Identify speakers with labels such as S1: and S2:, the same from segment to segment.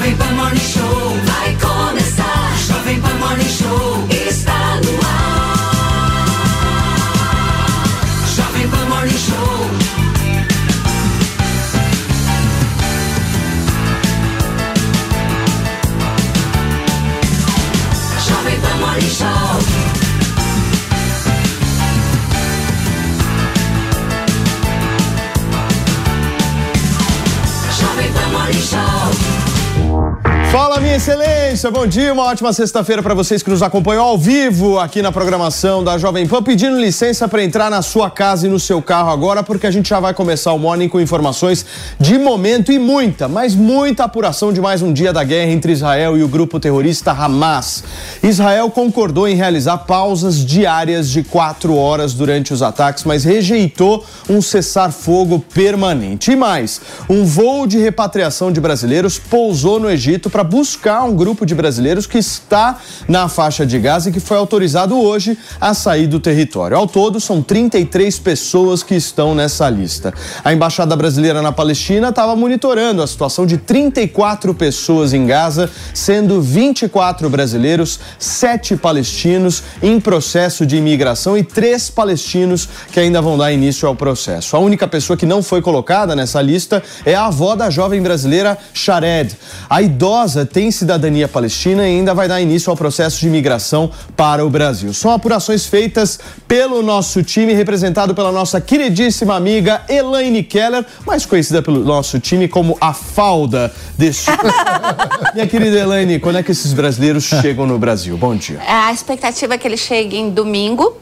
S1: Jovem Pan Morning Show vai
S2: Fala, minha excelência! Bom dia, uma ótima sexta-feira para vocês que nos acompanham ao vivo aqui na programação da Jovem Pan. Pedindo licença para entrar na sua casa e no seu carro agora, porque a gente já vai começar o morning com informações de momento e muita, mas muita apuração de mais um dia da guerra entre Israel e o grupo terrorista Hamas. Israel concordou em realizar pausas diárias de quatro horas durante os ataques, mas rejeitou um cessar-fogo permanente. E mais, um voo de repatriação de brasileiros pousou no Egito para buscar um grupo de brasileiros que está na faixa de Gaza e que foi autorizado hoje a sair do território. Ao todo, são 33 pessoas que estão nessa lista. A embaixada brasileira na Palestina estava monitorando a situação de 34 pessoas em Gaza, sendo 24 brasileiros, 7 palestinos em processo de imigração e 3 palestinos que ainda vão dar início ao processo. A única pessoa que não foi colocada nessa lista é a avó da jovem brasileira Shared. A idosa tem cidadania palestina e ainda vai dar início ao processo de imigração para o Brasil. São apurações feitas pelo nosso time, representado pela nossa queridíssima amiga Elaine Keller, mais conhecida pelo nosso time como a falda deste. Minha querida Elaine, quando é que esses brasileiros chegam no Brasil? Bom dia.
S3: A expectativa é que eles cheguem domingo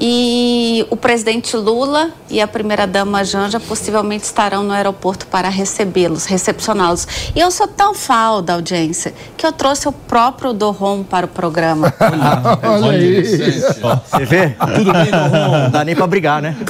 S3: e o presidente Lula e a primeira-dama Janja possivelmente estarão no aeroporto para recebê-los, recepcioná-los. E eu sou tão fã da audiência que eu trouxe o próprio Doron para o programa.
S4: Olha aí.
S5: Você vê?
S2: Tudo bem, Doron?
S5: Não dá nem pra brigar, né?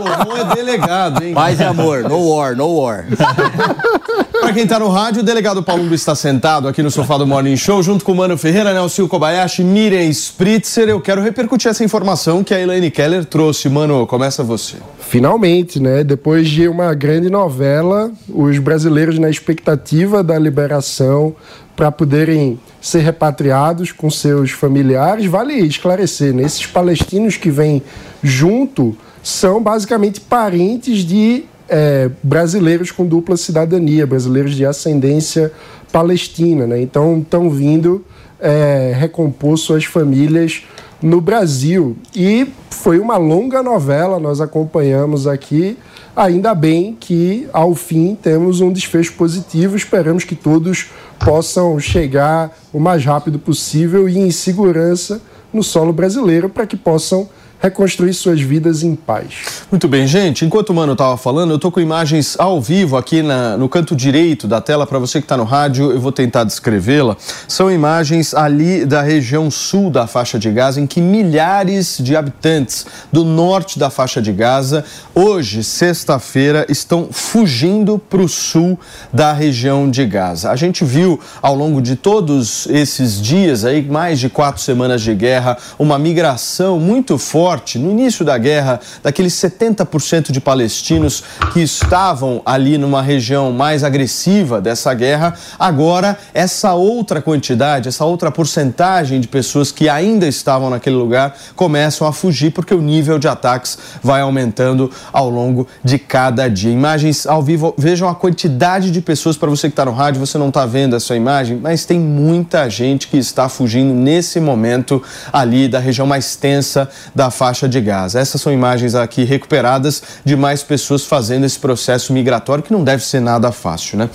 S2: O Doron é delegado, hein?
S5: Paz e amor, no war, no war.
S2: Para quem tá no rádio, o delegado Palumbo está sentado aqui no sofá do Morning Show, junto com o Mano Ferreira, Nelson Kobayashi, Miriam Spritzer. Eu quero repercutir essa informação que a Elaine Keller trouxe. Mano, começa você.
S4: Finalmente, né? Depois de uma grande novela, os brasileiros na expectativa da liberação para poderem ser repatriados com seus familiares. Vale esclarecer, né? Esses palestinos que vêm junto são basicamente parentes de é, brasileiros com dupla cidadania, brasileiros de ascendência palestina, né? Então estão vindo é, recompor suas famílias no Brasil. E foi uma longa novela, nós acompanhamos aqui. Ainda bem que, ao fim, temos um desfecho positivo. Esperamos que todos possam chegar o mais rápido possível e em segurança no solo brasileiro para que possam reconstruir suas vidas em paz.
S2: Muito bem, gente. Enquanto o Mano estava falando, eu tô com imagens ao vivo aqui na, no canto direito da tela. Para você que está no rádio, eu vou tentar descrevê-la. São imagens ali da região sul da faixa de Gaza, em que milhares de habitantes do norte da faixa de Gaza, hoje, sexta-feira, estão fugindo para o sul da região de Gaza. A gente viu ao longo de todos esses dias, aí, mais de quatro semanas de guerra, uma migração muito forte no início da guerra, daqueles 70% de palestinos que estavam ali numa região mais agressiva dessa guerra, agora essa outra quantidade, essa outra porcentagem de pessoas que ainda estavam naquele lugar começam a fugir porque o nível de ataques vai aumentando ao longo de cada dia. Imagens ao vivo, vejam a quantidade de pessoas, para você que está no rádio, você não está vendo essa imagem, mas tem muita gente que está fugindo nesse momento ali da região mais tensa da faixa de Gaza. Essas são imagens aqui recuperadas de mais pessoas fazendo esse processo migratório que não deve ser nada fácil, né?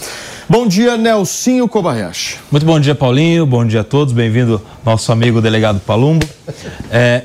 S2: Bom dia, Nelsinho Kobayashi.
S6: Muito bom dia, Paulinho. Bom dia a todos. Bem-vindo, nosso amigo delegado Palumbo. É,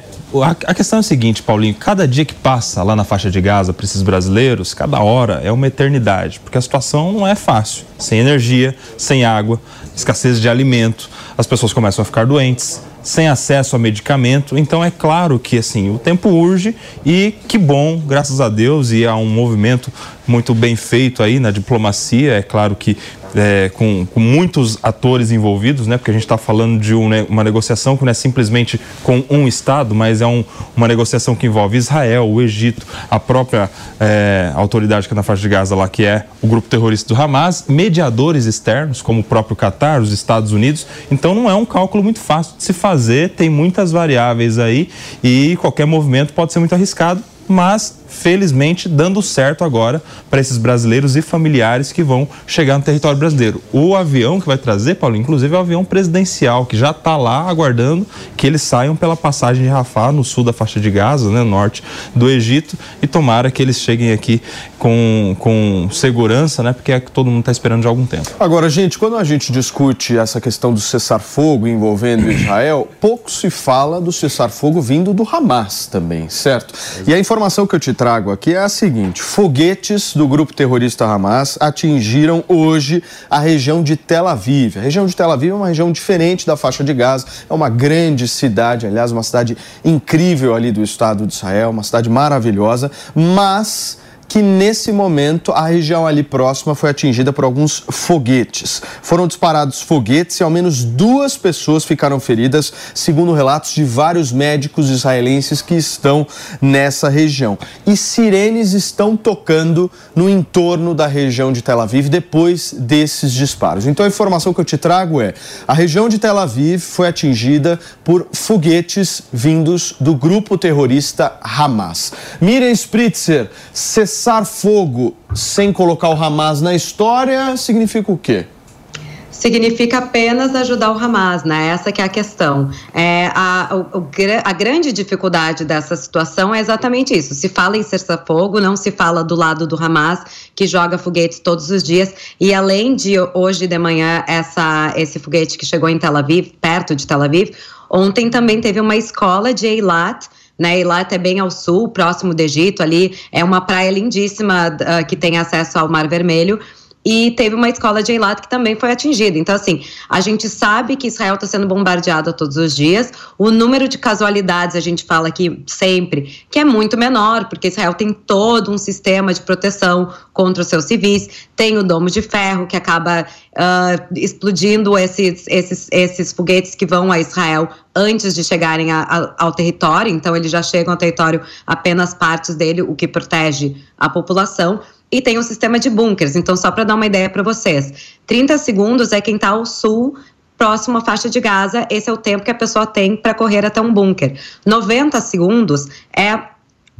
S6: a, questão é a seguinte, Paulinho: cada dia que passa lá na faixa de Gaza para esses brasileiros, cada hora é uma eternidade, porque a situação não é fácil. Sem energia, sem água, escassez de alimento, as pessoas começam a ficar doentes sem acesso a medicamento. Então é claro que assim o tempo urge e que bom, graças a Deus e a um movimento muito bem feito aí na diplomacia. É claro que é, com, com, muitos atores envolvidos, né? Porque a gente está falando de um, né, uma negociação que não é simplesmente com um Estado, mas é um, uma negociação que envolve Israel, o Egito, a própria é, autoridade que é na faixa de Gaza lá, que é o grupo terrorista do Hamas, mediadores externos, como o próprio Catar, os Estados Unidos. Então não é um cálculo muito fácil de se fazer, tem muitas variáveis aí e qualquer movimento pode ser muito arriscado, mas felizmente dando certo agora para esses brasileiros e familiares que vão chegar no território brasileiro. O avião que vai trazer, Paulo, inclusive é o avião presidencial, que já está lá aguardando que eles saiam pela passagem de Rafah, no sul da faixa de Gaza, né, norte do Egito, e tomara que eles cheguem aqui com, com segurança, né, porque é que todo mundo está esperando de algum tempo.
S2: Agora, gente, quando a gente discute essa questão do cessar-fogo envolvendo Israel, pouco se fala do cessar-fogo vindo do Hamas também, certo? E a informação que eu te trago aqui é a seguinte: foguetes do grupo terrorista Hamas atingiram hoje a região de Tel Aviv. A região de Tel Aviv é uma região diferente da faixa de Gaza, é uma grande cidade, aliás, uma cidade incrível ali do Estado de Israel, uma cidade maravilhosa, mas que nesse momento a região ali próxima foi atingida por alguns foguetes. Foram disparados foguetes e ao menos duas pessoas ficaram feridas, segundo relatos de vários médicos israelenses que estão nessa região. E sirenes estão tocando no entorno da região de Tel Aviv depois desses disparos. Então a informação que eu te trago é: a região de Tel Aviv foi atingida por foguetes vindos do grupo terrorista Hamas. Miriam Spritzer, cessar fogo sem colocar o Hamas na história significa o quê?
S7: significa apenas ajudar o Hamas, né? Essa que é a questão. É, a, o, a grande dificuldade dessa situação é exatamente isso. Se fala em cessar-fogo, não se fala do lado do Hamas, que joga foguetes todos os dias. E além de hoje de manhã, essa, esse foguete que chegou em Tel Aviv, perto de Tel Aviv, ontem também teve uma escola de Eilat, né? Eilat é bem ao sul, próximo do Egito, ali é uma praia lindíssima uh, que tem acesso ao Mar Vermelho e teve uma escola de Eilat que também foi atingida. Então, assim, a gente sabe que Israel está sendo bombardeado todos os dias. O número de casualidades, a gente fala aqui sempre, que é muito menor, porque Israel tem todo um sistema de proteção contra os seus civis, tem o domo de ferro, que acaba uh, explodindo esses, esses, esses foguetes que vão a Israel antes de chegarem a, a, ao território. Então, eles já chegam ao território apenas partes dele, o que protege a população e tem um sistema de bunkers. Então, só para dar uma ideia para vocês, 30 segundos é quem está ao sul, próximo à faixa de Gaza, esse é o tempo que a pessoa tem para correr até um bunker. 90 segundos é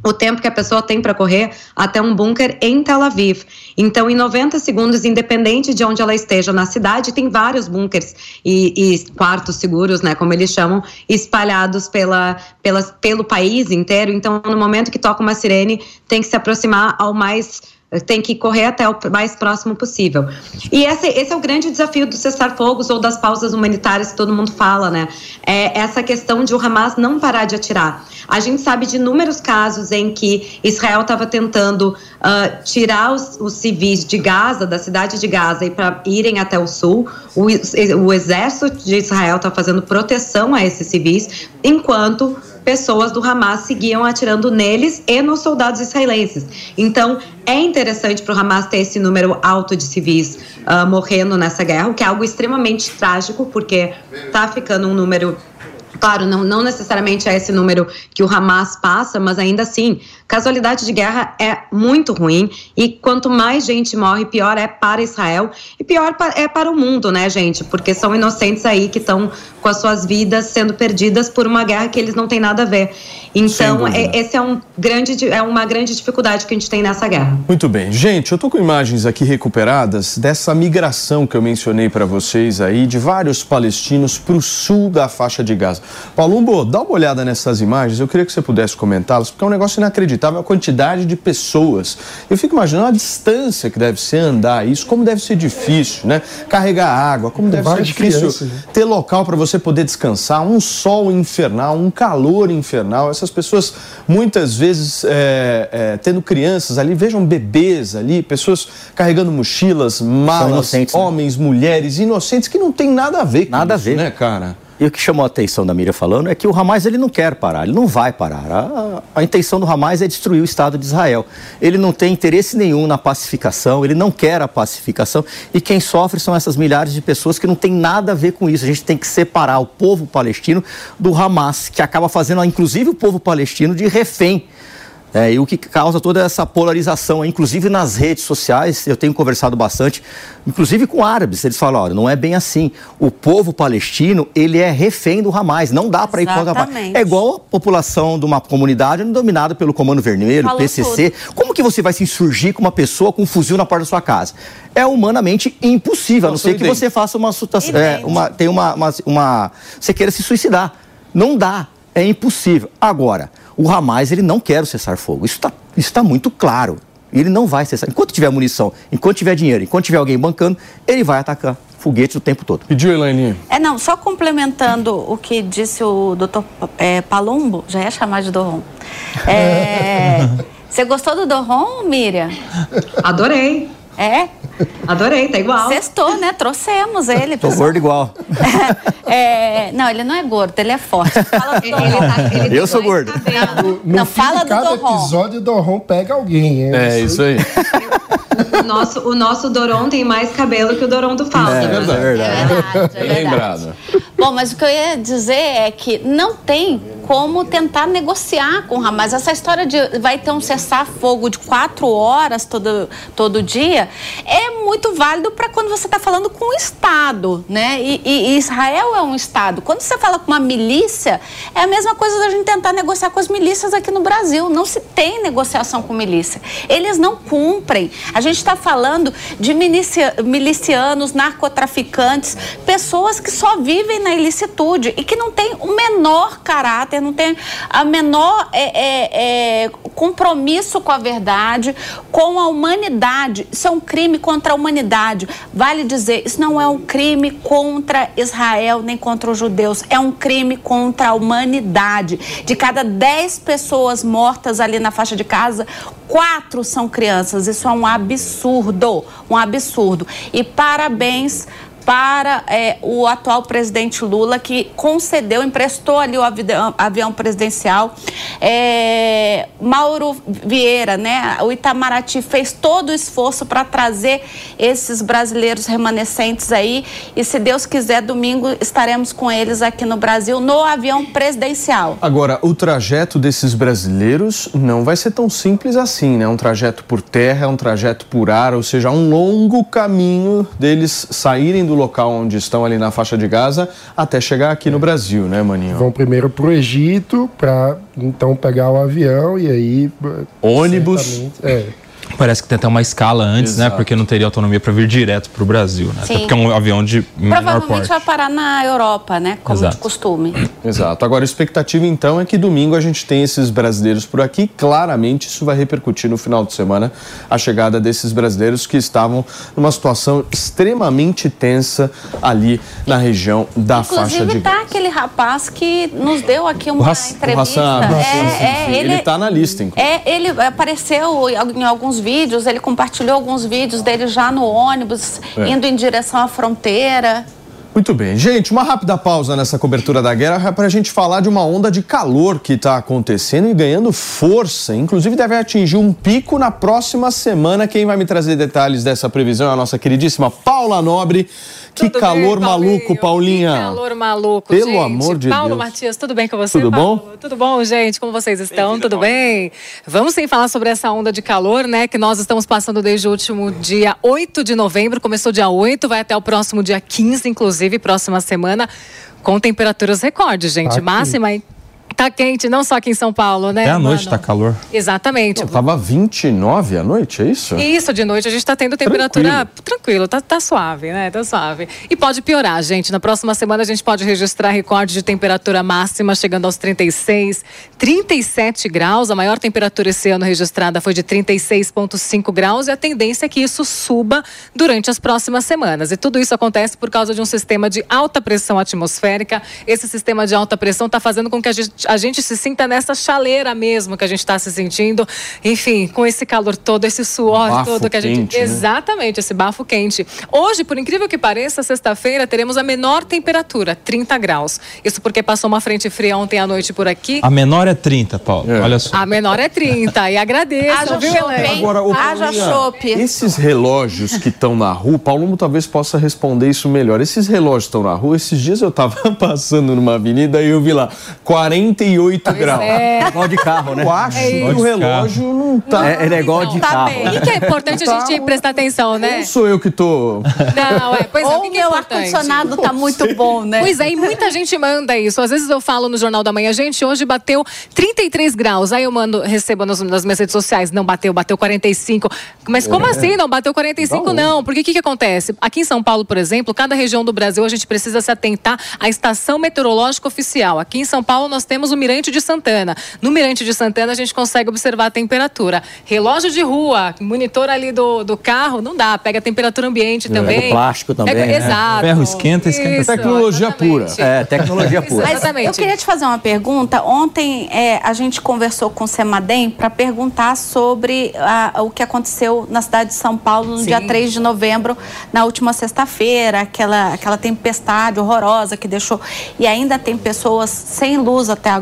S7: o tempo que a pessoa tem para correr até um bunker em Tel Aviv. Então, em 90 segundos, independente de onde ela esteja na cidade, tem vários bunkers e, e quartos seguros, né, como eles chamam, espalhados pela, pela, pelo país inteiro. Então, no momento que toca uma sirene, tem que se aproximar ao mais tem que correr até o mais próximo possível. E esse, esse é o grande desafio do cessar-fogos ou das pausas humanitárias que todo mundo fala, né? É essa questão de o Hamas não parar de atirar. A gente sabe de inúmeros casos em que Israel estava tentando uh, tirar os, os, civis de Gaza, da cidade de Gaza, e para irem até o sul. O, o exército de Israel está fazendo proteção a esses civis, enquanto pessoas do Hamas seguiam atirando neles e nos soldados israelenses. Então, é interessante para o Hamas ter esse número alto de civis uh, morrendo nessa guerra, o que é algo extremamente trágico, porque está ficando um número Claro, não, não necessariamente é esse número que o Hamas passa, mas ainda assim, casualidade de guerra é muito ruim e quanto mais gente morre, pior é para Israel e pior é para o mundo, né, gente? Porque são inocentes aí que estão com as suas vidas sendo perdidas por uma guerra que eles não têm nada a ver. Então, é, esse é, um grande, é uma grande dificuldade que a gente tem nessa guerra.
S2: Muito bem. Gente, eu tô com imagens aqui recuperadas dessa migração que eu mencionei para vocês aí, de vários palestinos para o sul da faixa de Gaza. Palumbo, dá uma olhada nessas imagens, eu queria que você pudesse comentá-las, porque é um negócio inacreditável a quantidade de pessoas. Eu fico imaginando a distância que deve ser andar isso, como deve ser difícil, né? Carregar água, como deve ser difícil crianças, né? ter local para você poder descansar, um sol infernal, um calor infernal. Essas pessoas muitas vezes é, é, tendo crianças ali, vejam bebês ali, pessoas carregando mochilas, malas, né? homens, né? mulheres, inocentes que não tem nada a ver com
S5: nada
S2: isso,
S5: a ver.
S2: né, cara?
S5: E o que chamou a atenção da Miriam falando é que o Hamas ele não quer parar, ele não vai parar. A, a, intenção do Hamas é destruir o Estado de Israel. Ele não tem interesse nenhum na pacificação, ele não quer a pacificação. E quem sofre são essas milhares de pessoas que não tem nada a ver com isso. A gente tem que separar o povo palestino do Hamas, que acaba fazendo, inclusive, o povo palestino de refém é, e o que causa toda essa polarização, inclusive nas redes sociais, eu tenho conversado bastante, inclusive com árabes, eles falam, olha, não é bem assim. O povo palestino, ele é refém do Hamas, não dá para ir contra o Hamas. É igual a população de uma comunidade dominada pelo Comando Vermelho, Falou PCC. Tudo. Como que você vai se insurgir com uma pessoa com um fuzil na porta da sua casa? É humanamente impossível, a não ser que você faça uma, é, uma tem uma, uma, uma, você queira se suicidar. Não dá, é impossível. Agora, o Hamas ele não quer o cessar-fogo. Isso está tá muito claro. Ele não vai cessar. Enquanto tiver munição, enquanto tiver dinheiro, enquanto tiver alguém bancando, ele vai atacar foguetes o tempo todo.
S2: Pediu, Elaine?
S3: É, não, só complementando o que disse o doutor é, Palumbo, já ia chamar de Doron. É, você gostou do Doron, Miriam?
S7: Adorei.
S3: É?
S7: Adorei, tá igual.
S3: Sextou, né? Trouxemos ele.
S5: Tô gordo igual.
S3: É, não, ele não é gordo, ele é forte. Fala do ele,
S5: tá, ele Eu sou gordo.
S4: No, no não, fala do cada episódio, o Doron pega alguém.
S2: Hein? É, isso aí.
S7: O nosso, o nosso Doron tem mais cabelo que o Doron do Fausto.
S2: É, é verdade. É verdade. É verdade, é verdade. Lembrado.
S3: Bom, mas o que eu ia dizer é que não tem como tentar negociar com o Hamas. Essa história de vai ter um cessar-fogo de quatro horas todo, todo dia é muito válido para quando você está falando com o Estado, né? E, e, Israel é um Estado. Quando você fala com uma milícia, é a mesma coisa da gente tentar negociar com as milícias aqui no Brasil. Não se tem negociação com milícia. Eles não cumprem. A gente está falando de milicia, milicianos, narcotraficantes, pessoas que só vivem na ilicitude e que não têm o menor caráter não tem a menor é, é, é, compromisso com a verdade, com a humanidade. Isso é um crime contra a humanidade. Vale dizer, isso não é um crime contra Israel nem contra os judeus, é um crime contra a humanidade. De cada dez pessoas mortas ali na faixa de casa, quatro são crianças. Isso é um absurdo, um absurdo. E parabéns para é, o atual presidente Lula, que concedeu, emprestou ali o avião, avião presidencial. É, Mauro Vieira, né, o Itamaraty fez todo o esforço para trazer esses brasileiros remanescentes aí. E se Deus quiser, domingo estaremos com eles aqui no Brasil no avião presidencial.
S2: Agora, o trajeto desses brasileiros não vai ser tão simples assim, né? Um trajeto por terra, um trajeto por ar, ou seja, um longo caminho deles saírem do local onde estão ali na faixa de Gaza até chegar aqui no Brasil, né, Maninho?
S4: Vão primeiro para o Egito para então pegar o avião e aí
S2: ônibus.
S4: É.
S6: Parece que tem até uma escala antes, né? Exato. né? Porque não teria autonomia para vir direto para o Brasil, né? Sim. Até porque é um avião de menor
S3: Provavelmente porte. vai parar na Europa, né? Como Exato. de costume.
S2: Exato. Agora, a expectativa, então, é que domingo a gente tem esses brasileiros por aqui. Claramente, isso vai repercutir no final de semana a chegada desses brasileiros que estavam numa situação extremamente tensa ali na região da
S3: Inclusive,
S2: faixa de
S3: tá aquele rapaz que nos deu aqui uma o entrevista. O
S2: Hassan, é, é, ele está na lista,
S3: inclusive. É, ele apareceu em alguns vídeos, ele compartilhou alguns vídeos dele já no ônibus, é. indo em direção à fronteira.
S2: Muito bem. Gente, uma rápida pausa nessa cobertura da guerra para a gente falar de uma onda de calor que está acontecendo e ganhando força. Inclusive, deve atingir um pico na próxima semana. Quem vai me trazer detalhes dessa previsão é a nossa queridíssima Paula Nobre. Que tudo calor bem, maluco, Paulinha. Que
S8: calor maluco,
S2: Pelo
S8: gente.
S2: amor de
S8: Paulo
S2: Deus.
S8: Matias, tudo bem com você?
S2: Tudo
S8: Paulo?
S2: bom?
S8: Tudo bom, gente? Como vocês estão? Tudo bem? Vamos sim falar sobre essa onda de calor, né? Que nós estamos passando desde o último dia 8 de novembro. Começou dia 8, vai até o próximo dia 15, inclusive, próxima semana com temperaturas recordes, gente. Tá Máxima Tá quente, não só aqui em São Paulo, né?
S6: Até à noite tá calor.
S8: Exatamente.
S2: Não, tava 29 à noite, é isso?
S8: Isso, de noite a gente tá tendo temperatura tranquilo, tranquilo tá, tá suave, né? Tá suave. E pode piorar, gente. Na próxima semana a gente pode registrar recorde de temperatura máxima chegando aos 36, 37 graus. A maior temperatura esse ano registrada foi de 36,5 graus e a tendência é que isso suba durante as próximas semanas. E tudo isso acontece por causa de um sistema de alta pressão atmosférica. Esse sistema de alta pressão está fazendo com que a gente a gente se sinta nessa chaleira mesmo que a gente está se sentindo. Enfim, com esse calor todo, esse suor
S2: Bafo
S8: todo que a gente.
S2: quente, né?
S8: Exatamente, esse bafo quente. Hoje, por incrível que pareça, sexta-feira, teremos a menor temperatura, 30 graus. Isso porque passou uma frente fria ontem à noite por aqui.
S6: A menor é 30, Paulo.
S2: É.
S6: Olha só.
S8: A menor é 30. E agradeço,
S3: Haja
S8: viu?
S2: Agora, ô,
S3: Haja chope.
S2: Esses relógios que estão na rua, o Paulo talvez possa responder isso melhor. Esses relógios estão na rua, esses dias eu tava passando numa avenida e eu vi lá 48 graus.
S8: É.
S5: Igual de carro, né?
S2: Eu acho
S8: É
S2: que o relógio não tá.
S5: É, ele é igual de
S3: Tá
S5: carro.
S3: bem.
S8: O que é importante a gente prestar atenção, né?
S2: Não sou eu que tô.
S8: Não, é. Pois é, o
S3: Ou
S8: que
S3: o
S8: que é
S3: meu
S8: importante?
S3: ar-condicionado tá muito bom, né?
S8: Pois é, e muita gente manda isso. Às vezes eu falo no Jornal da Manhã, gente, hoje bateu 33 graus. Aí eu mando, recebo nas, nas minhas redes sociais, não bateu, bateu 45. Mas como assim não bateu 45? Não, porque o que, que acontece? Aqui em São Paulo, por exemplo, cada região do Brasil a gente precisa se atentar à estação meteorológica oficial. Aqui em São Paulo nós temos o Mirante de Santana. No Mirante de Santana a gente consegue observar a temperatura. Relógio de rua, monitor ali do, do carro, não dá. Pega a temperatura ambiente também.
S5: o plástico também,
S8: Pega-
S5: né?
S8: Exato.
S6: Ferro esquenta, esquenta.
S8: Isso,
S2: Tecnologia
S8: exatamente.
S2: pura.
S5: É, tecnologia pura.
S3: Mas
S8: Exatamente.
S3: eu queria te fazer uma pergunta. Ontem é, a gente conversou com o Semadem para perguntar sobre ah, o que aconteceu na cidade de São Paulo no
S8: Sim.
S3: dia 3 de novembro, na última sexta-feira, aquela, aquela tempestade horrorosa que deixou. E ainda tem pessoas sem luz até agora,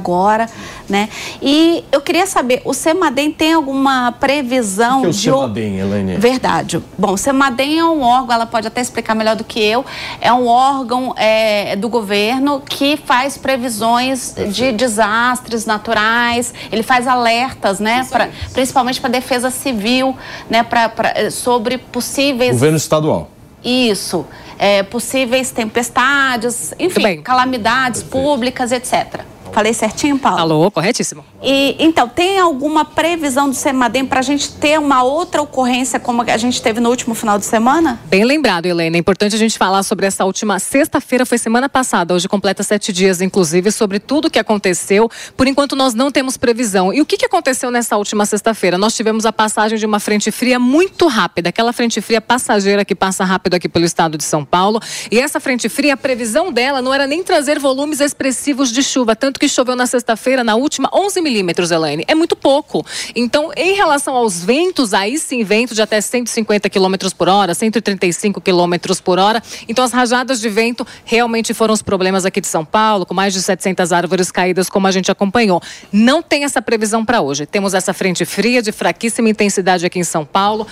S3: né? E eu queria saber, o Semadem tem alguma previsão
S2: O que é o
S3: de. o-
S2: Semadem, Elaine?
S3: Verdade. Bom, o Semadem é um órgão, ela pode até explicar melhor do que eu, é um órgão é, do governo que faz previsões de desastres naturais, ele faz alertas, né, pra, principalmente para defesa civil, né, pra, pra, eh, sobre possíveis
S2: Governo estadual.
S3: isso, é, possíveis tempestades, enfim, calamidades públicas, etc. Falei certinho, Paulo?
S8: Alô, corretíssimo.
S3: E, então, tem alguma previsão do Semadem para a gente ter uma outra ocorrência como a gente teve no último final de semana?
S8: Bem lembrado, Helena. É importante a gente falar sobre essa última sexta-feira, foi semana passada, hoje completa sete dias, inclusive, sobre tudo o que aconteceu. Por enquanto, nós não temos previsão. E o que, que aconteceu nessa última sexta-feira? Nós tivemos a passagem de uma frente fria muito rápida, aquela frente fria passageira que passa rápido aqui pelo estado de São Paulo. E essa frente fria, a previsão dela não era nem trazer volumes expressivos de chuva, tanto que choveu na sexta-feira, na última, 11 milímetros, Elaine. É muito pouco. Então, em relação aos ventos, aí sim, vento de até 150 quilômetros por hora, 135 quilômetros por hora. Então, as rajadas de vento realmente foram os problemas aqui de São Paulo, com mais de 700 árvores caídas, como a gente acompanhou. Não tem essa previsão para hoje. Temos essa frente fria de fraquíssima intensidade aqui em São Paulo.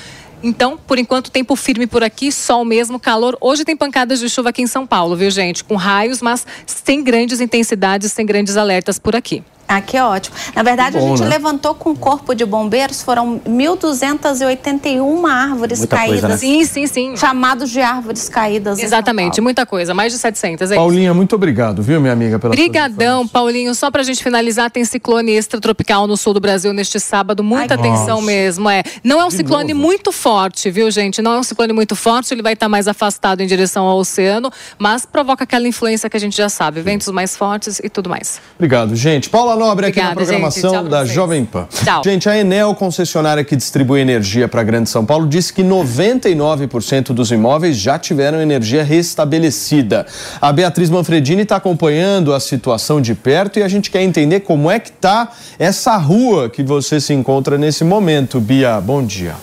S8: Então, por enquanto, tempo firme por aqui, sol mesmo, calor. Hoje tem pancadas de chuva aqui em São Paulo, viu, gente? Com raios, mas sem grandes intensidades, sem grandes alertas por aqui.
S3: Ah, que ótimo. Na verdade,
S2: Bom,
S3: a gente
S2: né?
S3: levantou com o corpo de bombeiros, foram 1.281 árvores
S5: Muita coisa,
S3: caídas.
S5: né?
S8: Sim, sim, sim.
S3: Chamados de árvores caídas.
S8: Exatamente, muita coisa, mais de 700. É isso.
S2: Paulinha, muito obrigado, viu, minha amiga, pela
S8: Brigadão, Paulinho. Só pra gente finalizar, tem ciclone extratropical no sul do Brasil neste sábado. Muita
S3: Ai,
S8: atenção
S2: nossa.
S8: mesmo, é. Não é um
S2: De
S8: ciclone
S2: novo?
S8: muito forte, viu, gente? Não é um ciclone muito forte, ele vai estar mais afastado em direção ao oceano, mas provoca aquela influência que a gente já sabe, ventos mais fortes e tudo mais.
S2: Obrigado, gente. Paula Nobre aqui na
S8: Obrigada,
S2: programação.
S8: Tchau
S2: da
S8: vocês.
S2: Jovem Pan.
S8: Tchau.
S2: Gente, a Enel, concessionária que distribui energia para a Grande São Paulo, disse que 99% dos imóveis já tiveram energia restabelecida. A Beatriz Manfredini está acompanhando a situação de perto e a gente quer entender como é que está essa rua que você se encontra nesse momento. Bia, bom dia.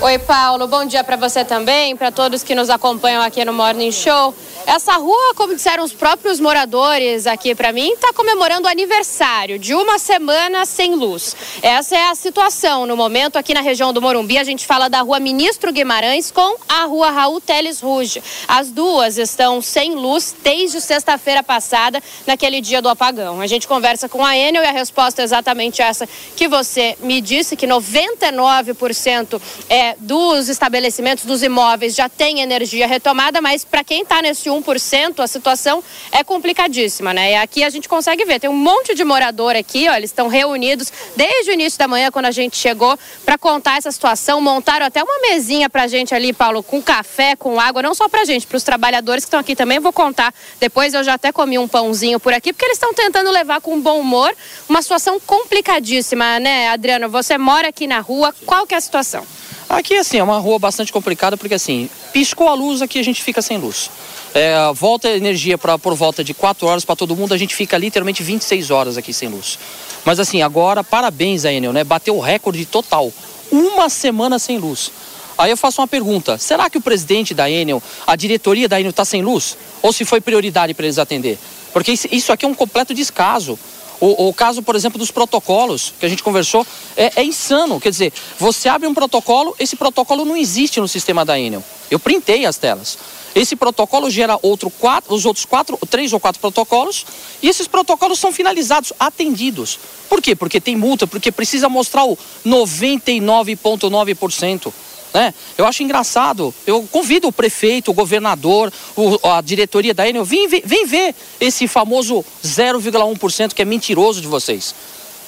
S9: Oi, Paulo. Bom dia para você também, para todos que nos acompanham aqui no Morning Show. Essa rua, como disseram os próprios moradores aqui para mim, está comemorando o aniversário de uma semana sem luz. Essa é a situação no momento aqui na região do Morumbi. A gente fala da rua Ministro Guimarães com a rua Raul Teles Ruge. As duas estão sem luz desde sexta-feira passada, naquele dia do apagão. A gente conversa com a Enel e a resposta é exatamente essa que você me disse, que 99% é, dos estabelecimentos, dos imóveis já tem energia retomada, mas para quem está nesse 1%, a situação é complicadíssima, né? E aqui a gente consegue ver, tem um monte de morador aqui, ó, eles estão reunidos desde o início da manhã, quando a gente chegou, para contar essa situação. Montaram até uma mesinha pra gente ali, Paulo, com café, com água, não só pra gente, para os trabalhadores que estão aqui também. Vou contar depois, eu já até comi um pãozinho por aqui, porque eles estão tentando levar com bom humor uma situação complicadíssima, né, Adriano? Você mora aqui na rua, qual que é a situação?
S10: Aqui, assim, é uma rua bastante complicada, porque assim, piscou a luz aqui, a gente fica sem luz. É, volta energia pra, por volta de 4 horas para todo mundo, a gente fica literalmente 26 horas aqui sem luz. Mas assim, agora, parabéns a Enel, né? Bateu o recorde total. Uma semana sem luz. Aí eu faço uma pergunta: será que o presidente da Enel, a diretoria da Enel está sem luz? Ou se foi prioridade para eles atender? Porque isso aqui é um completo descaso. O, o, caso, por exemplo, dos protocolos que a gente conversou é, é, insano. Quer dizer, você abre um protocolo, esse protocolo não existe no sistema da Enel. Eu printei as telas. Esse protocolo gera outro quatro, os outros quatro, três ou quatro protocolos, e esses protocolos são finalizados, atendidos. Por quê? Porque tem multa, porque precisa mostrar o 99,9%. Né? Eu acho engraçado. Eu convido o prefeito, o governador, o, a diretoria da Enel, vem, vem ver esse famoso 0,1% que é mentiroso de vocês.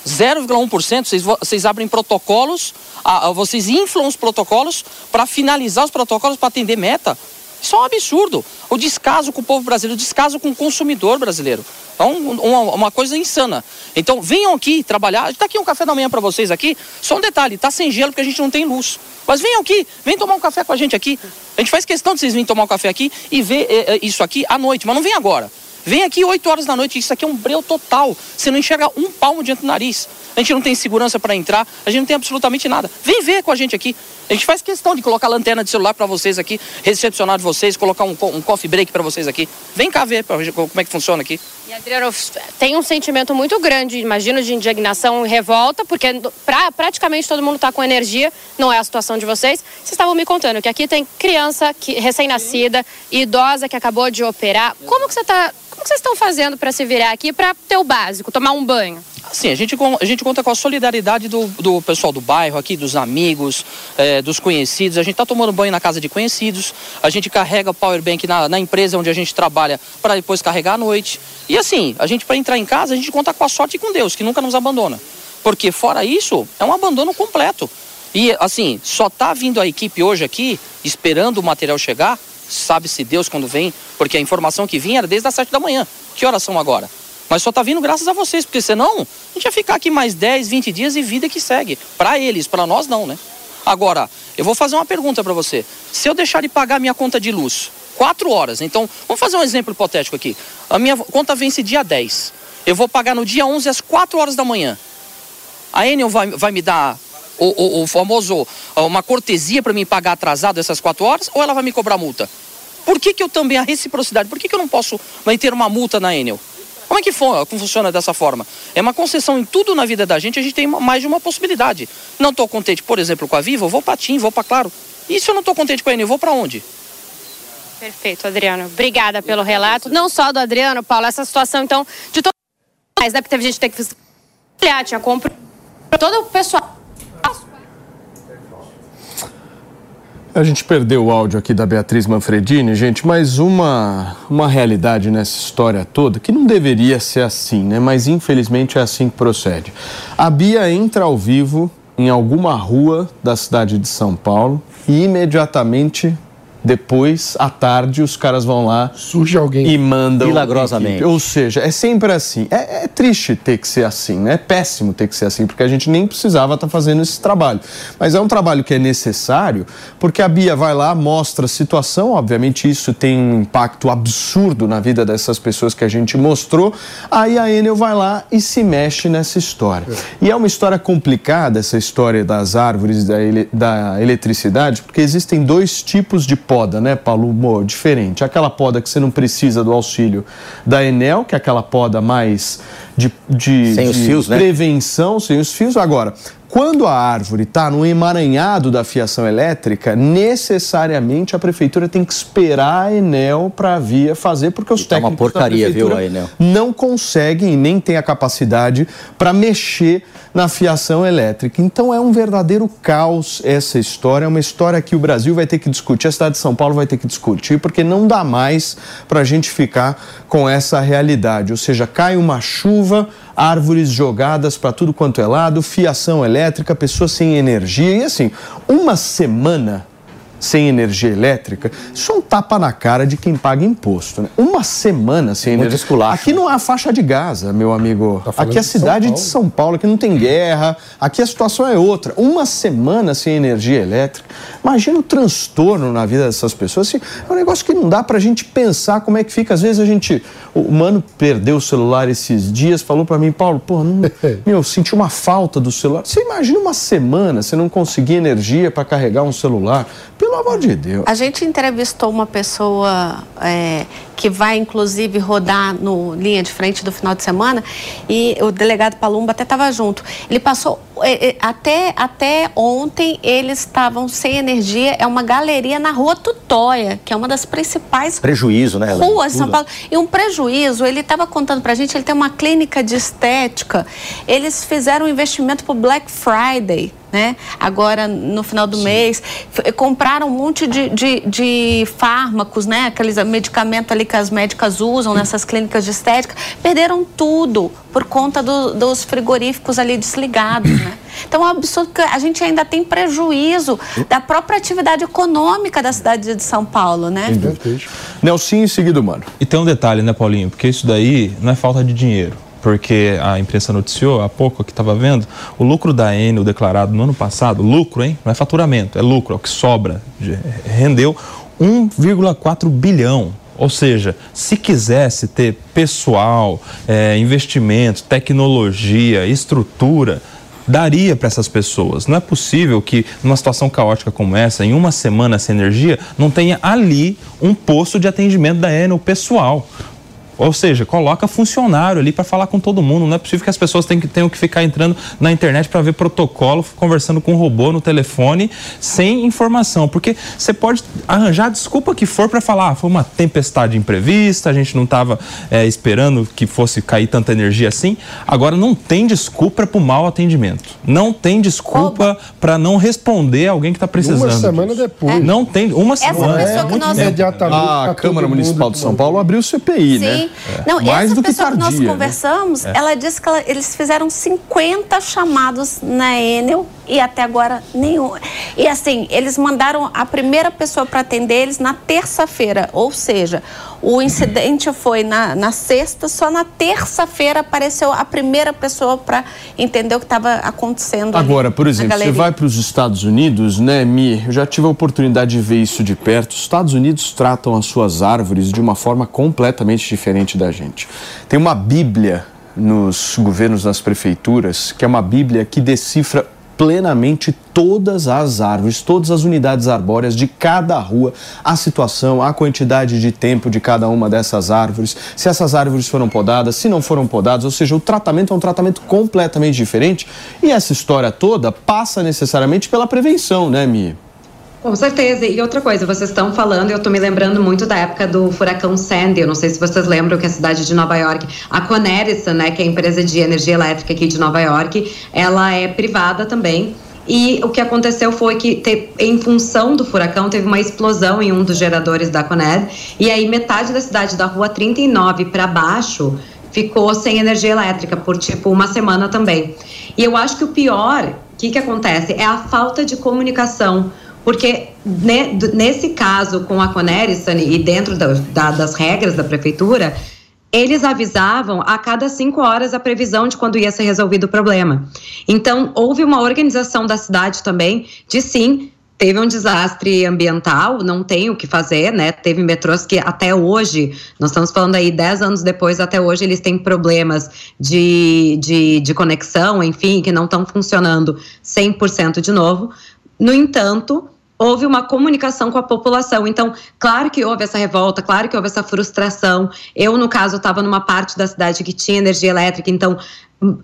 S10: 0,1%, vocês, vocês abrem protocolos, a, a, vocês inflam os protocolos para finalizar os protocolos para atender meta. Isso é um absurdo. O descaso com o povo brasileiro, o descaso com o consumidor brasileiro. É um, uma, uma, coisa insana. Então venham aqui trabalhar. Está aqui um café da manhã para vocês aqui. Só um detalhe, está sem gelo porque a gente não tem luz. Mas venham aqui, vem tomar um café com a gente aqui. A gente faz questão de vocês virem tomar um café aqui e ver é, isso aqui à noite, mas não vem agora. Vem aqui 8 horas da noite, isso aqui é um breu total. Você não enxerga um palmo diante do nariz. A gente não tem segurança para entrar, a gente não tem absolutamente nada. Vem ver com a gente aqui. A gente faz questão de colocar lanterna de celular para vocês aqui, recepcionar de vocês, colocar um, um coffee break para vocês aqui. Vem cá ver como é que funciona aqui.
S9: E Adriano, tem um sentimento muito grande, imagino, de indignação e revolta, porque pra, praticamente todo mundo está com energia, não é a situação de vocês. Vocês estavam me contando que aqui tem criança recém-nascida, idosa que acabou de operar. Como que você está como vocês estão fazendo para se virar aqui para ter o básico, tomar um banho?
S10: Sim, a gente, a gente conta com a solidariedade do, do pessoal do bairro aqui, dos amigos, é, dos conhecidos. A gente está tomando banho na casa de conhecidos. A gente carrega o powerbank na, na empresa onde a gente trabalha para depois carregar à noite. E assim, a gente para entrar em casa, a gente conta com a sorte e com Deus, que nunca nos abandona. Porque fora isso, é um abandono completo. E assim, só está vindo a equipe hoje aqui, esperando o material chegar, sabe-se Deus quando vem, porque a informação que vinha era desde as 7 da manhã. Que horas são agora? Mas só está vindo graças a vocês, porque senão a gente ia ficar aqui mais 10, 20 dias e vida que segue. Para eles, para nós não, né? Agora, eu vou fazer uma pergunta para você. Se eu deixar de pagar minha conta de luz, 4 horas, então, vamos fazer um exemplo hipotético aqui. A minha conta vence dia 10. Eu vou pagar no dia 11 às 4 horas da manhã. A Enel vai, vai me dar o, o, o famoso, uma cortesia para mim pagar atrasado essas 4 horas ou ela vai me cobrar multa? Por que, que eu também, a reciprocidade, por que, que eu não posso ter uma multa na Enel? Como é que funciona dessa forma? É uma concessão em tudo na vida da gente, a gente tem mais de uma possibilidade. Não estou contente, por exemplo, com a Viva, vou para TIM, vou para Claro. E se eu não estou contente com a Enel, vou para onde?
S9: Perfeito, Adriano. Obrigada pelo relato. Não só do Adriano, Paulo, essa situação, então, de todos mais, né? Porque teve gente que teve que tinha compra todo o pessoal
S2: A gente perdeu o áudio aqui da Beatriz Manfredini, gente, mas uma, uma realidade nessa história toda que não deveria ser assim, né? Mas infelizmente é assim que procede. A Bia entra ao vivo em alguma rua da cidade de São Paulo e imediatamente depois, à tarde, os caras vão lá.
S4: Surge alguém.
S2: E mandam.
S5: Milagrosamente.
S2: Ou seja, é sempre assim. É, é, triste ter que ser assim, né? É péssimo ter que ser assim, porque a gente nem precisava estar tá fazendo esse trabalho. Mas é um trabalho que é necessário, porque a Bia vai lá, mostra a situação. Obviamente, isso tem um impacto absurdo na vida dessas pessoas que a gente mostrou. Aí a Enel vai lá e se mexe nessa história. É. E é uma história complicada, essa história das árvores, da, ele, da eletricidade, porque existem dois tipos de poda, né, Paulo? Mo, diferente. Aquela poda que você não precisa do auxílio da Enel, que é aquela poda mais de, de,
S5: sem
S2: de
S5: os fios,
S2: né? prevenção, sem os fios. Agora, quando a árvore está no emaranhado da fiação elétrica, necessariamente a prefeitura tem que esperar a Enel para a via fazer, porque os e técnicos
S5: tá uma porcaria,
S2: da
S5: viu, a Enel?
S2: não conseguem e nem têm a capacidade para mexer na fiação elétrica. Então é um verdadeiro caos essa história, é uma história que o Brasil vai ter que discutir, a cidade de São Paulo vai ter que discutir, porque não dá mais para a gente ficar com essa realidade. Ou seja, cai uma chuva, árvores jogadas para tudo quanto é lado, fiação elétrica, pessoas sem energia. E assim, uma semana sem energia elétrica, isso é um tapa na cara de quem paga imposto. Né? Uma semana sem
S5: Muito
S2: energia.
S5: esculacho.
S2: Aqui não há faixa de Gaza, meu amigo.
S4: Tá
S2: aqui é a
S4: de São
S2: cidade de. São Paulo, aqui não tem guerra, aqui a situação é outra. Uma semana sem energia elétrica. Imagina o transtorno na vida dessas pessoas. Assim, é um negócio que não dá pra gente pensar como é que fica. Às vezes a gente. O mano perdeu o celular esses dias, falou pra mim, Paulo, pô, não, meu, senti uma falta do celular. Você imagina uma semana você não conseguir energia pra carregar um celular? Pelo amor de Deus.
S3: A gente entrevistou uma pessoa é, que vai, inclusive, rodar no linha de frente do final de semana e o delegado Palumba até estava junto. Ele passou é, é, até, até ontem eles estavam sem energia. É uma galeria na Rua Tutóia, que é uma das principais
S5: Prejuízo, né? Elaine?
S3: ruas de São. Paulo. E um prejuízo, ele estava contando pra gente, ele tem uma clínica de estética. Eles fizeram um investimento pro Black Friday, né? Agora, no final do mês. F- Compraram um monte de, de, de fármacos, né? Aqueles medicamentos ali que as médicas usam nessas clínicas de estética. Perderam tudo por conta do- dos frigoríficos ali desligados, né? Então, é um absurdo que a gente ainda tem prejuízo da própria atividade econômica da cidade de São Paulo, né?
S2: Nelsinho em seguida, mano.
S6: E tem um detalhe, né, Paulinho? Porque isso daí não é falta de dinheiro. Porque a imprensa noticiou há pouco que estava vendo o lucro da Enel declarado no ano passado, lucro, hein? Não é faturamento, é lucro, é o que sobra. de- Rendeu 1,4 bilhão. Ou seja, se quisesse ter pessoal, eh, investimento, tecnologia, estrutura, daria para essas pessoas. Não é possível que, numa situação caótica como essa, em uma semana sem energia, não tenha ali um posto de atendimento da Enel pessoal. Ou seja, coloca funcionário ali para falar com todo mundo. Não é possível que as pessoas tenham que, tenham que ficar entrando na internet para ver protocolo, conversando com um robô no telefone, sem informação. Porque você pode arranjar a desculpa que for para falar, ah, foi uma tempestade imprevista, a gente não estava esperando que fosse cair tanta energia assim. Agora, não tem desculpa para o mau atendimento. Não tem desculpa para não responder alguém que está precisando.
S4: Uma semana
S6: disso.
S4: depois.
S6: Não tem. Uma
S3: Essa
S6: semana.
S3: pessoa
S6: é
S3: que nós-.
S4: Imediatamente.
S2: A Câmara Municipal de São Paulo abriu o CPI, né?
S3: Sim. Não,
S2: Mais
S3: essa
S2: do que
S3: pessoa que, nós
S2: tardia, né?
S3: conversamos, ela disse que ela- eles fizeram 50 chamados na Enel e até agora nenhum. E assim, eles mandaram a primeira pessoa para atender eles na terça-feira, ou seja, o incidente foi na, na sexta, só na terça-feira apareceu a primeira pessoa para entender o que estava acontecendo.
S2: Agora, por exemplo, você vai para os Estados Unidos, né, Mi? Eu já tive a oportunidade de ver isso de perto. Os Estados Unidos tratam as suas árvores de uma forma completamente diferente da gente. Tem uma Bíblia nos governos, nas prefeituras, que é uma Bíblia que decifra plenamente todas as árvores, todas as unidades arbóreas de cada rua, a situação, a quantidade de tempo de cada uma dessas árvores, se essas árvores foram podadas, se não foram podadas, ou seja, o tratamento é um tratamento completamente diferente e essa história toda passa necessariamente pela prevenção, né, Mi?
S7: Com certeza. E outra coisa, vocês estão falando, eu estou me lembrando muito da época do furacão Sandy. Eu não sei se vocês lembram que a cidade de Nova York, a Conerison, né, que é a empresa de energia elétrica aqui de Nova York, ela é privada também. E o que aconteceu foi que, te- em função do furacão, teve uma explosão em um dos geradores da Coned. E aí, metade da cidade, da rua 39 para baixo, ficou sem energia elétrica por tipo uma semana também. E eu acho que o pior, o que, que acontece? É a falta de comunicação. Porque d- nesse caso com a Conerison e dentro da- da- das regras da prefeitura, eles avisavam a cada cinco horas a previsão de quando ia ser resolvido o problema. Então, houve uma organização da cidade também de sim. Teve um desastre ambiental, não tem o que fazer, né? Teve metrôs que até hoje, nós estamos falando aí 10 anos depois, até hoje eles têm problemas de, de, de conexão, enfim, que não estão funcionando 100% de novo. No entanto, houve uma comunicação com a população. Então, claro que houve essa revolta, claro que houve essa frustração. Eu, no caso, estava numa parte da cidade que tinha energia elétrica, então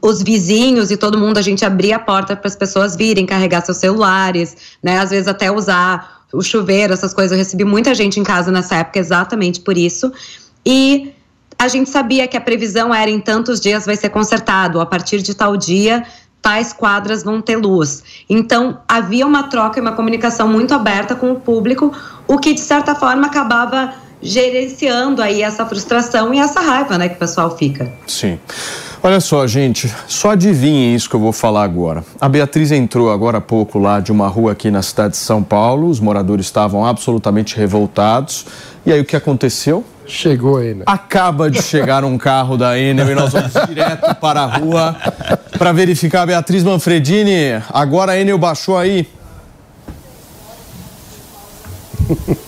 S7: os vizinhos e todo mundo, a gente abria a porta para as pessoas virem carregar seus celulares, né? Às vezes até usar o chuveiro, essas coisas. Eu recebi muita gente em casa nessa época exatamente por isso. E a gente sabia que a previsão era em tantos dias vai ser consertado, a partir de tal dia tais quadras vão ter luz. Então, havia uma troca e uma comunicação muito aberta com o público, o que de certa forma acabava gerenciando aí essa frustração e essa raiva, né, que o pessoal fica.
S2: Sim. Olha só, gente, só adivinhem isso que eu vou falar agora. A Beatriz entrou agora há pouco lá de uma rua aqui na cidade de São Paulo, os moradores estavam absolutamente revoltados. E aí o que aconteceu?
S4: Chegou aí, né?
S2: Acaba de chegar um carro da Enel e nós vamos direto para a rua para verificar. Beatriz Manfredini, agora a Enel baixou aí.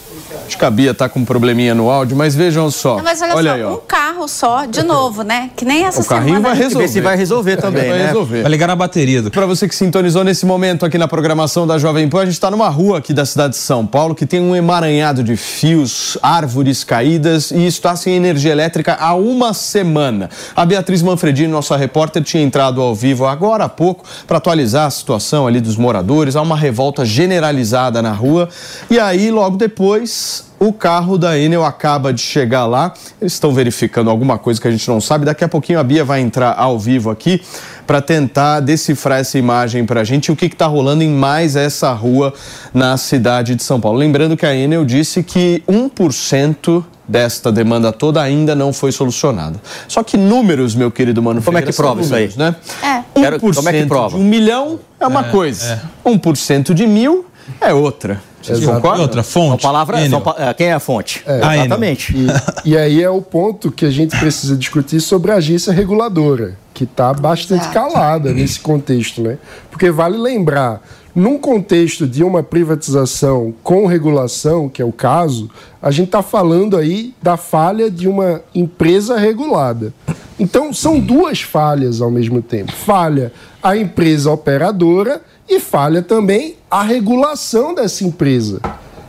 S2: Acho que a Bia tá com um probleminha no áudio, mas vejam só.
S3: Não, mas olha,
S2: olha
S3: só,
S2: aí, ó.
S3: um carro só, de novo, né? Que nem essa
S2: O carrinho
S3: semana.
S2: vai resolver.
S5: Ver se vai resolver também,
S2: vai
S5: né?
S2: resolver.
S6: Vai ligar na bateria do
S2: Para você que sintonizou nesse momento aqui na programação da Jovem Pan, a gente está numa rua aqui da cidade de São Paulo que tem um emaranhado de fios, árvores caídas e está sem energia elétrica há uma semana. A Beatriz Manfredini, nossa repórter, tinha entrado ao vivo agora há pouco para atualizar a situação ali dos moradores. Há uma revolta generalizada na rua e aí logo depois o carro da Enel acaba de chegar lá. Eles estão verificando alguma coisa que a gente não sabe. Daqui a pouquinho a Bia vai entrar ao vivo aqui para tentar decifrar essa imagem para a gente e o que está rolando em mais essa rua na cidade de São Paulo. Lembrando que a Enel disse que 1% desta demanda toda ainda não foi solucionada. Só que números, meu querido Mano
S5: Como é que
S2: Ferreira,
S5: prova isso aí?
S2: números, Né?
S3: É.
S2: 1%
S5: Quero- como é que prova?
S2: de um milhão é uma coisa. 1% de mil é outra. Vocês.
S6: E
S2: concordam?
S6: outra, fonte. Enel.
S5: são pa- é, quem é a fonte?
S6: A Enel.
S5: Exatamente.
S4: E, e aí é o ponto que a gente precisa discutir sobre a agência reguladora, que está bastante calada nesse contexto, né? Porque vale lembrar, num contexto de uma privatização com regulação, que é o caso, a gente está falando aí da falha de uma empresa regulada. Então, são duas falhas ao mesmo tempo. Falha a empresa operadora e falha também a regulação dessa empresa.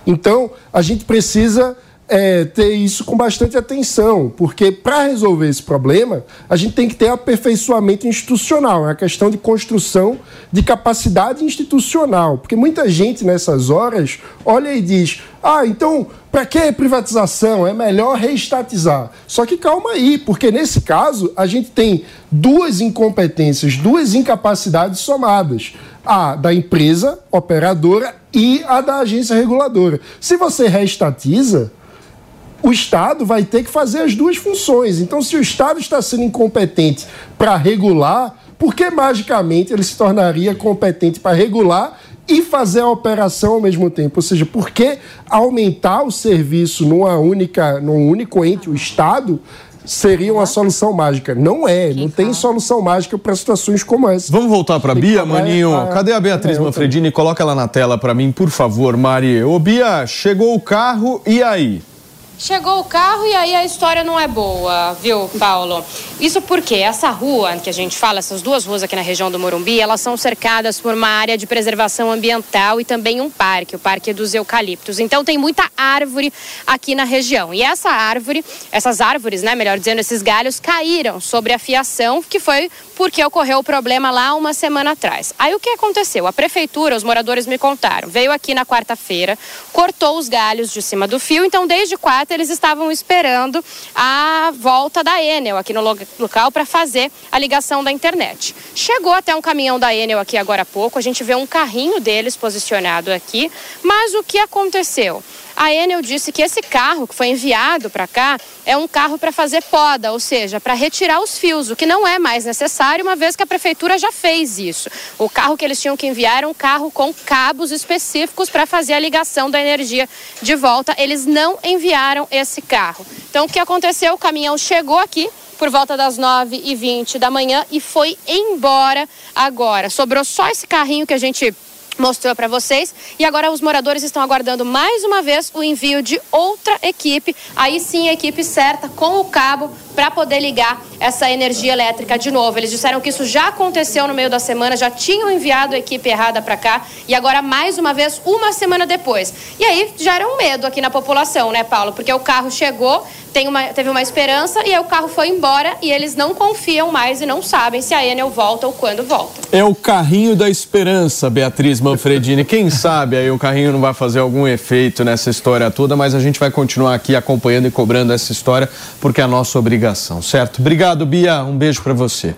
S4: Então, a gente precisa é, ter isso com bastante atenção, porque para resolver esse problema, a gente tem que ter aperfeiçoamento institucional, é uma questão de construção de capacidade institucional, porque muita gente nessas horas olha e diz: ah, então, para que privatização? É melhor reestatizar. Só que calma aí, porque nesse caso a gente tem duas incompetências, duas incapacidades somadas. A da empresa operadora e a da agência reguladora. Se você reestatiza, o Estado vai ter que fazer as duas funções. Então, se o Estado está sendo incompetente para regular, por que magicamente ele se tornaria competente para regular e fazer a operação ao mesmo tempo? Ou seja, por que aumentar o serviço numa única, num único ente, o Estado, seria uma solução mágica? Não é, não tem solução mágica para situações como essa.
S2: Vamos voltar para Bia, Maninho.
S4: a-
S2: Cadê a Beatriz
S4: é,
S2: Manfredini? Coloca ela na tela para mim, por favor, Mari. Ô, Bia, chegou o carro e aí?
S9: Chegou o carro e aí a história não é boa, viu, Paulo? Isso porque essa rua que a gente fala, essas duas ruas aqui na região do Morumbi, elas são cercadas por uma área de preservação ambiental e também um parque, o Parque dos Eucaliptos. Então tem muita árvore aqui na região. E essa árvore, essas árvores, né, melhor dizendo, esses galhos caíram sobre a fiação, que foi porque ocorreu o problema lá uma semana atrás. Aí o que aconteceu? A prefeitura, os moradores me contaram, veio aqui na quarta-feira, cortou os galhos de cima do fio, então desde quarta eles estavam esperando a volta da Enel aqui no lo- local para fazer a ligação da internet. Chegou até um caminhão da Enel aqui agora há pouco, a gente vê um carrinho deles posicionado aqui, mas o que aconteceu? A Enel disse que esse carro que foi enviado para cá é um carro para fazer poda, ou seja, para retirar os fios, o que não é mais necessário, uma vez que a prefeitura já fez isso. O carro que eles tinham que enviar era um carro com cabos específicos para fazer a ligação da energia de volta. Eles não enviaram esse carro. Então, o que aconteceu? O caminhão chegou aqui por volta das 9h20 da manhã e foi embora agora. Sobrou só esse carrinho que a gente mostrou para vocês. E agora os moradores estão aguardando mais uma vez o envio de outra equipe, aí sim a equipe certa com o cabo para poder ligar essa energia elétrica de novo. Eles disseram que isso já aconteceu no meio da semana, já tinham enviado a equipe errada para cá e agora mais uma vez uma semana depois. E aí gera um medo aqui na população, né, Paulo? Porque o carro chegou, uma, teve uma esperança e aí o carro foi embora e eles não confiam mais e não sabem se a Enel volta ou quando volta.
S2: É o carrinho da esperança, Beatriz Manfredini. Quem sabe aí o carrinho não vai fazer algum efeito nessa história toda, mas a gente vai continuar aqui acompanhando e cobrando essa história, porque é a nossa obrigação ligação, certo? Obrigado, Bia. Um beijo para você.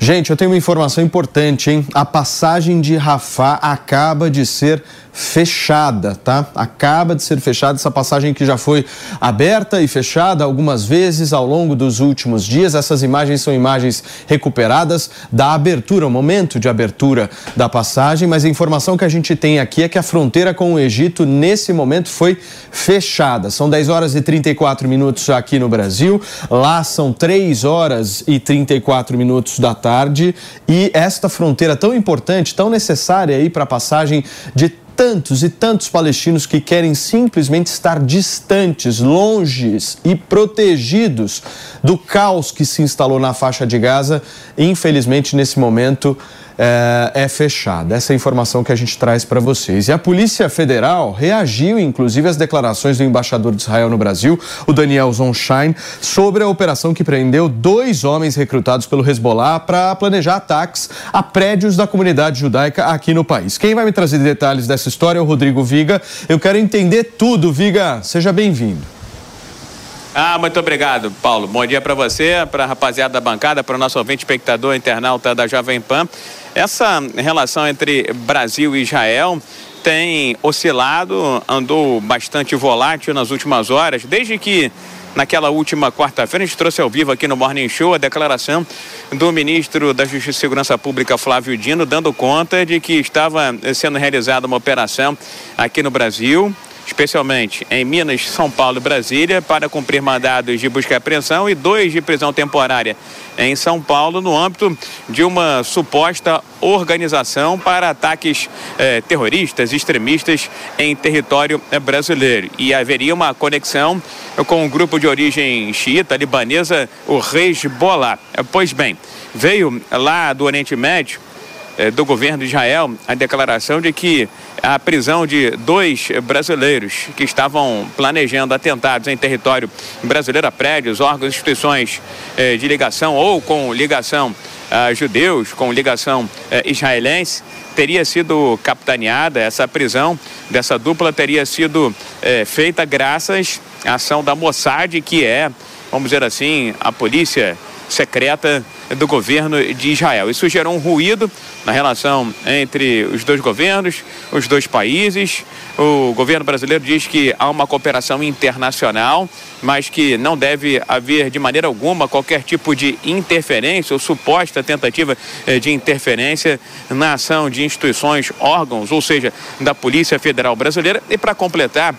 S2: Gente, eu tenho uma informação importante, hein? A passagem de Rafah acaba de ser fechada, tá? Acaba de ser fechada essa passagem que já foi aberta e fechada algumas vezes ao longo dos últimos dias. Essas imagens são imagens recuperadas da abertura, o momento de abertura da passagem, mas a informação que a gente tem aqui é que a fronteira com o Egito nesse momento foi fechada. São 10 horas e 34 minutos aqui no Brasil, lá são 3 horas e 34 minutos da tarde. E esta fronteira tão importante, tão necessária aí para a passagem de tantos e tantos palestinos que querem simplesmente estar distantes, longes e protegidos do caos que se instalou na faixa de Gaza, infelizmente nesse momento é, é fechada. Essa é a informação que a gente traz para vocês. E a Polícia Federal reagiu, inclusive, às declarações do embaixador de Israel no Brasil, o Daniel Zonshine, sobre a operação que prendeu dois homens recrutados pelo Hezbollah para planejar ataques a prédios da comunidade judaica aqui no país. Quem vai me trazer detalhes dessa história é o Rodrigo Viga. Eu quero entender tudo, Viga. Seja bem-vindo.
S11: Ah, muito obrigado, Paulo. Bom dia para você, para a rapaziada da bancada, para o nosso ouvinte espectador internauta da Jovem Pan. Essa relação entre Brasil e Israel tem oscilado, andou bastante volátil nas últimas horas, desde que naquela última quarta-feira a gente trouxe ao vivo aqui no Morning Show a declaração do ministro da Justiça e Segurança Pública, Flávio Dino, dando conta de que estava sendo realizada uma operação aqui no Brasil especialmente em Minas, São Paulo e Brasília, para cumprir mandados de busca e apreensão e dois de prisão temporária em São Paulo, no âmbito de uma suposta organização para ataques eh, terroristas, extremistas em território eh, brasileiro. E haveria uma conexão com o um grupo de origem xiita libanesa, o Hezbollah. Pois bem, veio lá do Oriente Médio eh, do governo de Israel a declaração de que a prisão de dois brasileiros que estavam planejando atentados em território brasileiro a prédios, órgãos, instituições eh, de ligação ou com ligação a judeus, com ligação eh, israelense, teria sido capitaneada, essa prisão dessa dupla teria sido feita graças à ação da Mossad, que é, vamos dizer assim, a polícia secreta do governo de Israel. Isso gerou um ruído na relação entre os dois governos, os dois países. O governo brasileiro diz que há uma cooperação internacional, mas que não deve haver de maneira alguma qualquer tipo de interferência ou suposta tentativa eh, de interferência na ação de instituições, órgãos, ou seja, da Polícia Federal Brasileira. E para completar,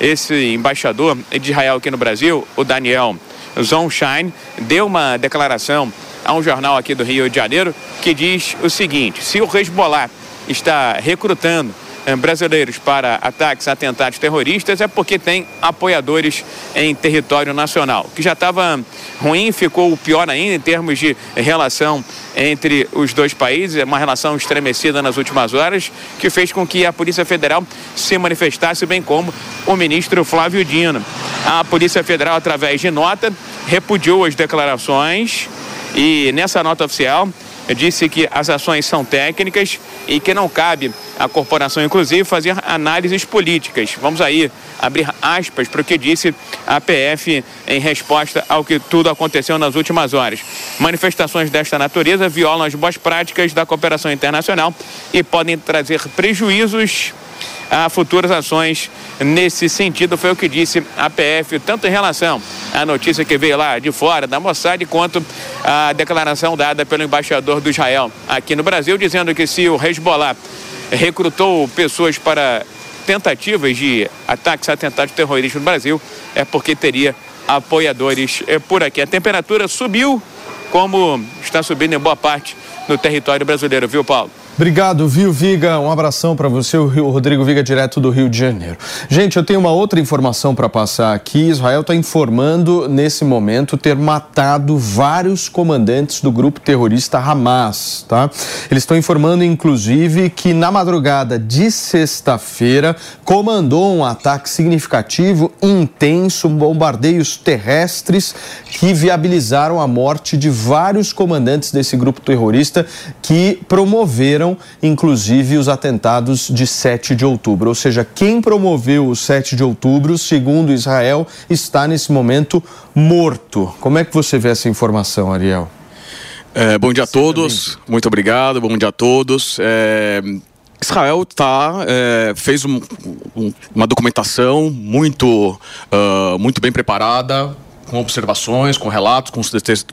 S11: esse embaixador de Israel aqui no Brasil, o Daniel Zonshine, deu uma declaração a um jornal aqui do Rio de Janeiro que diz o seguinte: se o Hezbollah está recrutando brasileiros para ataques, atentados terroristas, é porque tem apoiadores em território nacional. O que já estava ruim, ficou pior ainda em termos de relação entre os dois países, uma relação estremecida nas últimas horas, que fez com que a Polícia Federal se manifestasse, bem como o ministro Flávio Dino. A Polícia Federal, através de nota, repudiou as declarações e nessa nota oficial disse que as ações são técnicas e que não cabe à corporação, inclusive, fazer análises políticas. Vamos aí abrir aspas para o que disse a PF em resposta ao que tudo aconteceu nas últimas horas. Manifestações desta natureza violam as boas práticas da cooperação internacional e podem trazer prejuízos a futuras ações nesse sentido, foi o que disse a PF, tanto em relação à notícia que veio lá de fora da Mossad, quanto a declaração dada pelo embaixador do Israel aqui no Brasil, dizendo que se o Hezbollah recrutou pessoas para tentativas de ataques, atentados terroristas no Brasil, é porque teria apoiadores é, por aqui. A temperatura subiu, como está subindo em boa parte no território brasileiro, viu, Paulo?
S2: Obrigado, viu, Viga? Um abração para você, o Rodrigo Viga, direto do Rio de Janeiro. Gente, eu tenho uma outra informação para passar aqui. Israel está informando, nesse momento, ter matado vários comandantes do grupo terrorista Hamas, tá? Eles estão informando, inclusive, que na madrugada de sexta-feira comandou um ataque significativo, intenso, bombardeios terrestres que viabilizaram a morte de vários comandantes desse grupo terrorista que promoveram inclusive, os atentados de 7 de outubro. Ou seja, quem promoveu o 7 de outubro, segundo Israel, está nesse momento morto. Como é que você vê essa informação, Ariel?
S12: É, bom dia a todos, muito obrigado, bom dia a todos. É, Israel tá, é, fez um, um, uma documentação muito, uh, muito bem preparada, com observações, com relatos, com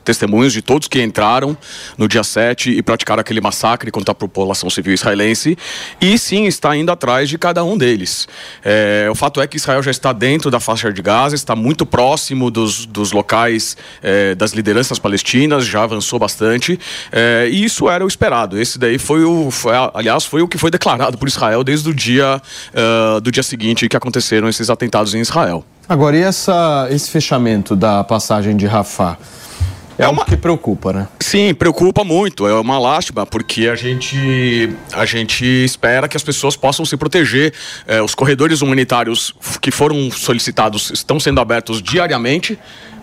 S12: testemunhos de todos que entraram no dia 7 e praticaram aquele massacre contra a população civil israelense. E sim, está indo atrás de cada um deles. É, o fato é que Israel já está dentro da faixa de Gaza, está muito próximo dos, dos locais é, das lideranças palestinas, já avançou bastante. É, e isso era o esperado. Esse daí foi o. Foi, aliás, foi o que foi declarado por Israel desde o dia, uh, do dia seguinte que aconteceram esses atentados em Israel.
S2: Agora, e essa, esse fechamento da passagem de Rafah? É, é uma que preocupa, né?
S12: Sim, preocupa muito. É uma lástima, porque a gente, a gente espera que as pessoas possam se proteger. É, os corredores humanitários que foram solicitados estão sendo abertos diariamente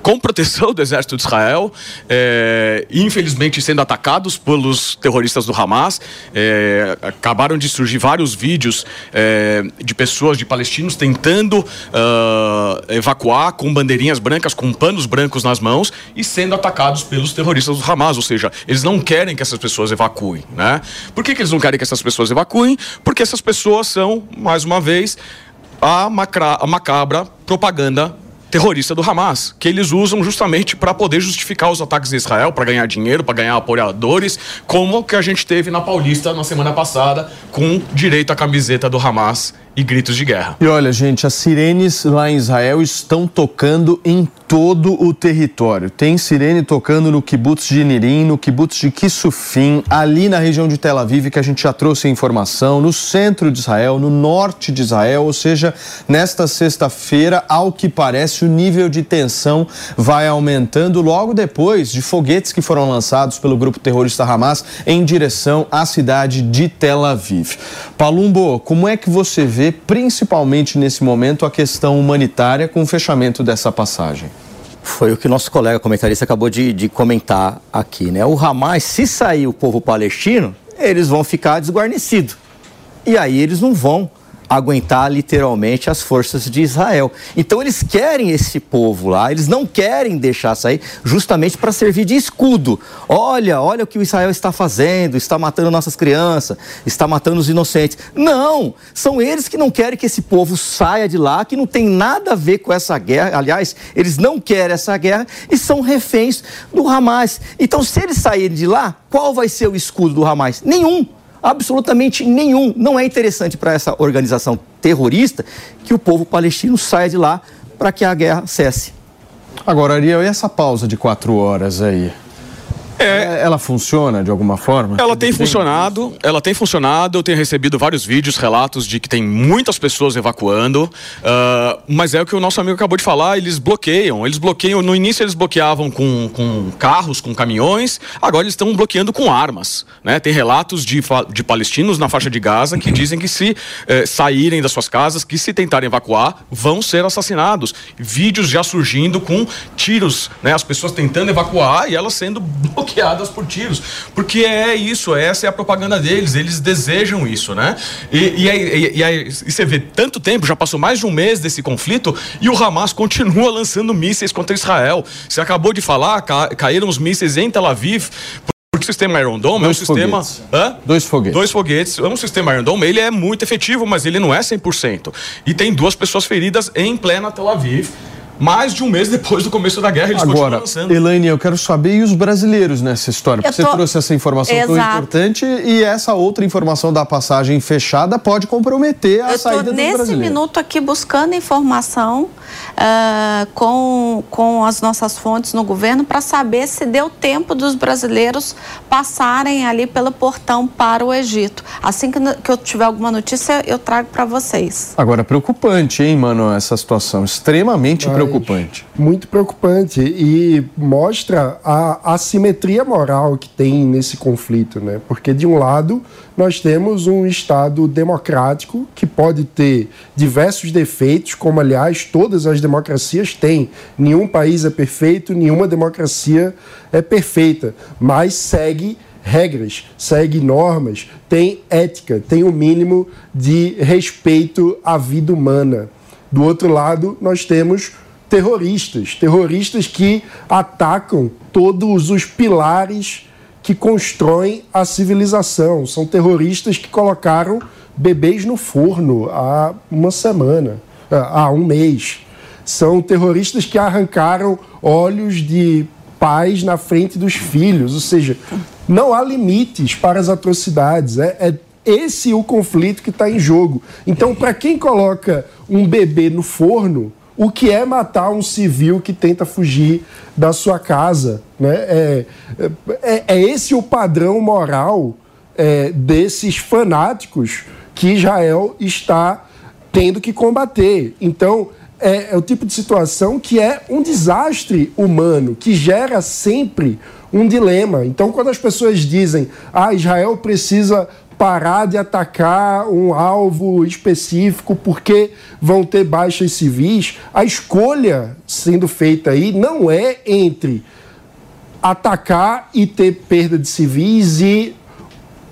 S12: com proteção do exército de Israel, é, infelizmente sendo atacados pelos terroristas do Hamas. É, acabaram de surgir vários vídeos é, de pessoas, de palestinos, tentando uh, evacuar com bandeirinhas brancas, com panos brancos nas mãos e sendo atacados pelos terroristas do Hamas. Ou seja, eles não querem que essas pessoas evacuem. Né? Por que, que eles não querem que essas pessoas evacuem? Porque essas pessoas são, mais uma vez, a, macra, a macabra propaganda terrorista do Hamas, que eles usam justamente para poder justificar os ataques de Israel, para ganhar dinheiro, para ganhar apoiadores, como que a gente teve na Paulista na semana passada, com direito à camiseta do Hamas e gritos de guerra.
S2: E olha, gente, as sirenes lá em Israel estão tocando em todo o território. Tem sirene tocando no kibbutz de Nirim, no kibbutz de Kisufim, ali na região de Tel Aviv, que a gente já trouxe informação, no centro de Israel, no norte de Israel, ou seja, nesta sexta-feira, ao que parece, o nível de tensão vai aumentando logo depois de foguetes que foram lançados pelo grupo terrorista Hamas em direção à cidade de Tel Aviv. Palumbo, como é que você vê principalmente nesse momento, a questão humanitária com o fechamento dessa passagem?
S5: Foi o que nosso colega comentarista acabou de, de comentar aqui, né? O Hamas, se sair o povo palestino, eles vão ficar desguarnecidos. E aí eles não vão aguentar literalmente as forças de Israel. Então eles querem esse povo lá, eles não querem deixar sair justamente para servir de escudo. Olha, olha o que o Israel está fazendo, está matando nossas crianças, está matando os inocentes. Não, são eles que não querem que esse povo saia de lá, que não tem nada a ver com essa guerra. Aliás, eles não querem essa guerra e são reféns do Hamas. Então, se eles saírem de lá, qual vai ser o escudo do Hamas? Nenhum absolutamente nenhum. Não é interessante para essa organização terrorista que o povo palestino saia de lá para que a guerra cesse.
S2: Agora, Ariel, e essa pausa de quatro horas aí? É, ela funciona de alguma forma?
S12: Ela tem funcionado, ela tem funcionado. Eu tenho recebido vários vídeos, relatos de que tem muitas pessoas evacuando. Uh, mas é o que o nosso amigo acabou de falar: eles bloqueiam. Eles bloqueiam. No início eles bloqueavam com, com carros, com caminhões. Agora eles estão bloqueando com armas. Né? Tem relatos de, de palestinos na faixa de Gaza que dizem que se eh, saírem das suas casas, que se tentarem evacuar, vão ser assassinados. Vídeos já surgindo com tiros, né? As pessoas tentando evacuar e elas sendo bloqueadas bloqueadas por tiros. Porque é isso, essa é a propaganda deles, eles desejam isso, né? E, e, aí, e, aí, e você vê tanto tempo, já passou mais de um mês desse conflito e o Hamas continua lançando mísseis contra Israel. Você acabou de falar, ca, caíram os mísseis em Tel Aviv. Porque o sistema Iron Dome Dois é um sistema.
S2: Hã? Dois foguetes.
S12: Dois foguetes. É um sistema Iron Dome, ele é muito efetivo, mas ele não é 100%. E tem duas pessoas feridas em plena Tel Aviv mais de um mês depois do começo da guerra, eles
S2: Agora, lançando. Elaine, eu quero saber e os brasileiros nessa história? Porque tô... você trouxe essa informação Exato. tão importante e essa outra informação da passagem fechada pode comprometer a eu saída dos brasileiros.
S3: nesse minuto aqui buscando informação uh, com, com as nossas fontes no governo para saber se deu tempo dos brasileiros passarem ali pelo portão para o Egito. Assim que, que eu tiver alguma notícia, eu trago para vocês.
S2: Agora, preocupante, hein, mano, essa situação. Extremamente preocupante preocupante.
S4: Muito preocupante e mostra a assimetria moral que tem nesse conflito, né? Porque de um lado nós temos um Estado democrático que pode ter diversos defeitos, como aliás todas as democracias têm. Nenhum país é perfeito, nenhuma democracia é perfeita, mas segue regras, segue normas, tem ética, tem o um mínimo de respeito à vida humana. Do outro lado, nós temos terroristas, terroristas que atacam todos os pilares que constroem a civilização. São terroristas que colocaram bebês no forno há uma semana, há um mês. São terroristas que arrancaram olhos de pais na frente dos filhos. Ou seja, não há limites para as atrocidades. É, é esse o conflito que está em jogo. Então, para quem coloca um bebê no forno, o que é matar um civil que tenta fugir da sua casa? Né? É, é, é esse o padrão moral é, desses fanáticos que Israel está tendo que combater. Então, é, é, o tipo de situação que é um desastre humano, que gera sempre um dilema. Então, quando as pessoas dizem, ah, Israel precisa parar de atacar um alvo específico porque vão ter baixas civis, a escolha sendo feita aí não é entre atacar e ter perda de civis e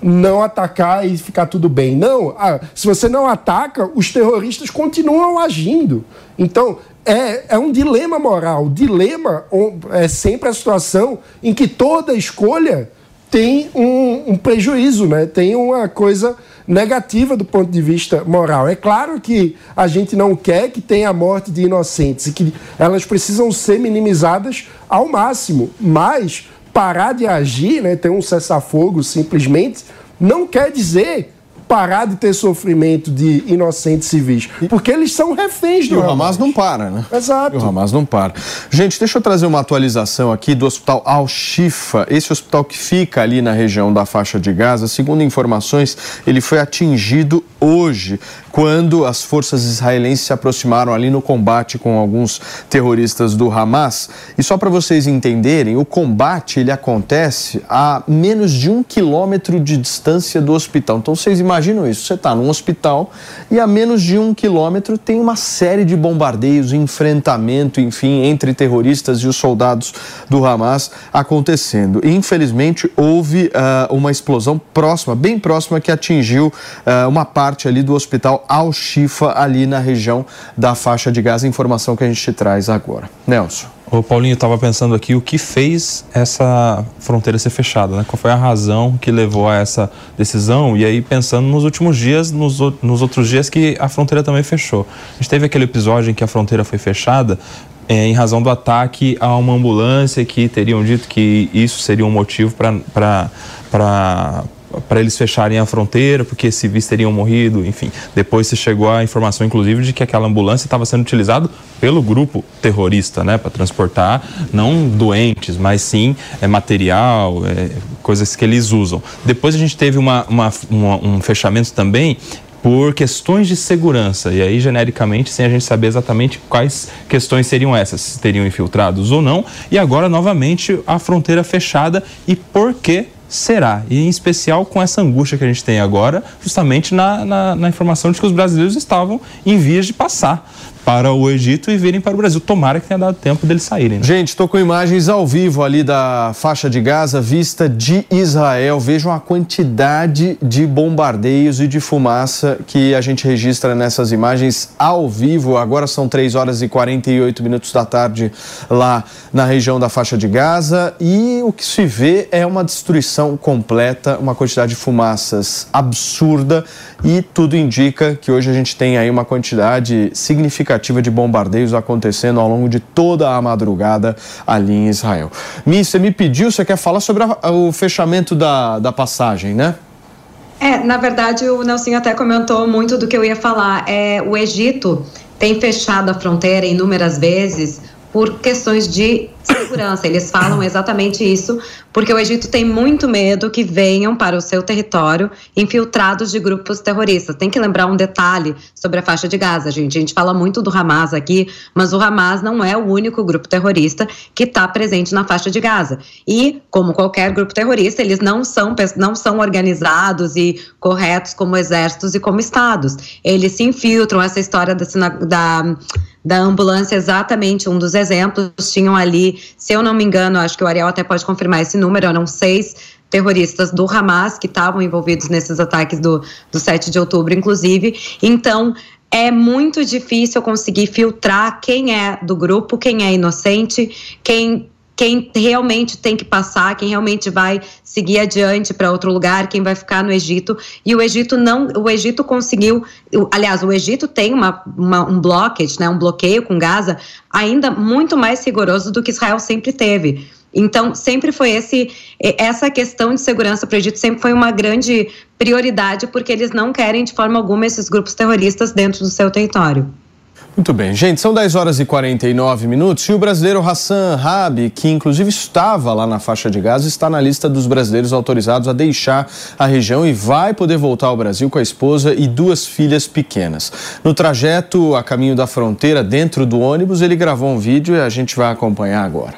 S4: não atacar e ficar tudo bem. Não, ah, se você não ataca, os terroristas continuam agindo. Então, é, é um dilema moral. Dilema é sempre a situação em que toda escolha tem um, um prejuízo, né? tem uma coisa negativa do ponto de vista moral. É claro que a gente não quer que tenha a morte de inocentes e que elas precisam ser minimizadas ao máximo, mas parar de agir, né, ter um cessar-fogo simplesmente, não quer dizer parar de ter sofrimento de inocentes civis. Porque eles são reféns do
S2: e o Hamas. não para, né?
S4: Exato.
S2: E o Hamas não para. Gente, deixa eu trazer uma atualização aqui do Hospital Al-Shifa. Esse hospital que fica ali na região da faixa de Gaza, segundo informações, ele foi atingido hoje quando as forças israelenses se aproximaram ali no combate com alguns terroristas do Hamas. E só para vocês entenderem, o combate ele acontece a menos de um quilômetro de distância do hospital. Então vocês imaginam isso? Você está num hospital e a menos de um quilômetro tem uma série de bombardeios, enfrentamento, enfim, entre terroristas e os soldados do Hamas acontecendo. E, infelizmente houve uh, uma explosão próxima, bem próxima, que atingiu uh, uma parte ali do hospital ao Chifa, ali na região da faixa de Gaza. Informação que a gente traz agora. Nelson.
S6: O Paulinho estava pensando aqui o que fez essa fronteira ser fechada, né? Qual foi a razão que levou a essa decisão? E aí pensando nos últimos dias, nos, nos outros dias que a fronteira também fechou. A gente teve aquele episódio em que a fronteira foi fechada é, em razão do ataque a uma ambulância que teriam dito que isso seria um motivo para para eles fecharem a fronteira, porque civis teriam morrido, enfim. Depois se chegou a informação, inclusive, de que aquela ambulância estava sendo utilizada pelo grupo terrorista, né, para transportar não doentes, mas sim é, material, é, coisas que eles usam. Depois a gente teve uma, uma, uma, um fechamento também por questões de segurança. E aí, genericamente, sem a gente saber exatamente quais questões seriam essas, se teriam infiltrados ou não. E agora, novamente, a fronteira fechada. E por que será. E em especial com essa angústia que a gente tem agora, justamente na, na, na informação de que os brasileiros estavam em vias de passar para o Egito e virem para o Brasil. Tomara que tenha dado tempo deles saírem. Né?
S2: Gente, estou com imagens ao vivo ali da faixa de Gaza, vista de Israel. Vejam a quantidade de bombardeios e de fumaça que a gente registra nessas imagens ao vivo. Agora são 3 horas e 48 minutos da tarde lá na região da faixa de Gaza e o que se vê é uma destruição completa, uma quantidade de fumaças absurda e tudo indica que hoje a gente tem aí uma quantidade significativa de bombardeios acontecendo ao longo de toda a madrugada ali em Israel. Mi, você me pediu, você quer falar sobre a, o fechamento da, da passagem, né?
S7: É, na verdade, o Nelson até comentou muito do que eu ia falar. É, o Egito tem fechado a fronteira inúmeras vezes por questões de segurança. Eles falam exatamente isso, porque o Egito tem muito medo que venham para o seu território infiltrados de grupos terroristas. Tem que lembrar um detalhe sobre a faixa de Gaza, gente. A gente fala muito do Hamas aqui, mas o Hamas não é o único grupo terrorista que está presente na faixa de Gaza. E, como qualquer grupo terrorista, eles não são, não são organizados e corretos como exércitos e como estados. Eles se infiltram. Essa história da, da da ambulância, exatamente um dos exemplos. Tinham ali, se eu não me engano, acho que o Ariel até pode confirmar esse número, eram seis terroristas do Hamas que estavam envolvidos nesses ataques do, do 7 de outubro, inclusive. Então, é muito difícil conseguir filtrar quem é do grupo, quem é inocente, quem quem realmente tem que passar, quem realmente vai seguir adiante para outro lugar, quem vai ficar no Egito. E o Egito não, o Egito conseguiu, aliás, o Egito tem uma, uma, um blockage, né, um bloqueio com Gaza ainda muito mais rigoroso do que Israel sempre teve. Então, sempre foi esse, essa questão de segurança para o Egito sempre foi uma grande prioridade, porque eles não querem de forma alguma esses grupos terroristas dentro do seu território.
S2: Muito bem, gente, são 10 horas e 49 minutos e o brasileiro Hassan Rabi, que inclusive estava lá na faixa de Gaza, está na lista dos brasileiros autorizados a deixar a região e vai poder voltar ao Brasil com a esposa e duas filhas pequenas. No trajeto a caminho da fronteira, dentro do ônibus, ele gravou um vídeo e a gente vai acompanhar agora.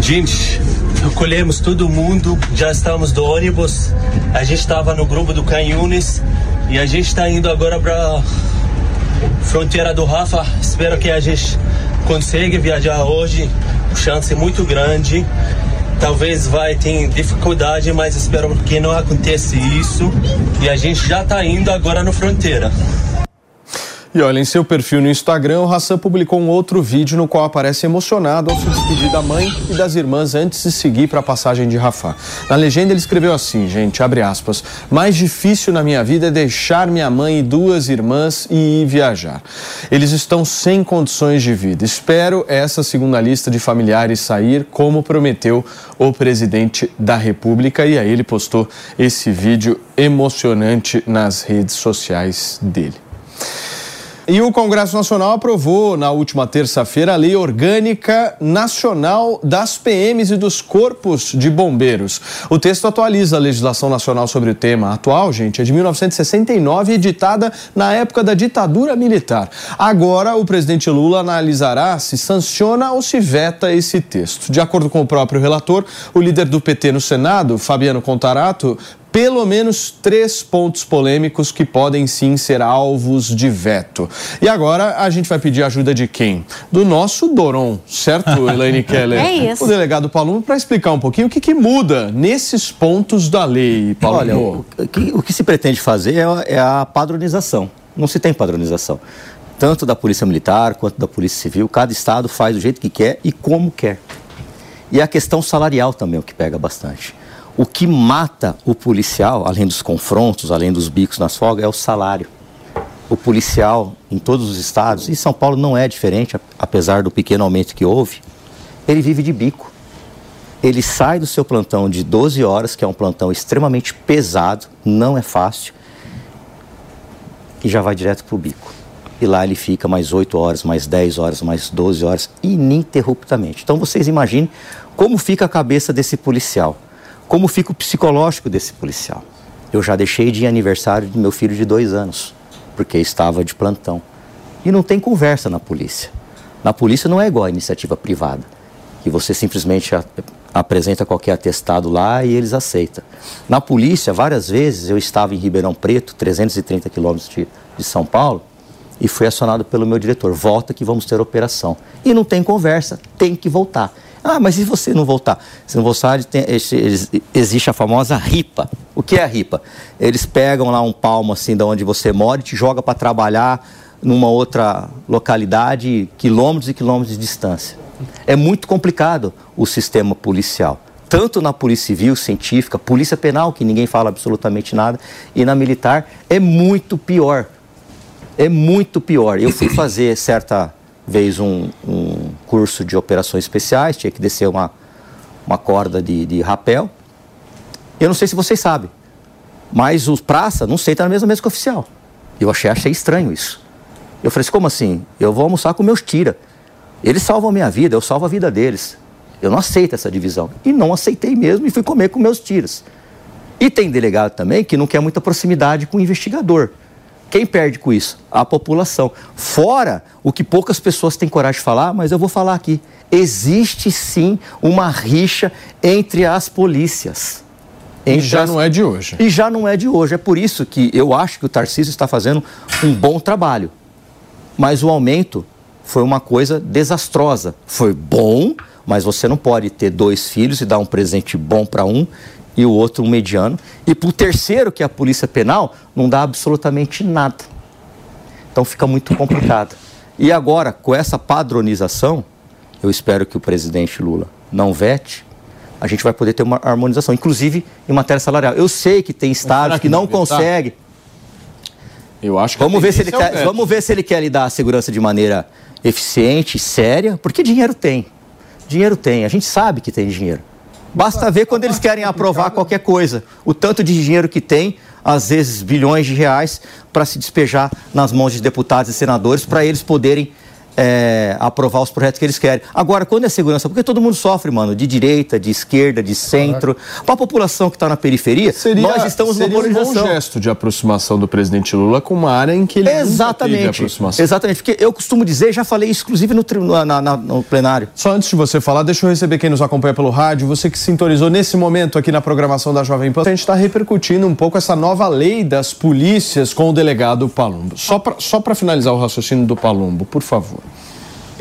S13: Gente, recolhemos todo mundo, já estamos do ônibus, a gente estava no grupo do Canhunes e a gente está indo agora para fronteira do Rafa. Espero que a gente consiga viajar hoje. Chance muito grande. Talvez vai ter dificuldade, mas espero que não aconteça isso. E a gente já está indo agora na fronteira.
S2: E olha, em seu perfil no Instagram, o Hassan publicou um outro vídeo no qual aparece emocionado ao se despedir da mãe e das irmãs antes de seguir para a passagem de Rafah. Na legenda ele escreveu assim, gente, abre aspas, mais difícil na minha vida é deixar minha mãe e duas irmãs e ir viajar. Eles estão sem condições de vida. Espero essa segunda lista de familiares sair como prometeu o presidente da República e aí ele postou esse vídeo emocionante nas redes sociais dele. E o Congresso Nacional aprovou na última terça-feira a Lei Orgânica Nacional das PMs e dos Corpos de Bombeiros. O texto atualiza a legislação nacional sobre o tema. atual, gente, é de 1969 editada na época da ditadura militar. Agora, o presidente Lula analisará se sanciona ou se veta esse texto. De acordo com o próprio relator, o líder do PT no Senado, Fabiano Contarato, pelo menos três pontos polêmicos que podem sim ser alvos de veto. E agora a gente vai pedir ajuda de quem? Do nosso Doron, certo, Elaine Keller?
S3: É isso.
S2: O delegado Paulo, para explicar um pouquinho o que, que, muda nesses pontos da lei, Paulo.
S5: Olha, o, o, que, o que se pretende fazer é, é a padronização. Não se tem padronização. Tanto da Polícia Militar quanto da Polícia Civil, cada estado faz do jeito que quer e como quer. E a questão salarial também é o que pega bastante. O que mata o policial, além dos confrontos, além dos bicos nas folgas, é o salário. O policial em todos os estados, e São Paulo não é diferente, apesar do pequeno aumento que houve, ele vive de bico. Ele sai do seu plantão de 12 horas, que é um plantão extremamente pesado, não é fácil, e já vai direto para o bico. E lá ele fica mais 8 horas, mais 10 horas, mais 12 horas, ininterruptamente. Então vocês imaginem como fica a cabeça desse policial como fica o psicológico desse policial? Eu já deixei de aniversário de meu filho de dois anos, porque estava de plantão. E não tem conversa na polícia. Na polícia não é igual a iniciativa privada, que você simplesmente apresenta qualquer atestado lá e eles aceitam. Na polícia, várias vezes eu estava em Ribeirão Preto, 330 quilômetros de, de São Paulo, e fui acionado pelo meu diretor: volta que vamos ter operação. E não tem conversa, tem que voltar. Ah, mas e você não voltar? Se não voltar, tem, existe a famosa ripa. O que é a ripa? Eles pegam lá um palmo assim de onde você mora e te joga para trabalhar numa outra localidade, quilômetros e quilômetros de distância. É muito complicado o sistema policial. Tanto na polícia civil, científica, polícia penal, que ninguém fala absolutamente nada, e na militar, é muito pior. É muito pior. Eu fui fazer certa vez um, um curso de operações especiais, tinha que descer uma, uma corda de, de rapel. Eu não sei se vocês sabem, mas os praça não sentam na mesma mesa que o oficial. Eu achei, achei estranho isso. Eu falei assim, como assim? Eu vou almoçar com meus tira. Eles salvam a minha vida, eu salvo a vida deles. Eu não aceito essa divisão. E não aceitei mesmo e fui comer com meus tiras. E tem delegado também que não quer muita proximidade com o investigador. Quem perde com isso? A população. Fora o que poucas pessoas têm coragem de falar, mas eu vou falar aqui. Existe sim uma rixa entre as polícias.
S2: Entre e já as... não é de hoje.
S5: E já não é de hoje. É por isso que eu acho que o Tarcísio está fazendo um bom trabalho. Mas o aumento foi uma coisa desastrosa. Foi bom, mas você não pode ter dois filhos e dar um presente bom para um e o outro um mediano. E para o terceiro, que é a Polícia Penal, não dá absolutamente nada. Então fica muito complicado. E agora, com essa padronização, eu espero que o presidente Lula não vete, a gente vai poder ter uma harmonização, inclusive em matéria salarial. Eu sei que tem estados que,
S2: que
S5: não conseguem.
S2: Eu acho que
S5: Vamos ver, se ele
S2: é
S5: quer,
S2: veto.
S5: vamos ver se ele quer lidar a segurança de maneira eficiente, séria, porque dinheiro tem. Dinheiro tem, a gente sabe que tem dinheiro. Basta ver quando eles querem aprovar qualquer coisa. O tanto de dinheiro que tem, às vezes bilhões de reais, para se despejar nas mãos de deputados e senadores, para eles poderem é, aprovar os projetos que eles querem. Agora, quando é segurança, porque todo mundo sofre, mano, de direita, de esquerda, de centro. Para a população que está na periferia,
S2: Seria,
S5: nós estamos numa
S2: seria um bom
S5: polarização.
S2: gesto de aproximação do presidente Lula com uma área em que ele nunca
S5: Exatamente.
S2: aproximação.
S5: Exatamente, porque eu costumo dizer, já falei isso, inclusive no, na- na- no plenário.
S2: Só antes de você falar, deixa eu receber quem nos acompanha pelo rádio, você que sintonizou nesse momento aqui na programação da Jovem Pan. A gente está repercutindo um pouco essa nova lei das polícias com o delegado Palumbo. Só para só pra finalizar o raciocínio do Palumbo, por favor.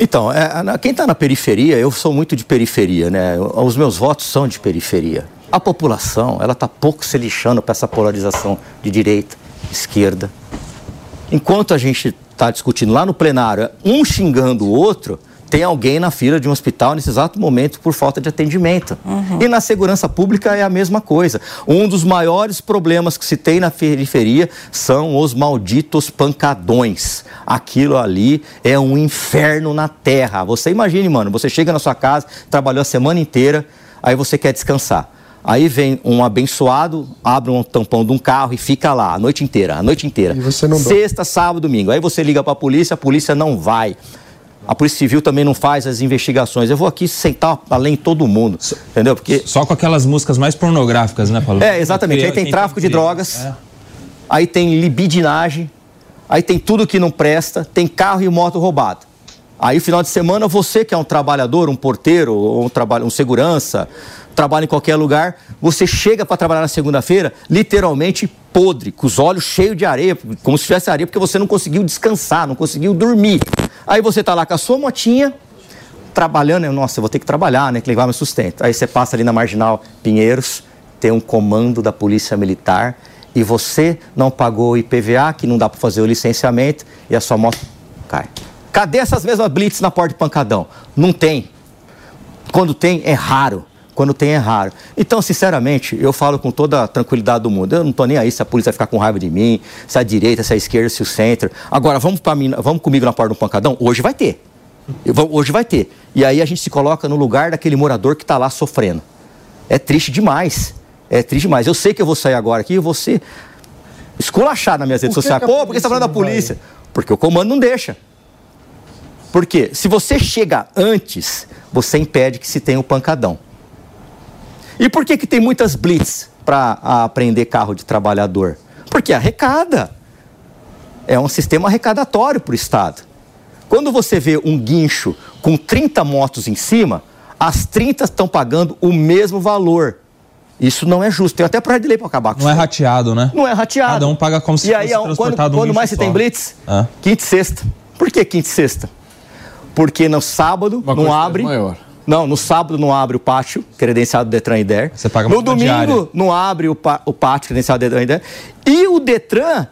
S5: Então, é, quem está na periferia, eu sou muito de periferia, né? Os meus votos são de periferia. A população, ela está pouco se lixando para essa polarização de direita, esquerda. Enquanto a gente está discutindo lá no plenário, um xingando o outro, tem alguém na fila de um hospital nesse exato momento por falta de atendimento. E na segurança pública é a mesma coisa. Um dos maiores problemas que se tem na periferia são os malditos pancadões. Aquilo ali é um inferno na terra. Você imagine, mano, você chega na sua casa, trabalhou a semana inteira, aí você quer descansar. Aí vem um abençoado, abre um tampão de um carro e fica lá a noite inteira, a noite inteira.
S4: E você não.
S5: Sexta, sábado, domingo. Aí você liga para a polícia, a polícia não vai. A Polícia Civil também não faz as investigações. Eu vou aqui sentar além de todo mundo, entendeu? Porque
S6: Só com aquelas músicas mais pornográficas, né, Paulo?
S5: é, exatamente. Aí tem tráfico de drogas,
S6: É.
S5: aí tem libidinagem, aí tem tudo que não presta, tem carro e moto roubado. Aí, final de semana, você que é um trabalhador, um porteiro, ou um, um segurança, trabalha em qualquer lugar, você chega para trabalhar na segunda-feira, literalmente podre, com os olhos cheios de areia, como se tivesse areia, porque você não conseguiu descansar, não conseguiu dormir. Aí você tá lá com a sua motinha, trabalhando, eu, nossa, eu vou ter que trabalhar, né? Que levar meu sustento. Aí você passa ali na Marginal Pinheiros, tem um comando da Polícia Militar e você não pagou o IPVA, que não dá para fazer o licenciamento e a sua moto cai. Cadê essas mesmas blitz na porta de pancadão? Não tem. Quando tem, é raro. Quando tem, é raro. Então, sinceramente, eu falo com toda a tranquilidade do mundo. Eu não tô nem aí se a polícia vai ficar com raiva de mim, se a direita, se a esquerda, se o centro. Agora, vamos, pra mim, vamos comigo na porta do pancadão? Hoje vai ter. Hoje vai ter. E aí a gente se coloca no lugar daquele morador que está lá sofrendo. É triste demais. É triste demais. Eu sei que eu vou sair agora aqui e vou ser esculachado nas minhas redes sociais. Pô, por que você está falando da
S4: polícia?
S5: Porque o comando não deixa. Porque se você chega antes, você impede que se tenha o pancadão. E por que, que tem muitas blitz para apreender carro de trabalhador? Porque arrecada. É um sistema arrecadatório para o Estado. Quando você vê um guincho com 30 motos em cima, as 30 estão pagando o mesmo valor. Isso não é justo. Tem até projeto de lei para acabar com
S6: Não é
S5: isso.
S6: rateado, né?
S5: Não é rateado.
S6: Cada um paga como se
S5: E aí,
S6: fosse
S5: quando,
S6: transportado um
S5: quando mais
S6: guincho
S5: você tem
S6: só.
S5: blitz?
S6: Ah.
S5: Quinta e sexta. Por que quinta e sexta? Porque no sábado
S2: Uma
S5: não abre.
S2: maior.
S5: Não, no sábado não abre o pátio credenciado do Detran e Der.
S6: Você paga
S5: No domingo
S6: diária.
S5: não abre o, o pátio credenciado do Detran e Der. E o Detran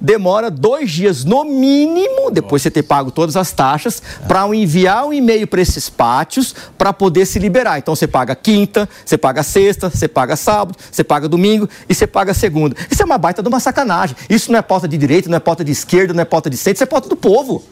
S5: demora dois dias no mínimo, depois de você ter pago todas as taxas, para enviar um e-mail para esses pátios para poder se liberar. Então você paga quinta, você paga sexta, você paga sábado, você paga domingo e você paga segunda. Isso é uma baita de uma sacanagem. Isso não é pauta de direita, não é pauta de esquerda, não é pauta de centro, isso é pauta do povo.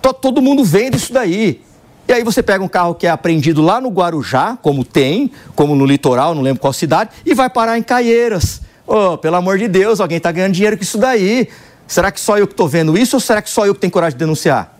S5: To- Todo mundo vende isso daí. E aí você pega um carro que é apreendido lá no Guarujá, como tem, como no litoral, não lembro qual cidade, e vai parar em Caieiras. Ô, pelo amor de Deus, alguém está ganhando dinheiro com isso daí. Será que só eu que estou vendo isso ou será que só eu que tenho coragem de denunciar?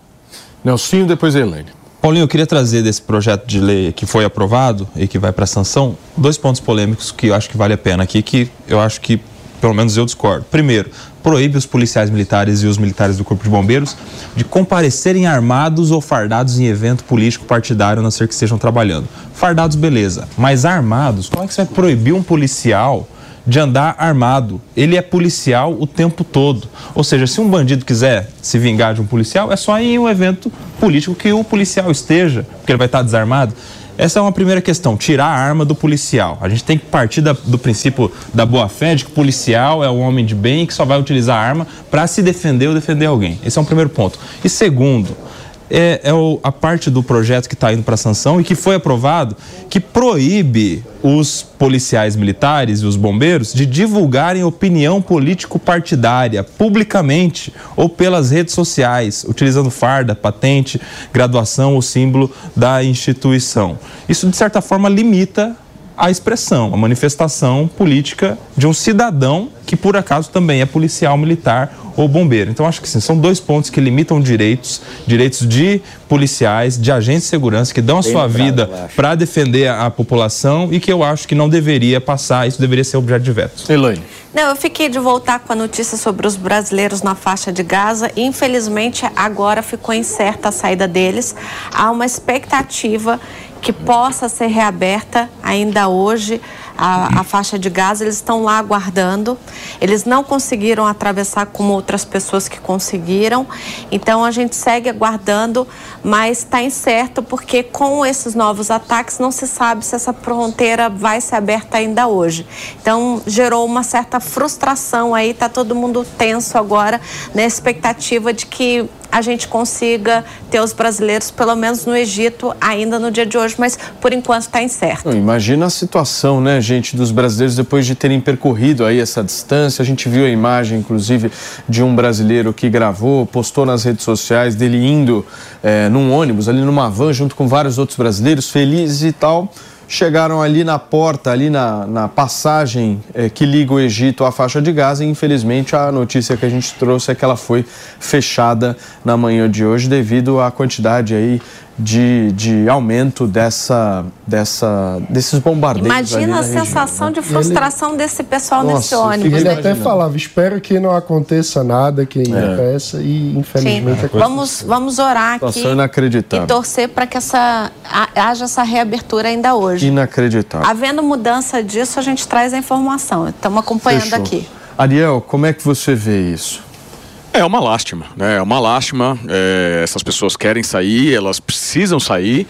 S2: Nelsinho, depois a Elaine.
S6: Paulinho, eu queria trazer desse projeto de lei que foi aprovado e que vai para sanção dois pontos polêmicos que eu acho que vale a pena aqui, que eu acho que, pelo menos eu discordo. Primeiro, proíbe os policiais militares e os militares do Corpo de Bombeiros de comparecerem armados ou fardados em evento político partidário, a não ser que estejam trabalhando. Fardados, beleza. Mas armados, como é que você vai proibir um policial de andar armado. Ele é policial o tempo todo. Ou seja, se um bandido quiser se vingar de um policial, é só em um evento político que o policial esteja, porque ele vai estar desarmado. Essa é uma primeira questão, tirar a arma do policial. A gente tem que partir da, do princípio da boa-fé, de que o policial é um homem de bem que só vai utilizar a arma para se defender ou defender alguém. Esse é um primeiro ponto. E segundo, é, é o, a parte do projeto que está indo para sanção e que foi aprovado, que proíbe os policiais militares e os bombeiros de divulgarem opinião político-partidária publicamente ou pelas redes sociais, utilizando farda, patente, graduação ou símbolo da instituição. Isso, de certa forma, limita a expressão, a manifestação política de um cidadão que por acaso também é policial militar ou bombeiro. Então acho que sim, são dois pontos que limitam direitos, direitos de policiais, de agentes de segurança que dão a
S5: Bem
S6: sua
S5: lembrado,
S6: vida para defender a, a população e que eu acho que não deveria passar, isso deveria ser objeto de veto.
S2: Elaine.
S3: Não, eu fiquei de voltar com a notícia sobre os brasileiros na faixa de Gaza. Infelizmente, agora ficou incerta a saída deles. Há uma expectativa que possa ser reaberta ainda hoje a, a faixa de Gaza. Eles estão lá aguardando. Eles não conseguiram atravessar como outras pessoas que conseguiram. Então, a gente segue aguardando, mas está incerto porque com esses novos ataques não se sabe se essa fronteira vai ser aberta ainda hoje. Então, gerou uma certa frustração aí, tá todo mundo tenso agora na expectativa de que a gente consiga ter os brasileiros, pelo menos no Egito, ainda no dia de hoje, mas por enquanto está incerto.
S2: Não, imagina a situação, né, gente, dos brasileiros depois de terem percorrido aí essa distância. A gente viu a imagem, inclusive, de um brasileiro que gravou, postou nas redes sociais dele indo eh, num ônibus, ali numa van, junto com vários outros brasileiros, felizes e tal. Chegaram ali na porta, ali na, na passagem eh, que liga o Egito à faixa de Gaza, e infelizmente a notícia que a gente trouxe é que ela foi fechada na manhã de hoje devido à quantidade aí de, de aumento dessa, dessa, desses bombardeios.
S3: Imagina a
S2: na região,
S3: sensação
S2: né?
S3: de frustração desse pessoal nesse
S2: Nossa,
S3: ônibus.
S4: Ele
S3: né?
S4: até falava, espero que não aconteça nada que impeça e
S3: Sim.
S4: infelizmente aconteceu.
S3: Vamos, vamos orar aqui e torcer para que essa, ha- haja essa reabertura ainda hoje.
S2: Inacreditável.
S3: Havendo mudança disso, a gente traz a informação. Estamos acompanhando
S2: Fechou.
S3: aqui.
S2: Ariel, como é que você vê isso?
S12: É uma lástima, né? É uma lástima. é, essas pessoas querem sair, elas precisam sair,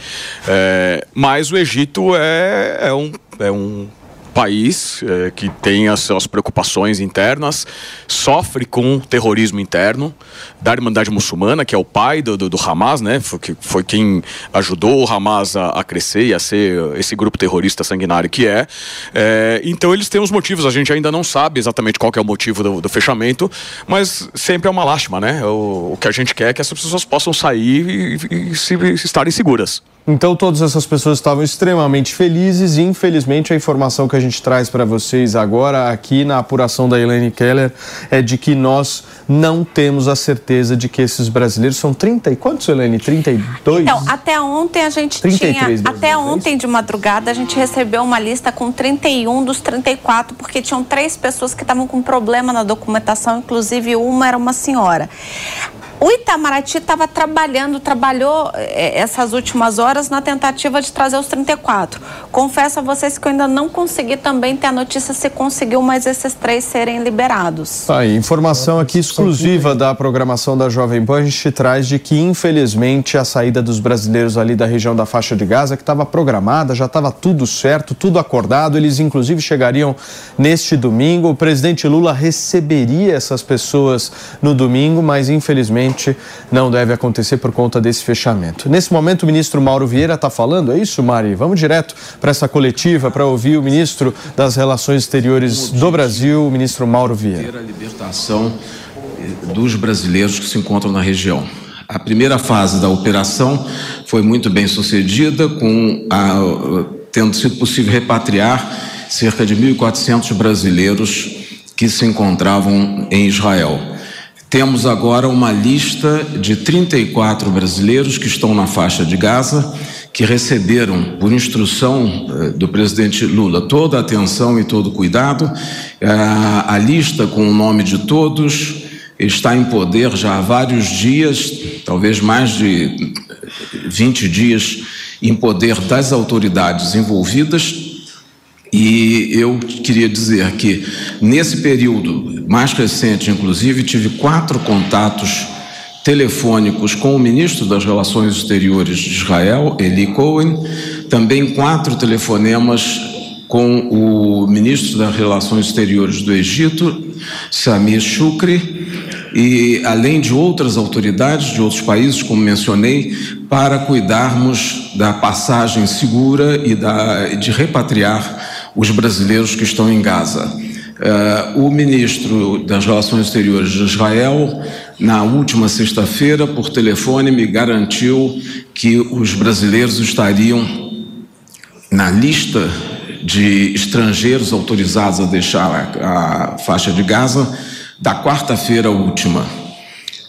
S12: é, mas o Egito é, é um, é um país é, que tem as suas preocupações internas, sofre com terrorismo interno da Irmandade Muçulmana, que é o pai do, do, do Hamas, né? Foi, que- foi quem ajudou o Hamas a, a crescer e a ser esse grupo terrorista sanguinário que é. É, então eles têm os motivos, a gente ainda não sabe exatamente qual é o motivo do, do fechamento, mas sempre é uma lástima, né? O, o que a gente quer é que essas pessoas possam sair e, e se, se estarem seguras.
S2: Então, todas essas pessoas estavam extremamente felizes e, infelizmente, a informação que a gente traz para vocês agora, aqui na apuração da Elaine Keller, é de que nós não temos a certeza de que esses brasileiros são 30 e quantos, Elaine? 32?
S3: Então, até ontem a gente
S2: 33
S3: tinha. Até ontem de madrugada a gente recebeu uma lista com 31 dos 34, porque tinham três pessoas que estavam com problema na documentação, inclusive uma era uma senhora. O Itamaraty estava trabalhando, trabalhou eh, essas últimas horas na tentativa de trazer os 34. Confesso a vocês que eu ainda não consegui também ter a notícia se conseguiu mais esses três serem liberados.
S2: Tá aí, informação aqui exclusiva da programação da Jovem Pan, a gente traz de que, infelizmente, a saída dos brasileiros ali da região da faixa de Gaza, que estava programada, já estava tudo certo, tudo acordado, eles inclusive chegariam neste domingo. O presidente Lula receberia essas pessoas no domingo, mas infelizmente não deve acontecer por conta desse fechamento. Nesse momento, o ministro Mauro Vieira está falando, é isso, Mari? Vamos direto para essa coletiva para ouvir o ministro das Relações Exteriores do Brasil, o ministro Mauro Vieira.
S14: a libertação eh, dos brasileiros que se encontram na região. A primeira fase da operação foi muito bem sucedida, com a, tendo sido possível repatriar cerca de 1.400 brasileiros que se encontravam em Israel. Temos agora uma lista de 34 brasileiros que estão na faixa de Gaza, que receberam, por instrução eh, do presidente Lula, toda a atenção e todo o cuidado. A, a lista com o nome de todos está em poder já há vários dias, talvez mais de 20 dias, em poder das autoridades envolvidas. E eu queria dizer que, nesse período mais recente, inclusive, tive quatro contatos telefônicos com o ministro das Relações Exteriores de Israel, Eli Cohen. também quatro telefonemas com o ministro das Relações Exteriores do Egito, Samir Shukri, e além de outras autoridades de outros países, como mencionei, para cuidarmos da passagem segura e da, de repatriar os brasileiros que estão em Gaza. Uh, o ministro das Relações Exteriores de Israel, na última sexta-feira, por telefone, me garantiu que os brasileiros estariam na lista de estrangeiros autorizados a deixar a, a faixa de Gaza da quarta-feira última.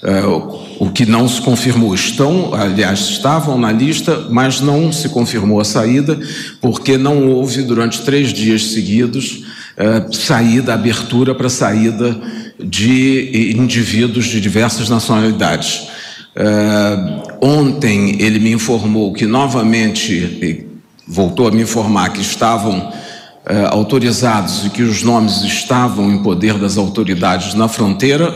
S14: Uh, o que não se confirmou. Estão, aliás, estavam na lista, mas não se confirmou a saída, porque não houve, durante três dias seguidos, uh, saída, abertura para saída de indivíduos de diversas nacionalidades. Uh, ontem ele me informou que novamente voltou a me informar que estavam eh, autorizados e que os nomes estavam em poder das autoridades na fronteira,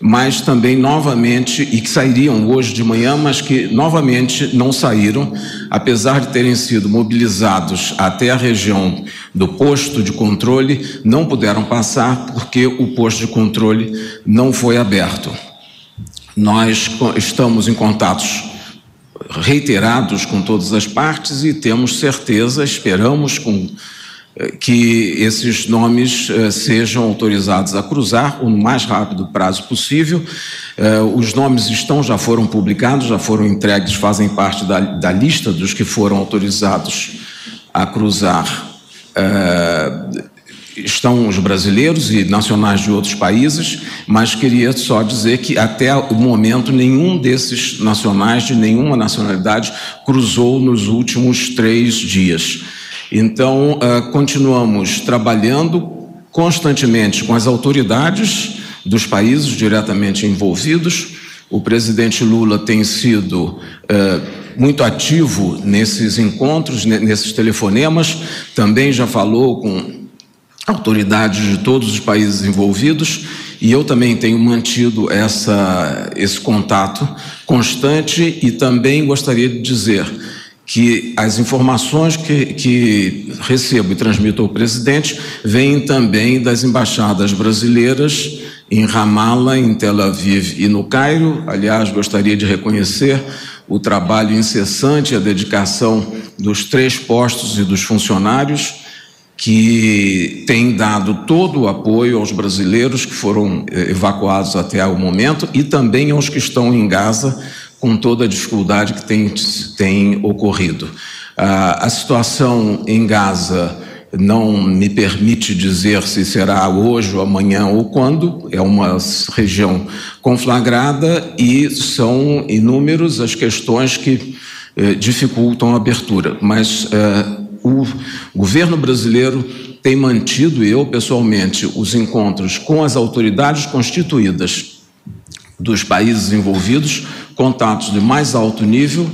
S14: mas também novamente, e que sairiam hoje de manhã, mas que novamente não saíram, apesar de terem sido mobilizados até a região do posto de controle, não puderam passar porque o posto de controle não foi aberto. Nós estamos em contatos reiterados com todas as partes e temos certeza, esperamos com, que esses nomes eh, sejam autorizados a cruzar o mais rápido prazo possível. Eh, os nomes estão, já foram publicados, já foram entregues, fazem parte da, da lista dos que foram autorizados a cruzar estão os brasileiros e nacionais de outros países, mas queria só dizer que até o momento nenhum desses nacionais de nenhuma nacionalidade cruzou nos últimos três dias. Então, uh, continuamos trabalhando constantemente com as autoridades dos países diretamente envolvidos. O presidente Lula tem sido uh, muito ativo nesses encontros, nesses telefonemas, também já falou com autoridades de todos os países envolvidos e eu também tenho mantido essa, esse contato constante e também gostaria de dizer que as informações que, que recebo e transmito ao presidente vêm também das embaixadas brasileiras em Ramallah, em Tel Aviv e no Cairo. Aliás, gostaria de reconhecer o trabalho incessante a dedicação dos três postos e dos funcionários que tem dado todo o apoio aos brasileiros que foram eh, evacuados até o momento e também aos que estão em Gaza com toda a dificuldade que tem, tem ocorrido. Ah, a situação em Gaza não me permite dizer se será hoje ou amanhã ou quando, é uma região conflagrada e são inúmeras as questões que eh, dificultam a abertura, mas eh, o governo brasileiro tem mantido, eu pessoalmente, os encontros com as autoridades constituídas dos países envolvidos, contatos de mais alto nível,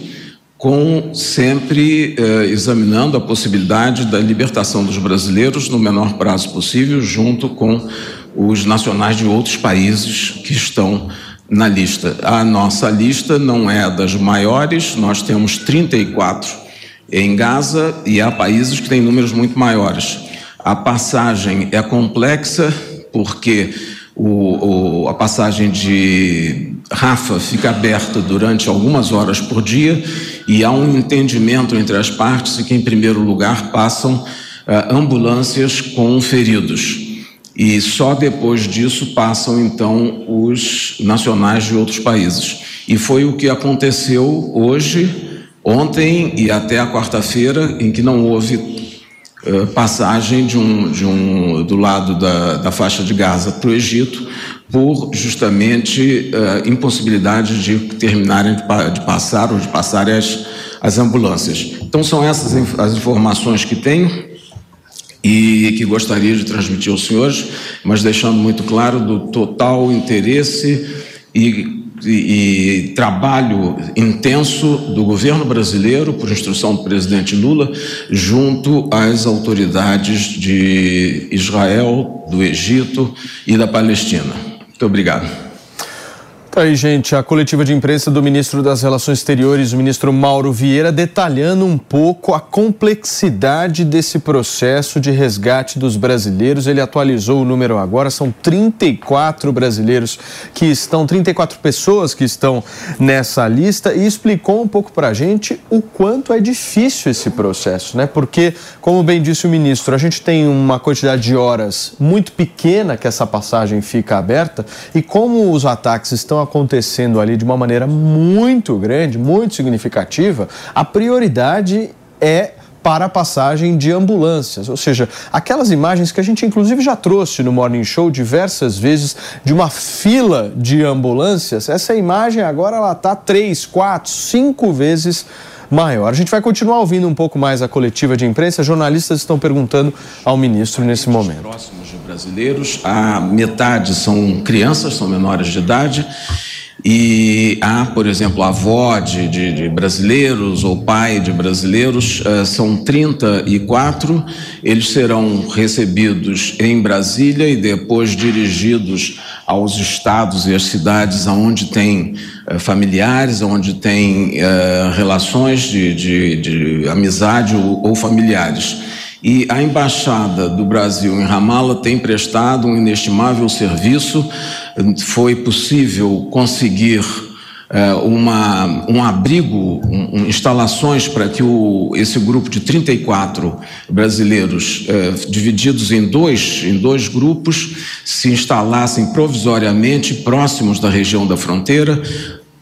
S14: com sempre eh, examinando a possibilidade da libertação dos brasileiros no menor prazo possível, junto com os nacionais de outros países que estão na lista. A nossa lista não é das maiores, nós temos 34 em Gaza e há países que têm números muito maiores. A passagem é complexa porque o, o, a passagem de Rafa fica aberta durante algumas horas por dia e há um entendimento entre as partes e que, em primeiro lugar, passam uh, ambulâncias com feridos. E só depois disso passam, então, os nacionais de outros países. E foi o que aconteceu hoje ontem e até a quarta-feira, em que não houve uh, passagem de um, de um, do lado da, da faixa de Gaza para o Egito, por justamente uh, impossibilidade de terminarem de, de, passar ou de passar as, as ambulâncias. Então, são essas as informações que tenho e que gostaria de transmitir aos senhores, mas deixando muito claro do total interesse e e, e, trabalho intenso do governo brasileiro, por instrução do presidente Lula, junto às autoridades de Israel, do Egito e da Palestina. Muito obrigado.
S2: Tá aí, gente, a coletiva de imprensa do ministro das Relações Exteriores, o ministro Mauro Vieira, detalhando um pouco a complexidade desse processo de resgate dos brasileiros. Ele atualizou o número agora, são 34 brasileiros que estão, 34 pessoas que estão nessa lista e explicou um pouco pra gente o quanto é difícil esse processo, né? Porque, como bem disse o ministro, a gente tem uma quantidade de horas muito pequena que essa passagem fica aberta e como os ataques estão acontecendo ali de uma maneira muito grande, muito significativa, a prioridade é para a passagem de ambulâncias, ou seja, aquelas imagens que a gente inclusive já trouxe no Morning Show diversas vezes de uma fila de ambulâncias, essa imagem agora ela está três, quatro, cinco vezes maior. A gente vai continuar ouvindo um pouco mais a coletiva de imprensa. Jornalistas estão perguntando ao ministro nesse momento.
S14: Próximos de brasileiros, a metade são crianças, são menores de idade. E há, por exemplo, avó de, de, de, brasileiros ou pai de brasileiros, uh, são 34. Eles serão recebidos em Brasília e depois dirigidos aos estados e às cidades onde tem uh, familiares, onde tem uh, relações de, de, de amizade ou, ou familiares. E a Embaixada do Brasil em Ramala tem prestado um inestimável serviço. Foi possível conseguir é, uma, um abrigo, um, instalações para que o, esse grupo de 34 brasileiros, é, divididos em dois, em dois grupos, se instalassem provisoriamente próximos da região da fronteira,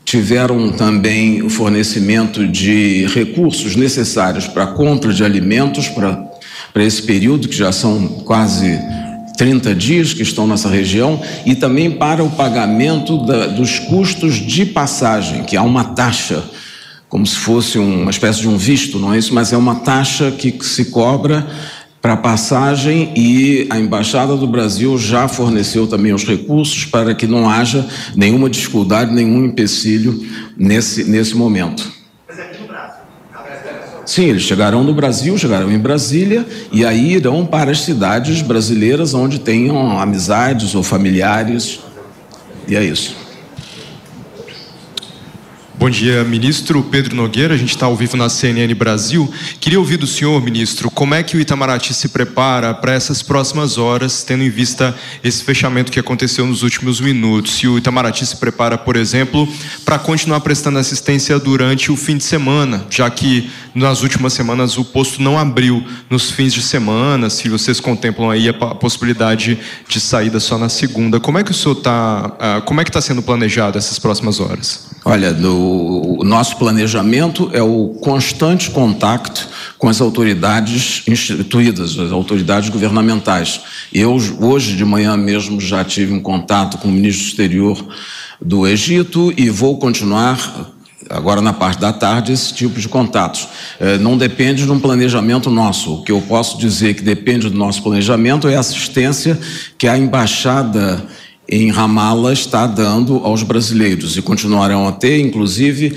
S14: tiveram também o fornecimento de recursos necessários para a compra de alimentos para para esse período, que já são quase 30 dias que estão nessa região, e também para o pagamento da, dos custos de passagem, que há uma taxa, como se fosse uma espécie de um visto, não é isso? Mas é uma taxa que se cobra para passagem e a Embaixada do Brasil já forneceu também os recursos para que não haja nenhuma dificuldade, nenhum empecilho nesse, nesse momento. Sim, eles chegarão no Brasil, chegarão em Brasília e aí irão para as cidades brasileiras onde tenham amizades ou familiares. E é isso.
S15: Bom dia, ministro Pedro Nogueira. A gente está ao vivo na CNN Brasil. Queria ouvir do senhor, ministro, como é que o Itamaraty se prepara para essas próximas horas, tendo em vista esse fechamento que aconteceu nos últimos minutos. Se o Itamaraty se prepara, por exemplo, para continuar prestando assistência durante o fim de semana, já que nas últimas semanas o posto não abriu nos fins de semana, se vocês contemplam aí a possibilidade de saída só na segunda. Como é que o senhor está, ah, como é que está sendo planejado essas próximas horas?
S14: Olha, no, o nosso planejamento é o constante contato com as autoridades instituídas, as autoridades governamentais. Eu, hoje de manhã mesmo, já tive um contato com o ministro do Exterior do Egito e vou continuar agora na parte da tarde, esse tipo de contatos. É, não depende de um planejamento nosso. O que eu posso dizer que depende do nosso planejamento é a assistência que a embaixada em Ramala está dando aos brasileiros e continuarão a ter, inclusive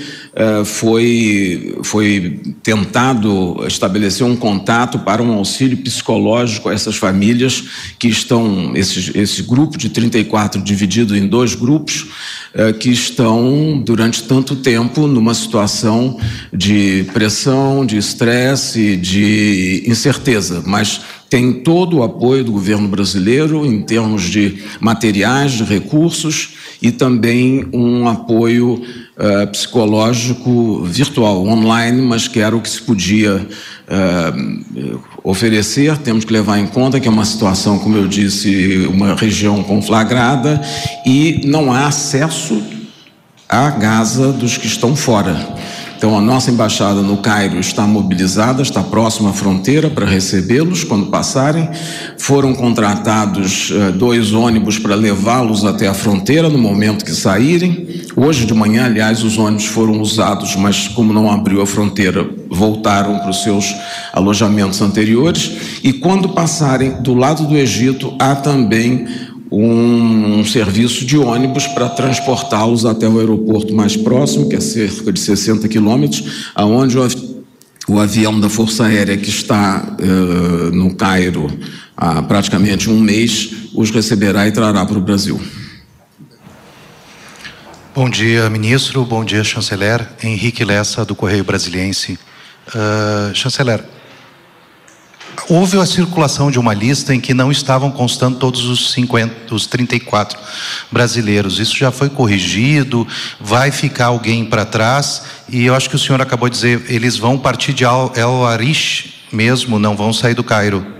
S14: foi, foi tentado estabelecer um contato para um auxílio psicológico a essas famílias que estão, esse, esse grupo de 34 dividido em dois grupos, eh, que estão durante tanto tempo numa situação de pressão, de estresse, de incerteza, mas tem todo o apoio do governo brasileiro em termos de materiais, de recursos e também um apoio uh, psicológico virtual, online, mas que era o que se podia uh, oferecer. Temos que levar em conta que é uma situação, como eu disse, uma região conflagrada e não há acesso à Gaza dos que estão fora. Então, a nossa embaixada no Cairo está mobilizada, está próxima à fronteira para recebê-los quando passarem. Foram contratados uh, dois ônibus para levá-los até a fronteira no momento que saírem. Hoje de manhã, aliás, os ônibus foram usados, mas como não abriu a fronteira, voltaram para os seus alojamentos anteriores. E quando passarem do lado do Egito, há também um, um serviço de ônibus para transportá-los até o aeroporto mais próximo, que é cerca de 60 quilômetros, aonde o, o, avião da Força Aérea que está uh, no Cairo há praticamente um mês os receberá e trará para o Brasil.
S16: Bom dia, ministro. Bom dia, chanceler. Henrique Lessa, do Correio Brasiliense. Uh, chanceler, houve a circulação de uma lista em que não estavam constando todos os 50, os 34 brasileiros. Isso já foi corrigido? Vai ficar alguém para trás? E eu acho que o senhor acabou de dizer, eles vão partir de El Arish mesmo, não vão sair do Cairo.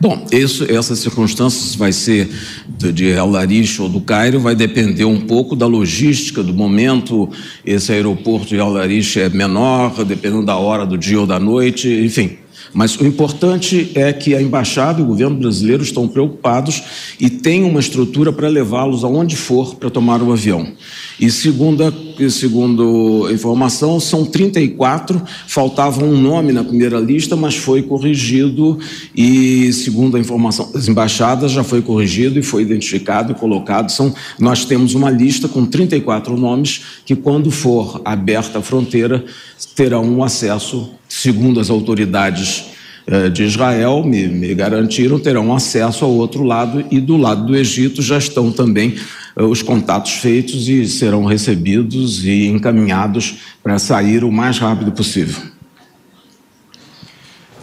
S14: Bom, isso, essas circunstâncias vai ser de El Arish ou do Cairo, vai depender um pouco da logística do momento. Esse aeroporto de El Arish é menor, dependendo da hora do dia ou da noite, enfim. Mas o importante é que a embaixada e o governo brasileiro estão preocupados e têm uma estrutura para levá-los aonde for para tomar o avião. E segundo, segundo a informação, são 34, faltava um nome na primeira lista, mas foi corrigido e, segundo a informação das embaixadas, já foi corrigido e foi identificado e colocado. São, nós temos uma lista com 34 nomes que, quando for aberta a fronteira, terão um acesso segundo as autoridades eh, de Israel, me, me, garantiram, terão acesso ao outro lado e do lado do Egito já estão também os contatos feitos e serão recebidos e encaminhados para sair o mais rápido possível.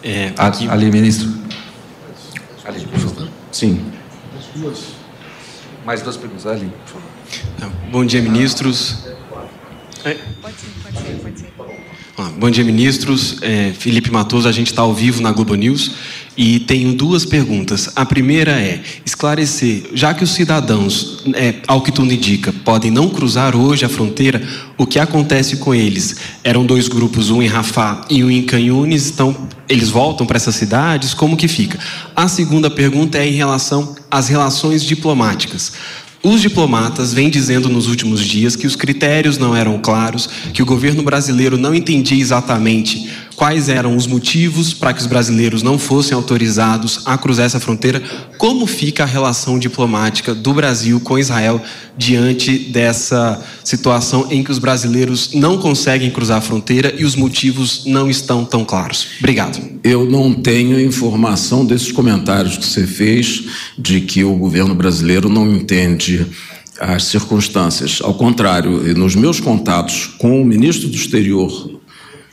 S17: É, aqui... Ali, ministro.
S14: Ali, por favor. Sim.
S17: Mais duas perguntas. Ali, por favor.
S18: Bom dia, ministros.
S8: Pode ser, pode ser, pode ser.
S18: Bom dia, ministros. É, Felipe Matoso, a gente está ao vivo na Globo News e tenho duas perguntas. A primeira é esclarecer, já que os cidadãos, é, ao que tudo indica, podem não cruzar hoje a fronteira, o que acontece com eles? Eram dois grupos, um em Rafah e um em Canhunes, então eles voltam para essas cidades? Como que fica? A segunda pergunta é em relação às relações diplomáticas. Os diplomatas vêm dizendo nos últimos dias que os critérios não eram claros, que o governo brasileiro não entendia exatamente quais eram os motivos para que os brasileiros não fossem autorizados a cruzar essa fronteira. Como fica a relação diplomática do Brasil com Israel diante dessa situação em que os brasileiros não conseguem cruzar a fronteira e os motivos não estão tão claros? Obrigado.
S14: Eu não tenho informação desses comentários que você fez de que o governo brasileiro não entende as circunstâncias. Ao contrário, nos meus contatos com o ministro do Exterior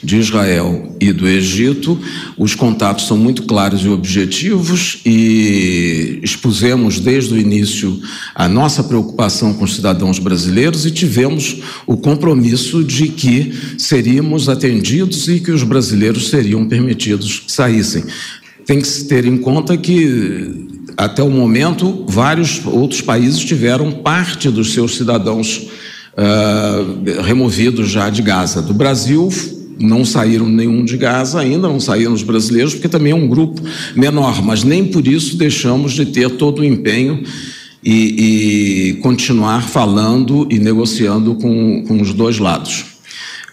S14: de Israel e do Egito. Os contatos são muito claros e objetivos e expusemos desde o início a nossa preocupação com os cidadãos brasileiros e tivemos o compromisso de que seríamos atendidos e que os brasileiros seriam permitidos que saíssem. Tem que se ter em conta que até o momento vários outros países tiveram parte dos seus cidadãos uh, removidos já de Gaza. Do Brasil não saíram nenhum de Gaza ainda, não saíram os brasileiros, porque também é um grupo menor, mas nem por isso deixamos de ter todo o empenho e, e continuar falando e negociando com, com os dois lados.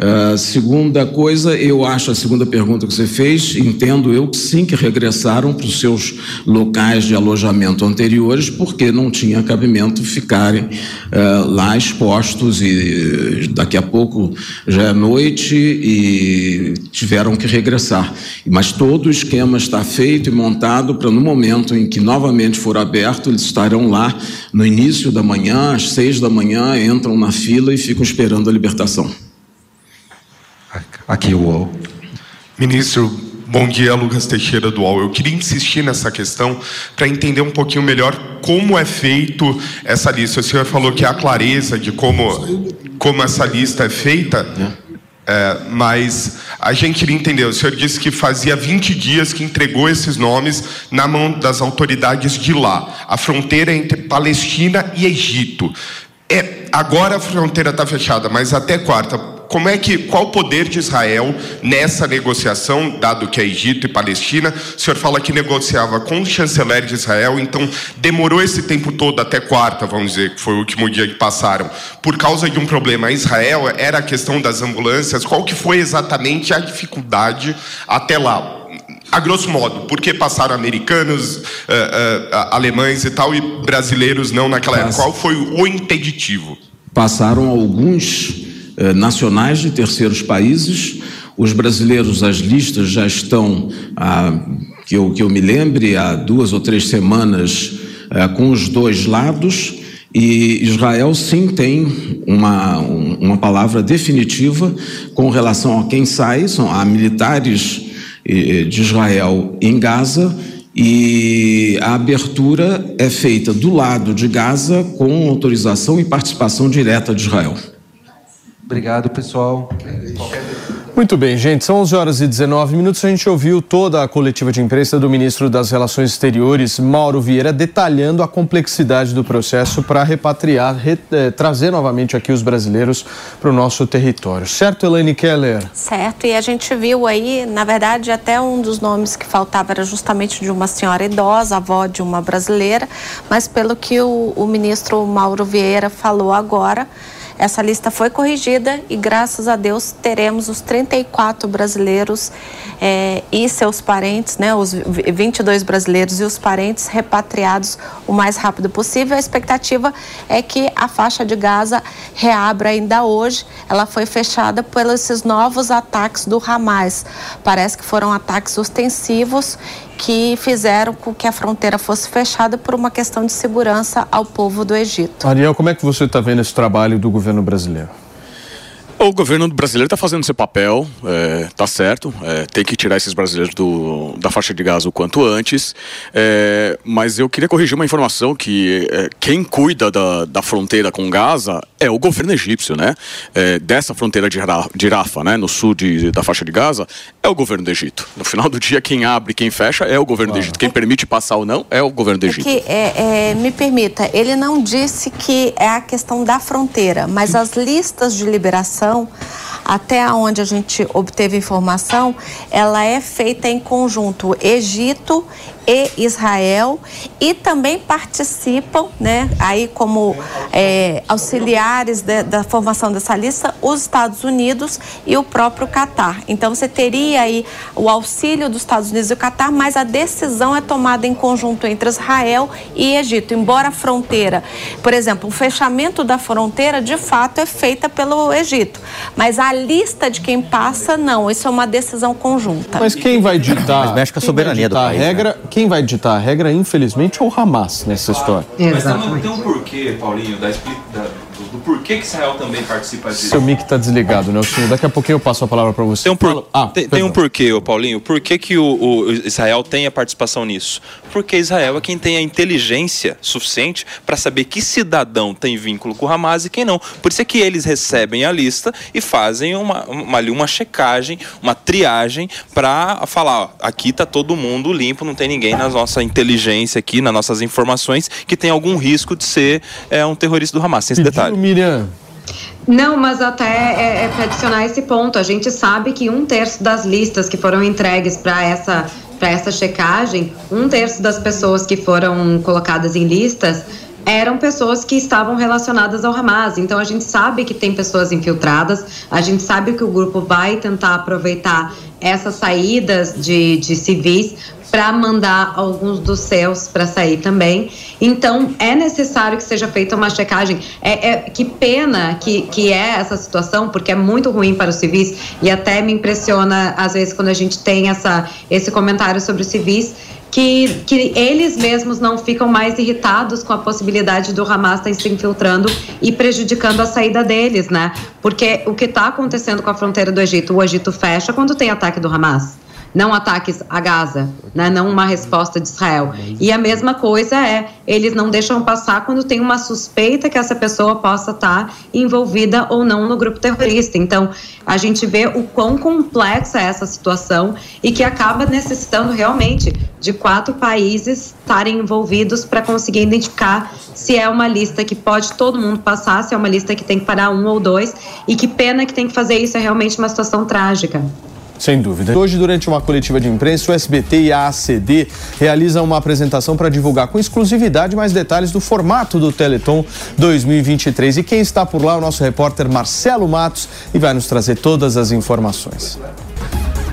S14: Uh, segunda coisa, eu acho a segunda pergunta que você fez, entendo eu que sim que regressaram para os seus locais de alojamento anteriores, porque não tinha cabimento ficarem uh, lá expostos e daqui a pouco já é noite e tiveram que regressar. Mas todo o esquema está feito e montado para no momento em que novamente for aberto, eles estarão lá no início da manhã, às seis da manhã, entram na fila e ficam esperando a libertação.
S17: Aqui o UOL.
S19: Ministro, bom dia, Lucas Teixeira do UOL. Eu queria insistir nessa questão para entender um pouquinho melhor como é feito essa lista. O senhor falou que há clareza de como, como essa lista é feita. É, mas a gente queria entender, o senhor disse que fazia 20 dias que entregou esses nomes na mão das autoridades de lá, a fronteira entre Palestina e Egito. É, agora a fronteira está fechada, mas até quarta, como é que, qual o poder de Israel nessa negociação, dado que é Egito e Palestina? O senhor fala que negociava com o chanceler de Israel, então demorou esse tempo todo até quarta, vamos dizer, que foi o último dia que passaram, por causa de um problema. Israel era a questão das ambulâncias. Qual que foi exatamente a dificuldade até lá? a grosso modo, por que passaram americanos, uh, uh, alemães e tal, e brasileiros não naquela época? Qual foi o impeditivo?
S14: Passaram alguns eh, nacionais de terceiros países. Os brasileiros, as listas já estão, ah, que, eu, que eu me lembre, há duas ou três semanas, ah, com os dois lados. E Israel sim tem uma, uma palavra definitiva com relação a quem sai, são a militares eh, de Israel em Gaza e a abertura é feita do lado de Gaza com autorização e participação direta de Israel.
S17: Obrigado, pessoal.
S2: Muito bem, gente. São 11 horas e 19 minutos. A gente ouviu toda a coletiva de imprensa do ministro das Relações Exteriores, Mauro Vieira, detalhando a complexidade do processo para repatriar, re, eh, trazer novamente aqui os brasileiros para o nosso território. Certo, Elaine Keller?
S3: Certo. E a gente viu aí, na verdade, até um dos nomes que faltava era justamente de uma senhora idosa, avó de uma brasileira. Mas pelo que o, o ministro Mauro Vieira falou agora, essa lista foi corrigida e, graças a Deus, teremos os 34 brasileiros eh, e seus parentes, né, os 22 brasileiros e os parentes repatriados o mais rápido possível. A expectativa é que a faixa de Gaza reabra ainda hoje. Ela foi fechada pelos novos ataques do Hamas. Parece que foram ataques ostensivos que fizeram com que a fronteira fosse fechada por uma questão de segurança ao povo do Egito.
S2: Ariel, como é que você está vendo esse trabalho do governo brasileiro?
S12: O governo brasileiro está fazendo seu papel, é, tá certo. É, tem que tirar esses brasileiros do, da faixa de gás o quanto antes. É, mas eu queria corrigir uma informação que é, quem cuida da, da fronteira com Gaza é o governo egípcio, né? É, dessa fronteira de, de Rafa, né? No sul de, da faixa de Gaza, é o governo do Egito. No final do dia, quem abre, quem fecha é o governo do Egito. Quem permite passar ou não é o governo do Egito.
S3: Que, é, é, me permita, ele não disse que é a questão da fronteira, mas as listas de liberação, até onde a gente obteve informação, ela é feita em conjunto Egito e Israel e também participam, né, aí como é, auxiliares de- da formação dessa lista, os Estados Unidos e o próprio Catar. Então você teria aí o auxílio dos Estados Unidos e o Catar, mas a decisão é tomada em conjunto entre Israel e Egito. Embora a fronteira, por exemplo, o fechamento da fronteira de fato é feita pelo Egito, mas a lista de quem passa não. Isso é uma decisão conjunta.
S2: Mas quem vai ditar?
S5: Mas mexe com a soberania do país,
S2: A regra, Quem vai ditar a regra, infelizmente, é o Hamas nessa história.
S6: Mas tem um, tem um porquê, Paulinho, da, expli- da- do, porquê que Israel também participa disso.
S2: Seu mic tá desligado, Nelson. Daqui a pouquinho eu passo a palavra para você.
S6: Tem um, por-
S2: Ah,
S6: tem, tem um porquê, ô Paulinho. Por que, que o, o Israel tem a participação nisso? Porque Israel é quem tem a inteligência suficiente para saber que cidadão tem vínculo com o Hamas e quem não. Por isso é que eles recebem a lista e fazem uma, uma, ali uma checagem, uma triagem para falar: ó, aqui tá todo mundo limpo, não tem ninguém na nossa inteligência aqui, nas nossas informações, que tem algum risco de ser é, um terrorista do Hamas. Tem esse detalhe.
S2: Miriam.
S7: Não, mas até é, é para adicionar esse ponto, a gente sabe que um terço das listas que foram entregues para essa essa checagem, um terço das pessoas que foram colocadas em listas eram pessoas que estavam relacionadas ao Hamas. Então a gente sabe que tem pessoas infiltradas, a gente sabe que o grupo vai tentar aproveitar essas saídas de, de civis para mandar alguns dos seus para sair também. Então, é necessário que seja feita uma checagem. É, é- que pena que, que é essa situação, porque é muito ruim para os civis e até me impressiona, às vezes, quando a gente tem essa, esse comentário sobre os civis. Que, que eles mesmos não ficam mais irritados com a possibilidade do Hamas estar se infiltrando e prejudicando a saída deles, né? Porque o que está acontecendo com a fronteira do Egito, o Egito fecha quando tem ataque do Hamas não ataques a Gaza, né? não uma resposta de Israel. E a mesma coisa é, eles não deixam passar quando tem uma suspeita que essa pessoa possa estar envolvida ou não no grupo terrorista. Então, a gente vê o quão complexa é essa situação e que acaba necessitando realmente de quatro países estarem envolvidos para conseguir identificar se é uma lista que pode todo mundo passar, se é uma lista que tem que parar um ou dois, e que pena que tem que fazer isso, é realmente uma situação trágica.
S2: Sem dúvida. Hoje, durante uma coletiva de imprensa, o SBT e a ACD realizam uma apresentação para divulgar com exclusividade mais detalhes do formato do Teleton 2023. E quem está por lá é o nosso repórter Marcelo Matos e vai nos trazer todas as informações.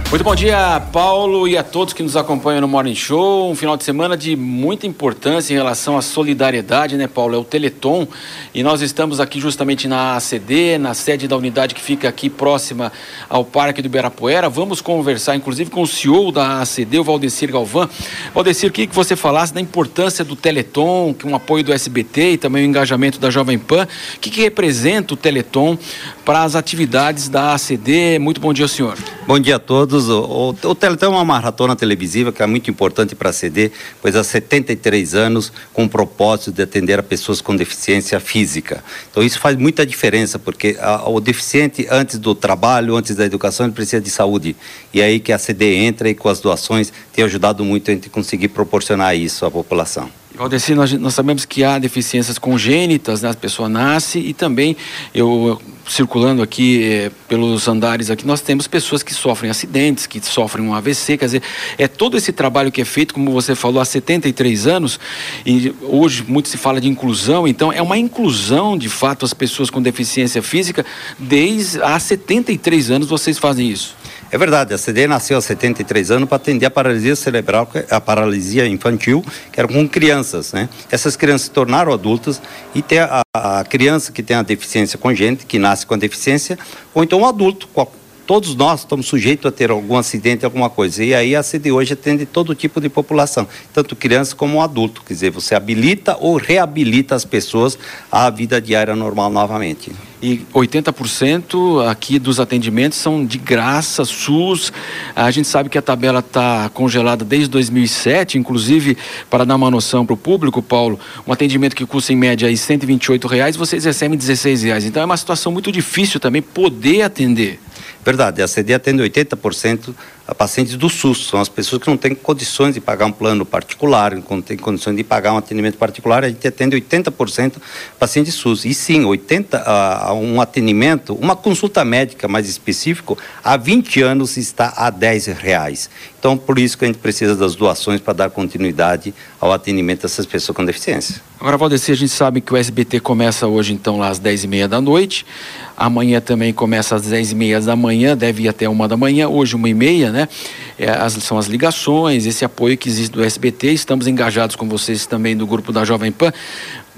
S20: Muito bom dia, Paulo, e a todos que nos acompanham no Morning Show. Um final de semana de muita importância em relação à solidariedade, né, Paulo? É o Teleton. E nós estamos aqui justamente na ACD, na sede da unidade que fica aqui próxima ao Parque do Ibirapuera. Vamos conversar, inclusive, com o CEO da ACD, o Valdecir Galvão. Valdecir, queria que você falasse da importância do Teleton, é um apoio do SBT e também o engajamento da Jovem Pan. O que, que representa o Teleton para as atividades da ACD? Muito bom dia, senhor.
S21: Bom dia a todos. O, o, o Teleton é uma maratona televisiva que é muito importante para a CD, pois há 73 anos com o propósito de atender a pessoas com deficiência física. Então isso faz muita diferença, porque a, o deficiente, antes do trabalho, antes da educação, ele precisa de saúde. E é aí que a CD entra e com as doações tem ajudado muito a gente conseguir proporcionar isso à população.
S20: Valdeci, nós, nós, sabemos que há deficiências congênitas, né? A pessoa nasce e também, eu circulando aqui eh, pelos andares aqui, nós temos pessoas que sofrem acidentes, que sofrem um AVC, quer dizer, é todo esse trabalho que é feito, como você falou, há 73 anos, e hoje muito se fala de inclusão, então é uma inclusão, de fato, as pessoas com deficiência física, desde há 73 anos vocês fazem isso.
S21: É verdade, a CD nasceu há 73 anos para atender a paralisia cerebral, a paralisia infantil, que era com crianças, né? Essas crianças se tornaram adultas e tem a, a criança que tem a deficiência congênita, que nasce com a deficiência, ou então o adulto, todos nós estamos sujeitos a ter algum acidente, alguma coisa. E aí a CD hoje atende todo tipo de população, tanto criança como adulto. Quer dizer, você habilita ou reabilita as pessoas à vida diária normal novamente.
S20: E 80% aqui dos atendimentos são de graça, SUS. A gente sabe que a tabela está congelada desde 2007, inclusive, para dar uma noção para o público, Paulo, um atendimento que custa em média aí 128 reais, vocês recebem 16 reais. Então é uma situação muito difícil também poder atender.
S21: Verdade, a CD atende 80% a pacientes do SUS, são as pessoas que não têm condições de pagar um plano particular, não têm condições de pagar um atendimento particular, a gente atende 80% pacientes SUS. E sim, 80, uh, um atendimento, uma consulta médica mais específico, há 20 anos está a 10 reais. Então, por isso que a gente precisa das doações para dar continuidade ao atendimento dessas pessoas com deficiência.
S20: Agora, Valdeci, a gente sabe que o SBT começa hoje, então, lá às 10h30 da noite. Amanhã também começa às 10h30 da manhã, deve ir até uma da manhã. Hoje, uma e meia, né? É, as, são as ligações, esse apoio que existe do SBT. Estamos engajados com vocês também do grupo da Jovem Pan.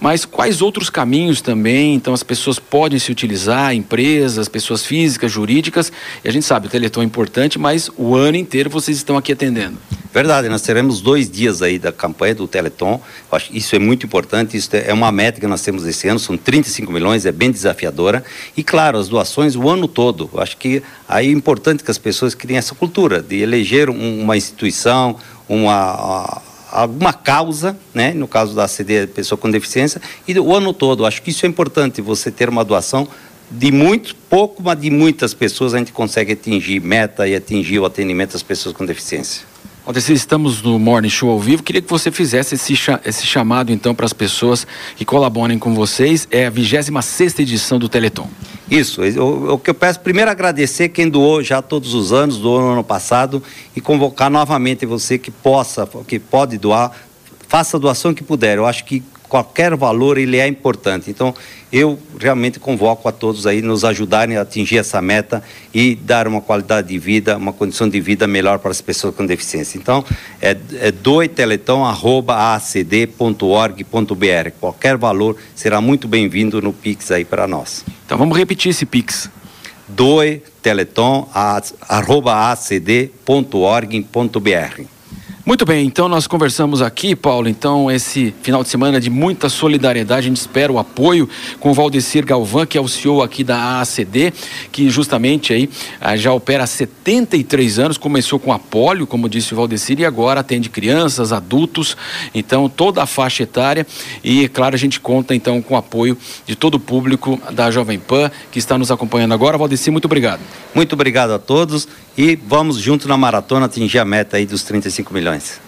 S20: Mas quais outros caminhos também, então, as pessoas podem se utilizar, empresas, pessoas físicas, jurídicas? E a gente sabe, o Teleton é importante, mas o ano inteiro vocês estão aqui atendendo.
S21: Verdade, nós teremos dois dias aí da campanha do Teleton. Eu acho que isso é muito importante, isso é uma meta que nós temos esse ano, são 35 milhões, é bem desafiadora. E claro, as doações o ano todo. Eu acho que aí é importante que as pessoas criem essa cultura de eleger um, uma instituição, uma alguma causa, né? no caso da CD, pessoa com deficiência, e o ano todo. Acho que isso é importante, você ter uma doação de muito pouco, mas de muitas pessoas a gente consegue atingir meta e atingir o atendimento das pessoas com deficiência.
S20: Aldecir, estamos no Morning Show ao vivo. Queria que você fizesse esse, esse chamado, então, para as pessoas que colaborem com vocês. É a 26 edição do Teleton.
S21: Isso. O, que eu peço, primeiro, agradecer quem doou já todos os anos, doou no ano passado, e convocar novamente você que possa, que pode doar, faça a doação que puder. Eu acho que qualquer valor ele é importante. Então, eu realmente convoco a todos aí nos ajudarem a atingir essa meta e dar uma qualidade de vida, uma condição de vida melhor para as pessoas com deficiência. Então, é, é doeteleton@acd.org.br. Qualquer valor será muito bem-vindo no Pix aí para nós.
S20: Então, vamos repetir esse Pix.
S21: doeteleton@acd.org.br.
S20: Muito bem, então nós conversamos aqui, Paulo, então esse final de semana de muita solidariedade, a gente espera o apoio com o Valdecir Galvão, que é o CEO aqui da AACD, que justamente aí ah, já opera há 73 anos, começou com a polio, como disse o Valdecir, e agora atende crianças, adultos, então toda a faixa etária e, claro, a gente conta então com o apoio de todo o público da Jovem Pan que está nos acompanhando agora. Valdecir, muito obrigado.
S21: Muito obrigado a todos e vamos junto na maratona atingir a meta aí dos 35 milhões.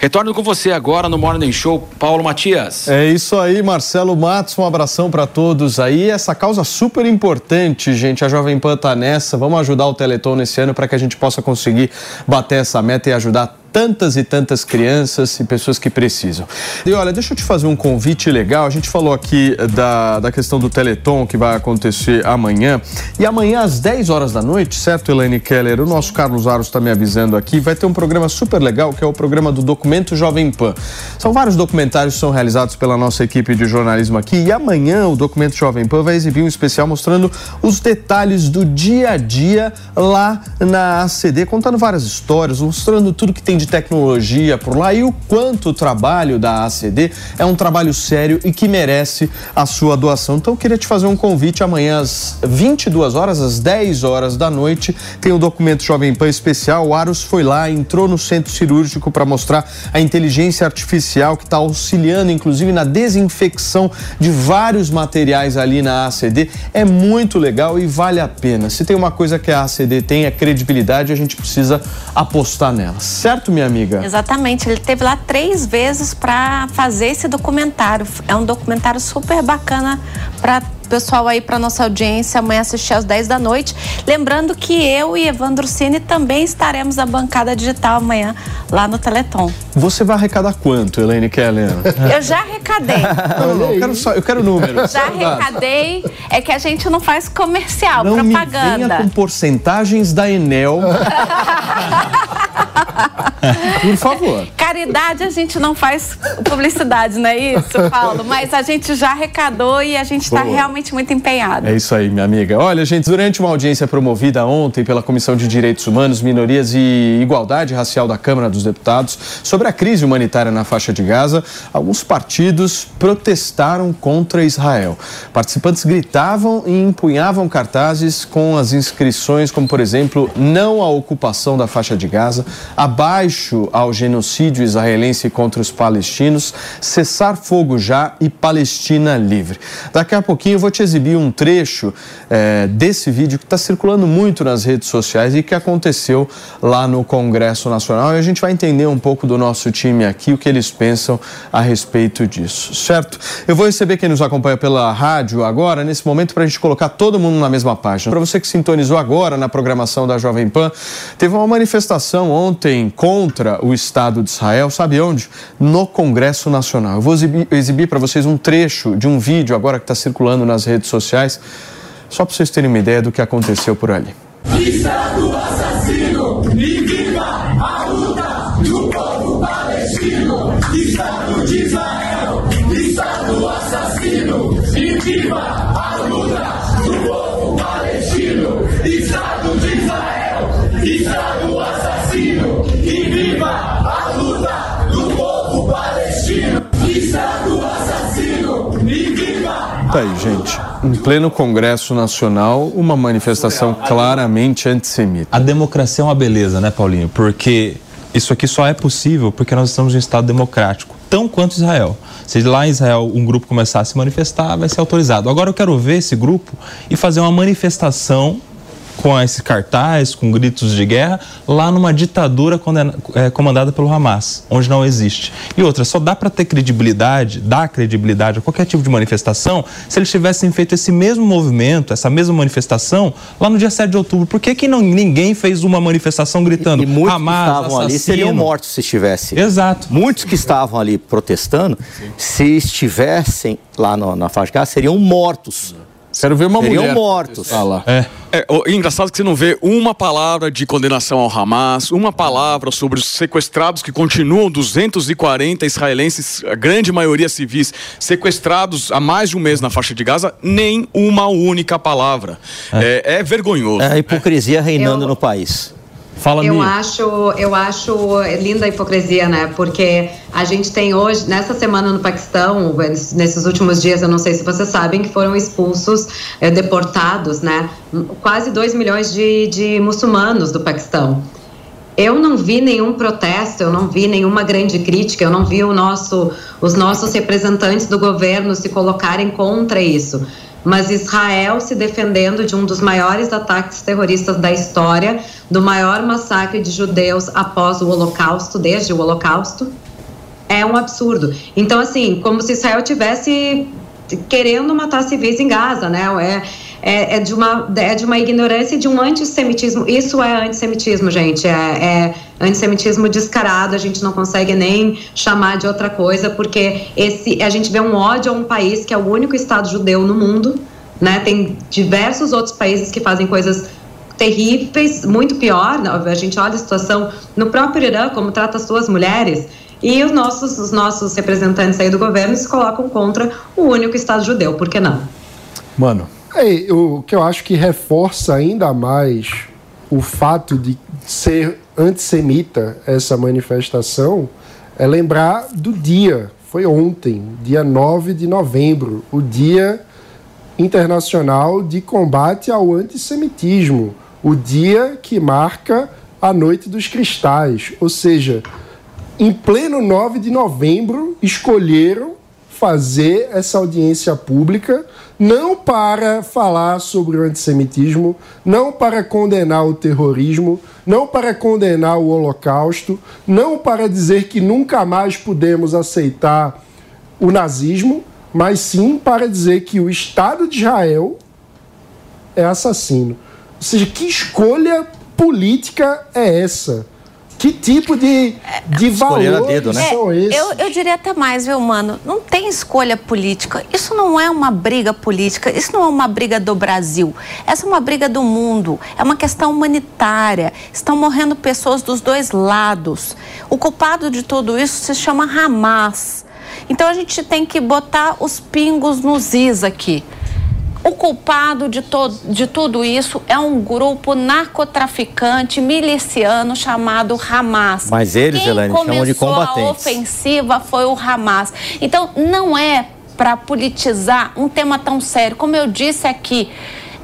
S20: Retorno com você agora no Morning Show, Paulo Matias.
S2: É isso aí, Marcelo Matos, um abração para todos aí. Essa causa super importante, gente. A Jovem Pan tá nessa. Vamos ajudar o Teleton nesse ano para que a gente possa conseguir bater essa meta e ajudar tantas e tantas crianças e pessoas que precisam. E olha, deixa eu te fazer um convite legal. A gente falou aqui da, da questão do Teleton que vai acontecer amanhã. E amanhã, às 10 horas da noite, certo, Elaine Keller? O nosso Carlos Aros está me avisando aqui. Vai ter um programa super legal que é o programa do Documento Jovem Pan. São vários documentários que são realizados pela nossa equipe de jornalismo aqui. E amanhã o Documento Jovem Pan vai exibir um especial mostrando os detalhes do dia a dia lá na ACD, contando várias histórias, mostrando tudo que tem de tecnologia por lá e o quanto o trabalho da ACD é um trabalho sério e que merece a sua doação. Então queria te fazer um convite amanhã às 22 horas, às 10 horas da noite, tem o documento Jovem Pan especial. O Aros foi lá, entrou no centro cirúrgico para mostrar a inteligência artificial que está auxiliando, inclusive, na desinfecção de vários materiais ali na ACD. É muito legal e vale a pena. Se tem uma coisa que a ACD tem é credibilidade, a gente precisa apostar nela. Certo, minha amiga?
S22: Exatamente. Ele teve lá três vezes para fazer esse documentário. É um documentário super bacana para pessoal aí para nossa audiência amanhã assistir às 10 da noite. Lembrando que eu e Evandro Cine também estaremos na bancada digital amanhã lá no Teleton.
S2: Você vai arrecadar quanto, Elaine Keller?
S22: Eu já arrecadei.
S2: Não, não, eu quero, só, eu quero números.
S22: Já arrecadei. É que a gente não faz comercial,
S2: não
S22: propaganda.
S2: Me venha com porcentagens da Enel. Por favor.
S22: Caridade a gente não faz publicidade, não é isso, Paulo? Mas a gente já arrecadou e a gente está realmente muito empenhado.
S2: É isso aí, minha amiga. Olha, gente, durante uma audiência promovida ontem pela Comissão de Direitos Humanos, Minorias e Igualdade Racial da Câmara dos Deputados sobre a crise humanitária na faixa de Gaza, alguns partidos protestaram contra Israel. Participantes gritavam e empunhavam cartazes com as inscrições, como por exemplo, não à ocupação da faixa de Gaza, abaixo ao genocídio israelense contra os palestinos, cessar fogo já e Palestina livre. Daqui a pouquinho eu vou te exibir um trecho é, desse vídeo que está circulando muito nas redes sociais e que aconteceu lá no Congresso Nacional e a gente vai entender um pouco do nosso time aqui, o que eles pensam a respeito disso, certo? Eu vou receber quem nos acompanha pela rádio agora, nesse momento, para a gente colocar todo mundo na mesma página. Para você que sintonizou agora na programação da Jovem Pan, teve uma manifestação ontem contra o Estado de Israel, sabe onde? No Congresso Nacional. Eu vou exibir, exibir para vocês um trecho de um vídeo agora que está circulando nas redes sociais, só para vocês terem uma ideia do que aconteceu por ali.
S23: Estado assassino,
S2: Tá aí, gente. Em pleno Congresso Nacional, uma manifestação claramente antissemita.
S6: A democracia é uma beleza, né, Paulinho? Porque isso aqui só é possível porque nós estamos em um Estado democrático, tão quanto Israel. Se lá em Israel um grupo começar a se manifestar, vai ser autorizado. Agora eu quero ver esse grupo e fazer uma manifestação com esse cartaz, com gritos de guerra, lá numa ditadura é, comandada pelo Hamas, onde não existe. E outra, só dá para ter credibilidade, dar credibilidade a qualquer tipo de manifestação, se eles tivessem feito esse mesmo movimento, essa mesma manifestação, lá no dia 7 de outubro. Por que, que não, ninguém fez uma manifestação gritando
S5: e, e muitos
S6: Hamas,
S5: que estavam
S6: assassino?
S5: ali seriam mortos se estivessem.
S6: Exato.
S5: Muitos que estavam ali protestando, se estivessem lá no, na faixa de Gaza, seriam mortos.
S2: Quero ver uma
S5: seriam
S2: mulher
S5: mortos.
S2: falar.
S6: É.
S12: É, o engraçado que você não vê uma palavra de condenação ao Hamas, uma palavra sobre os sequestrados que continuam 240 israelenses, a grande maioria civis, sequestrados há mais de um mês na faixa de Gaza, nem uma única palavra. É, é vergonhoso.
S5: É a hipocrisia reinando
S7: Eu-
S5: no país.
S2: Fala,
S7: Eu acho, eu acho linda a hipocrisia, né? Porque a gente tem hoje, nessa semana no Paquistão, nesses últimos dias, eu não sei se vocês sabem, que foram expulsos, eh, deportados, né? Quase 2 milhões de, de muçulmanos do Paquistão. Eu não vi nenhum protesto, eu não vi nenhuma grande crítica, eu não vi o nosso, os nossos representantes do governo se colocarem contra isso. Mas Israel se defendendo de um dos maiores ataques terroristas da história, do maior massacre de judeus após o Holocausto, desde o Holocausto, é um absurdo. Então, assim, como se Israel tivesse querendo matar civis em Gaza, né? É, é, é, de uma, é de uma ignorância e de um antissemitismo. Isso é antissemitismo, gente. É, é antissemitismo descarado, a gente não consegue nem chamar de outra coisa, porque esse, a gente vê um ódio a um país que é o único Estado judeu no mundo, né? Tem diversos outros países que fazem coisas terríveis, muito pior. A gente olha a situação no próprio Irã, como trata as suas mulheres. E os nossos, os nossos representantes aí do governo se colocam contra o único Estado judeu, por que não?
S2: Mano.
S4: É, o que eu acho que reforça ainda mais o fato de ser antissemita essa manifestação é lembrar do dia. Foi ontem, dia 9 de novembro, o Dia Internacional de Combate ao Antissemitismo, o dia que marca a Noite dos Cristais. Ou seja, em pleno 9 de novembro, escolheram fazer essa audiência pública não para falar sobre o antissemitismo, não para condenar o terrorismo, não para condenar o Holocausto, não para dizer que nunca mais podemos aceitar o nazismo, mas sim para dizer que o Estado de Israel é assassino. Ou seja, que escolha política é essa? Que tipo de, de valores
S3: dedo, né? são esses? Eu, eu diria até mais, viu, mano? Não tem escolha política. Isso não é uma briga política. Isso não é uma briga do Brasil. Essa é uma briga do mundo. É uma questão humanitária. Estão morrendo pessoas dos dois lados. O culpado de tudo isso se chama Hamas. Então a gente tem que botar os pingos nos is aqui. O culpado de, to de tudo isso é um grupo narcotraficante miliciano chamado Hamas.
S5: Mas eles,
S3: Quem
S5: Elaine, chamam de combatentes.
S3: a ofensiva foi o Hamas. Então, não é para politizar um tema tão sério. Como eu disse aqui,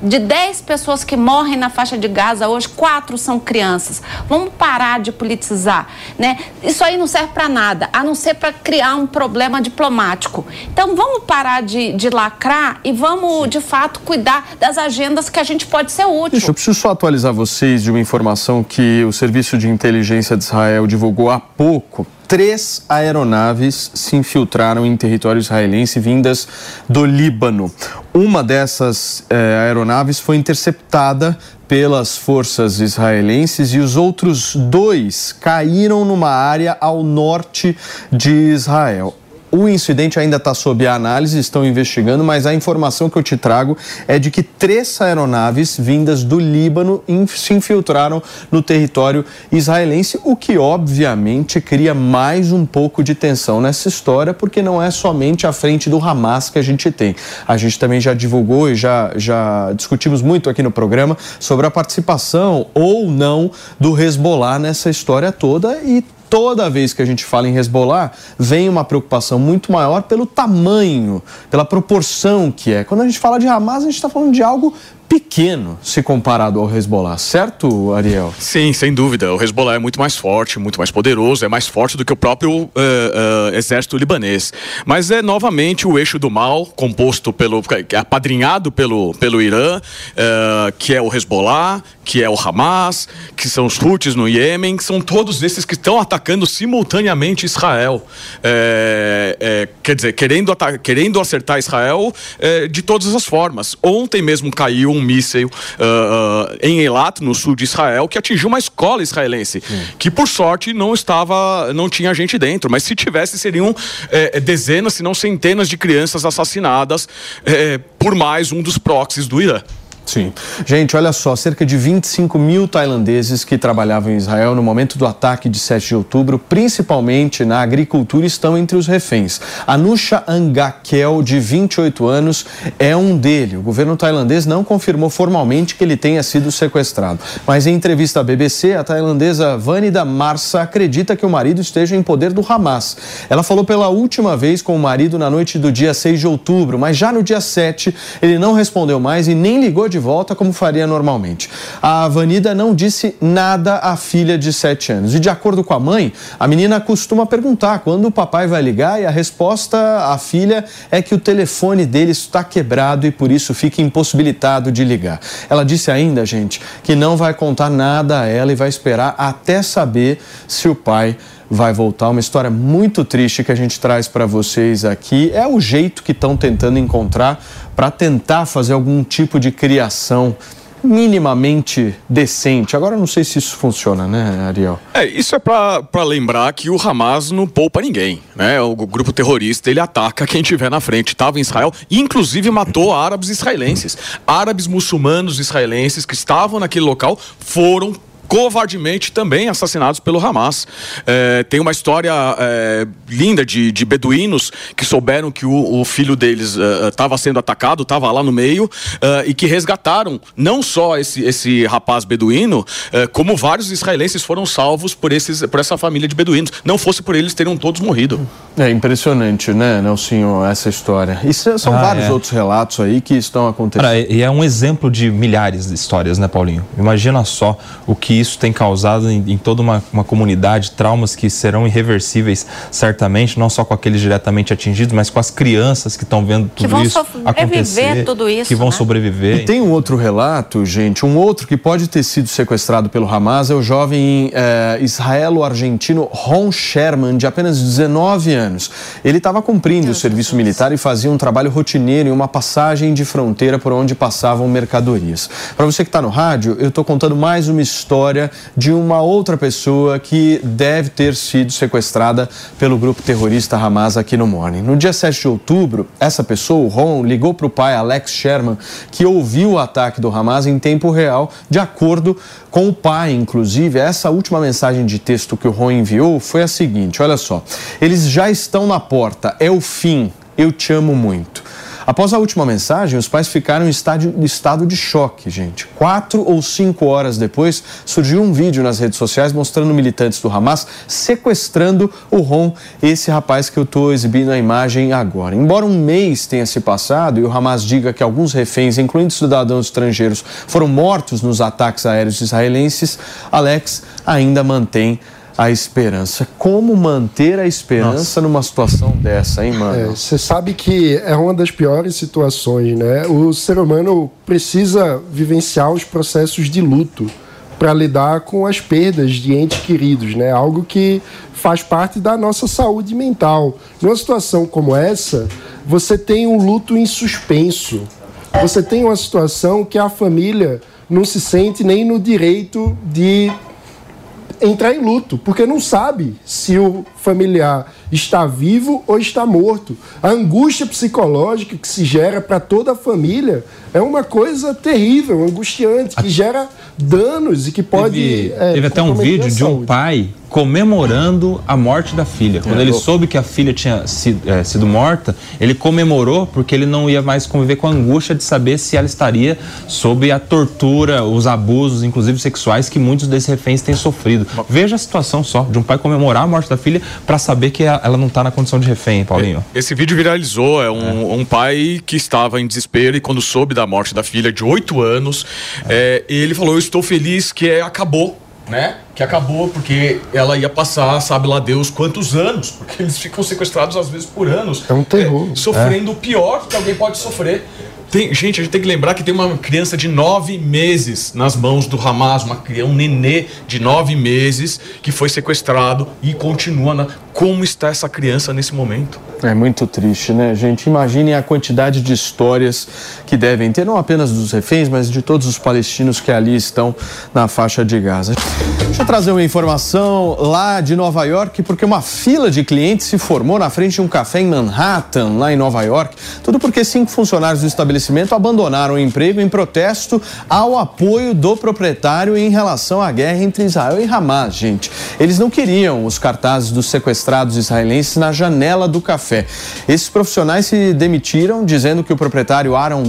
S3: de 10 pessoas que morrem na faixa de Gaza hoje, quatro são crianças. Vamos parar de politizar, né? Isso aí não serve para nada, a não ser para criar um problema diplomático. Então vamos parar de, de lacrar e vamos, de fato, cuidar das agendas que a gente pode ser útil.
S2: Eu preciso só atualizar vocês de uma informação que o Serviço de Inteligência de Israel divulgou há pouco três aeronaves se infiltraram em território israelense vindas do Líbano. Uma dessas eh, aeronaves foi interceptada pelas forças israelenses e os outros dois caíram numa área ao norte de Israel. O incidente ainda está sob a análise, estão investigando, mas a informação que eu te trago é de que três aeronaves vindas do Líbano se infiltraram no território israelense, o que obviamente cria mais um pouco de tensão nessa história, porque não é somente a frente do Hamas que a gente tem. A gente também já divulgou e já, já discutimos muito aqui no programa sobre a participação ou não do Hezbollah nessa história toda e toda vez que a gente fala em Hezbollah, vem uma preocupação muito maior pelo tamanho, pela proporção que é. Quando a gente fala de Hamas, a gente está falando de algo pequeno se comparado ao Hezbollah, certo, Ariel?
S12: Sim, sem dúvida. O Hezbollah é muito mais forte, muito mais poderoso, é mais forte do que o próprio uh, uh, exército libanês. Mas é novamente o eixo do mal, composto pelo. apadrinhado pelo, pelo Irã, uh, que é o Hezbollah, que é o Hamas, que são os Houthis no Iêmen, são todos esses que estão atacando simultaneamente Israel. É, é, quer dizer, querendo, querendo acertar Israel é, de todas as formas. Ontem mesmo caiu um míssil uh, uh, em Eilat, no sul de Israel, que atingiu uma escola israelense, hum. que por sorte não estava, não tinha gente dentro, mas se tivesse seriam é, dezenas, se não centenas de crianças assassinadas é, por mais um dos proxies do Irã.
S2: Sim. Gente, olha só, cerca de 25 mil tailandeses que trabalhavam em Israel no momento do ataque de 7 de outubro, principalmente na agricultura, estão entre os reféns. Anusha Angakel, de 28 anos, é um dele. O governo tailandês não confirmou formalmente que ele tenha sido sequestrado. Mas em entrevista à BBC, a tailandesa Vanida Marsa acredita que o marido esteja em poder do Hamas. Ela falou pela última vez com o marido na noite do dia 6 de outubro, mas já no dia 7 ele não respondeu mais e nem ligou de volta como faria normalmente. A Vanida não disse nada à filha de 7 anos. E de acordo com a mãe, a menina costuma perguntar quando o papai vai ligar e a resposta à filha é que o telefone dele está quebrado e por isso fica impossibilitado de ligar. Ela disse ainda, gente, que não vai contar nada a ela e vai esperar até saber se o pai vai voltar. Uma história muito triste que a gente traz para vocês aqui. É o jeito que estão tentando encontrar para tentar fazer algum tipo de criação minimamente decente. Agora, não sei se isso funciona, né, Ariel?
S12: É, isso é para lembrar que o Hamas não poupa ninguém, né? O grupo terrorista, ele ataca quem tiver na frente. Estava em Israel inclusive, matou árabes israelenses. Árabes muçulmanos israelenses que estavam naquele local foram covardemente também assassinados pelo Hamas. É, tem uma história é, linda de, de, beduínos que souberam que o, o filho deles estava é, sendo atacado, estava lá no meio, é, e que resgataram não só esse, esse rapaz beduíno, é, como vários israelenses foram salvos por, esses, por essa família de beduínos. Não fosse por eles, teriam todos morrido.
S2: É impressionante, né, Nelsinho, essa história. E são ah, vários é. outros relatos aí que estão acontecendo. Cara,
S6: e é um exemplo de milhares de histórias, né, Paulinho? Imagina só o que isso tem causado em, em toda uma, uma, comunidade, traumas que serão irreversíveis, certamente, não só com aqueles diretamente atingidos, mas com as crianças que estão vendo tudo isso acontecer.
S3: Tudo isso,
S6: que vão
S3: né?
S6: sobreviver.
S2: E tem um outro relato, gente, um outro que pode ter sido sequestrado pelo Hamas é o jovem eh, israelo-argentino Ron Sherman, de apenas 19 anos. Ele estava cumprindo Deus o serviço Deus. militar e fazia um trabalho rotineiro em uma passagem de fronteira por onde passavam mercadorias. Para você que está no rádio, eu estou contando mais uma história história de uma outra pessoa que deve ter sido sequestrada pelo grupo terrorista Hamas aqui no Morning. No dia 7 de outubro, essa pessoa, o Ron, ligou para o pai Alex Sherman, que ouviu o ataque do Hamas em tempo real, de acordo com o pai, inclusive. Essa última mensagem de texto que o Ron enviou foi a seguinte: olha só, eles já estão na porta, é o fim, eu te amo muito. Após a última mensagem, os pais ficaram em estado de choque, gente. Quatro ou cinco horas depois, surgiu um vídeo nas redes sociais mostrando militantes do Hamas sequestrando o Ron, esse rapaz que eu estou exibindo a imagem agora. Embora um mês tenha se passado e o Hamas diga que alguns reféns, incluindo cidadãos estrangeiros, foram mortos nos ataques aéreos israelenses, Alex ainda mantém a esperança. Como manter a esperança Nossa. numa situação dessa, hein, mano?
S4: Você é, sabe que é uma das piores situações, né? O ser humano precisa vivenciar os processos de luto para lidar com as perdas de entes queridos, né? Algo que faz parte da nossa saúde mental. Numa situação como essa, você tem um luto em suspenso. Você tem uma situação que a família não se sente nem no direito de entrar em luto, porque não sabe se o familiar está vivo ou está morto. A angústia psicológica que se gera para toda a família é uma coisa terrível, angustiante, que gera danos e que pode.
S6: Teve, é, teve até um vídeo de um pai comemorando a morte da filha. Quando é, ele soube que a filha tinha sido, é, sido, morta, ele comemorou porque ele não ia mais conviver com a angústia de saber se ela estaria sob a tortura, os abusos, inclusive sexuais, que muitos desses reféns têm sofrido. Veja a situação só de um pai comemorar a morte da filha para saber que ela não está na condição de refém, Paulinho.
S12: Esse vídeo viralizou. É um, é um, pai que estava em desespero e quando soube da morte da filha de oito anos, é, ele falou: Eu estou feliz que acabou né? Que acabou porque ela ia passar, sabe lá Deus, quantos anos, porque eles ficam sequestrados às vezes por anos.
S4: É um terror.
S12: É, sofrendo é. o pior que alguém pode sofrer. Tem, gente, a gente tem que lembrar que tem uma criança de nove meses nas mãos do Hamas, uma criança, um nenê de nove meses que foi sequestrado e continua na. Como está essa criança nesse momento?
S2: É muito triste, né, gente? Imaginem a quantidade de histórias que devem ter, não apenas dos reféns, mas de todos os palestinos que ali estão na faixa de Gaza. Deixa eu trazer uma informação lá de Nova York, porque uma fila de clientes se formou na frente de um café em Manhattan, lá em Nova York. Tudo porque cinco funcionários do estabelecimento abandonaram o emprego em protesto ao apoio do proprietário em relação à guerra entre Israel e Hamas, gente. Eles não queriam os cartazes dos sequestrados israelenses na janela do café. Esses profissionais se demitiram, dizendo que o proprietário Aaron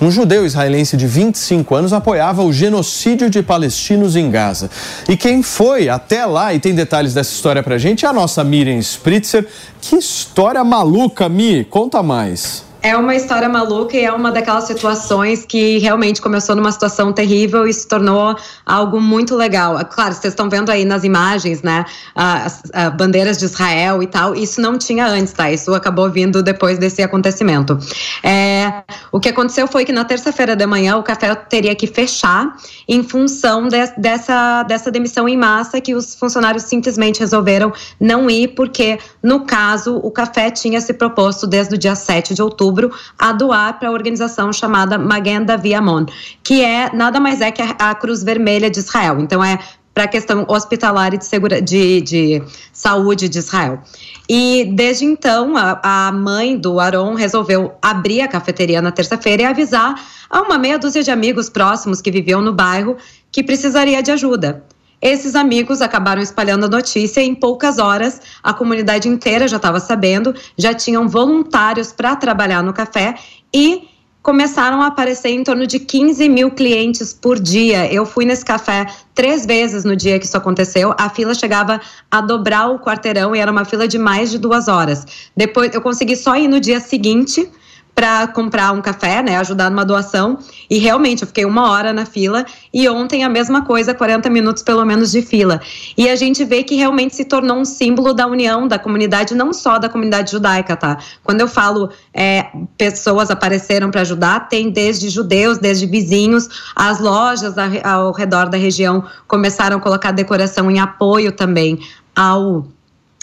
S2: Um judeu israelense de 25 anos, apoiava o genocídio de palestinos em Gaza. E quem foi até lá e tem detalhes dessa história pra gente é a nossa Miriam Spritzer. Que história maluca, Mi! Conta mais.
S7: É uma história maluca e é uma daquelas situações que realmente começou numa situação terrível e se tornou algo muito legal. É claro, vocês estão vendo aí nas imagens, né, as, as bandeiras de Israel e tal. Isso não tinha antes, tá? Isso acabou vindo depois desse acontecimento. É, O que aconteceu foi que na terça-feira de manhã o café teria que fechar em função de, dessa, dessa demissão em massa que os funcionários simplesmente resolveram não ir, porque, no caso, o café tinha se proposto desde o dia 7 de outubro a doar para a organização chamada Magen Davi Amon, que é nada mais é que a, a Cruz Vermelha de Israel. Então, é para a questão hospitalar e de, segura, de, de, saúde de Israel. E desde então, a, a mãe do Aron resolveu abrir a cafeteria na terça-feira e avisar a uma meia dúzia de amigos próximos que viviam no bairro que precisaria de ajuda. Esses amigos acabaram espalhando a notícia e em poucas horas a comunidade inteira já estava sabendo, já tinham voluntários para trabalhar no café e começaram a aparecer em torno de 15 mil clientes por dia. Eu fui nesse café três vezes no dia que isso aconteceu. A fila chegava a dobrar o quarteirão e era uma fila de mais de duas horas. Depois, eu consegui só ir no dia seguinte para comprar um café, né, ajudar numa doação. E realmente eu fiquei uma hora na fila e ontem a mesma coisa, 40 minutos pelo menos de fila. E a gente vê que realmente se tornou um símbolo da união da comunidade, não só da comunidade judaica, tá? Quando eu falo é, pessoas apareceram para ajudar, tem desde judeus, desde vizinhos, as lojas ao redor da região começaram a colocar decoração em apoio também ao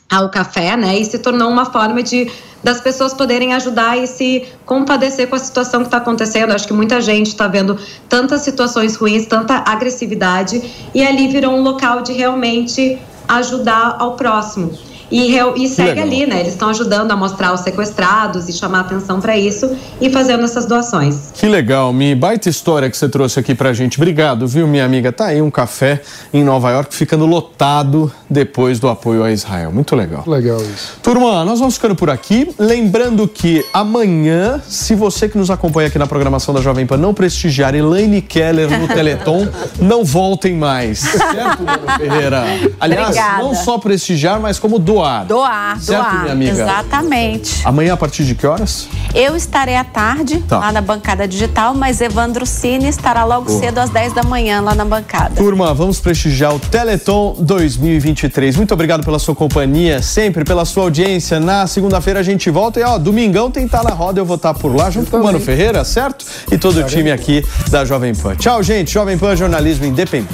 S7: ao café, né? E se tornou uma forma de das pessoas poderem ajudar e se compadecer com a situação que está acontecendo. Acho que muita gente está vendo tantas situações ruins, tanta agressividade, e ali virou um local de realmente ajudar ao próximo. E, e segue ali, né? Eles estão ajudando a mostrar os sequestrados e chamar atenção para isso e fazendo essas doações.
S2: Que legal, Mi. Baita história que você trouxe aqui pra gente. Obrigado, viu, minha amiga? Tá aí um café em Nova York ficando lotado depois do apoio a Israel. Muito legal.
S4: Legal isso.
S2: Turma, nós vamos ficando por aqui. Lembrando que amanhã, se você que nos acompanha aqui na programação da Jovem Pan não prestigiar Elaine Keller no Teleton, não voltem mais. Certo, Ferreira? Aliás,
S22: Obrigada.
S2: não só prestigiar, mas como doar.
S22: Doar,
S2: Certo,
S22: doar.
S2: minha amiga?
S22: Exatamente.
S2: Amanhã a partir de que horas?
S22: Eu estarei à tarde
S2: Tá.
S22: lá na bancada digital, mas Evandro Cine estará logo
S2: Boa.
S22: cedo às 10 da manhã lá na bancada.
S2: Turma, vamos prestigiar o Teleton 2023. Muito obrigado pela sua companhia, sempre pela sua audiência. Na segunda-feira a gente volta e, ó, domingão tem Tá na Roda, eu vou estar por lá junto com o Mano Ferreira, certo? E todo o time aqui da Jovem Pan. Tchau, gente. Jovem Pan Jornalismo Independente.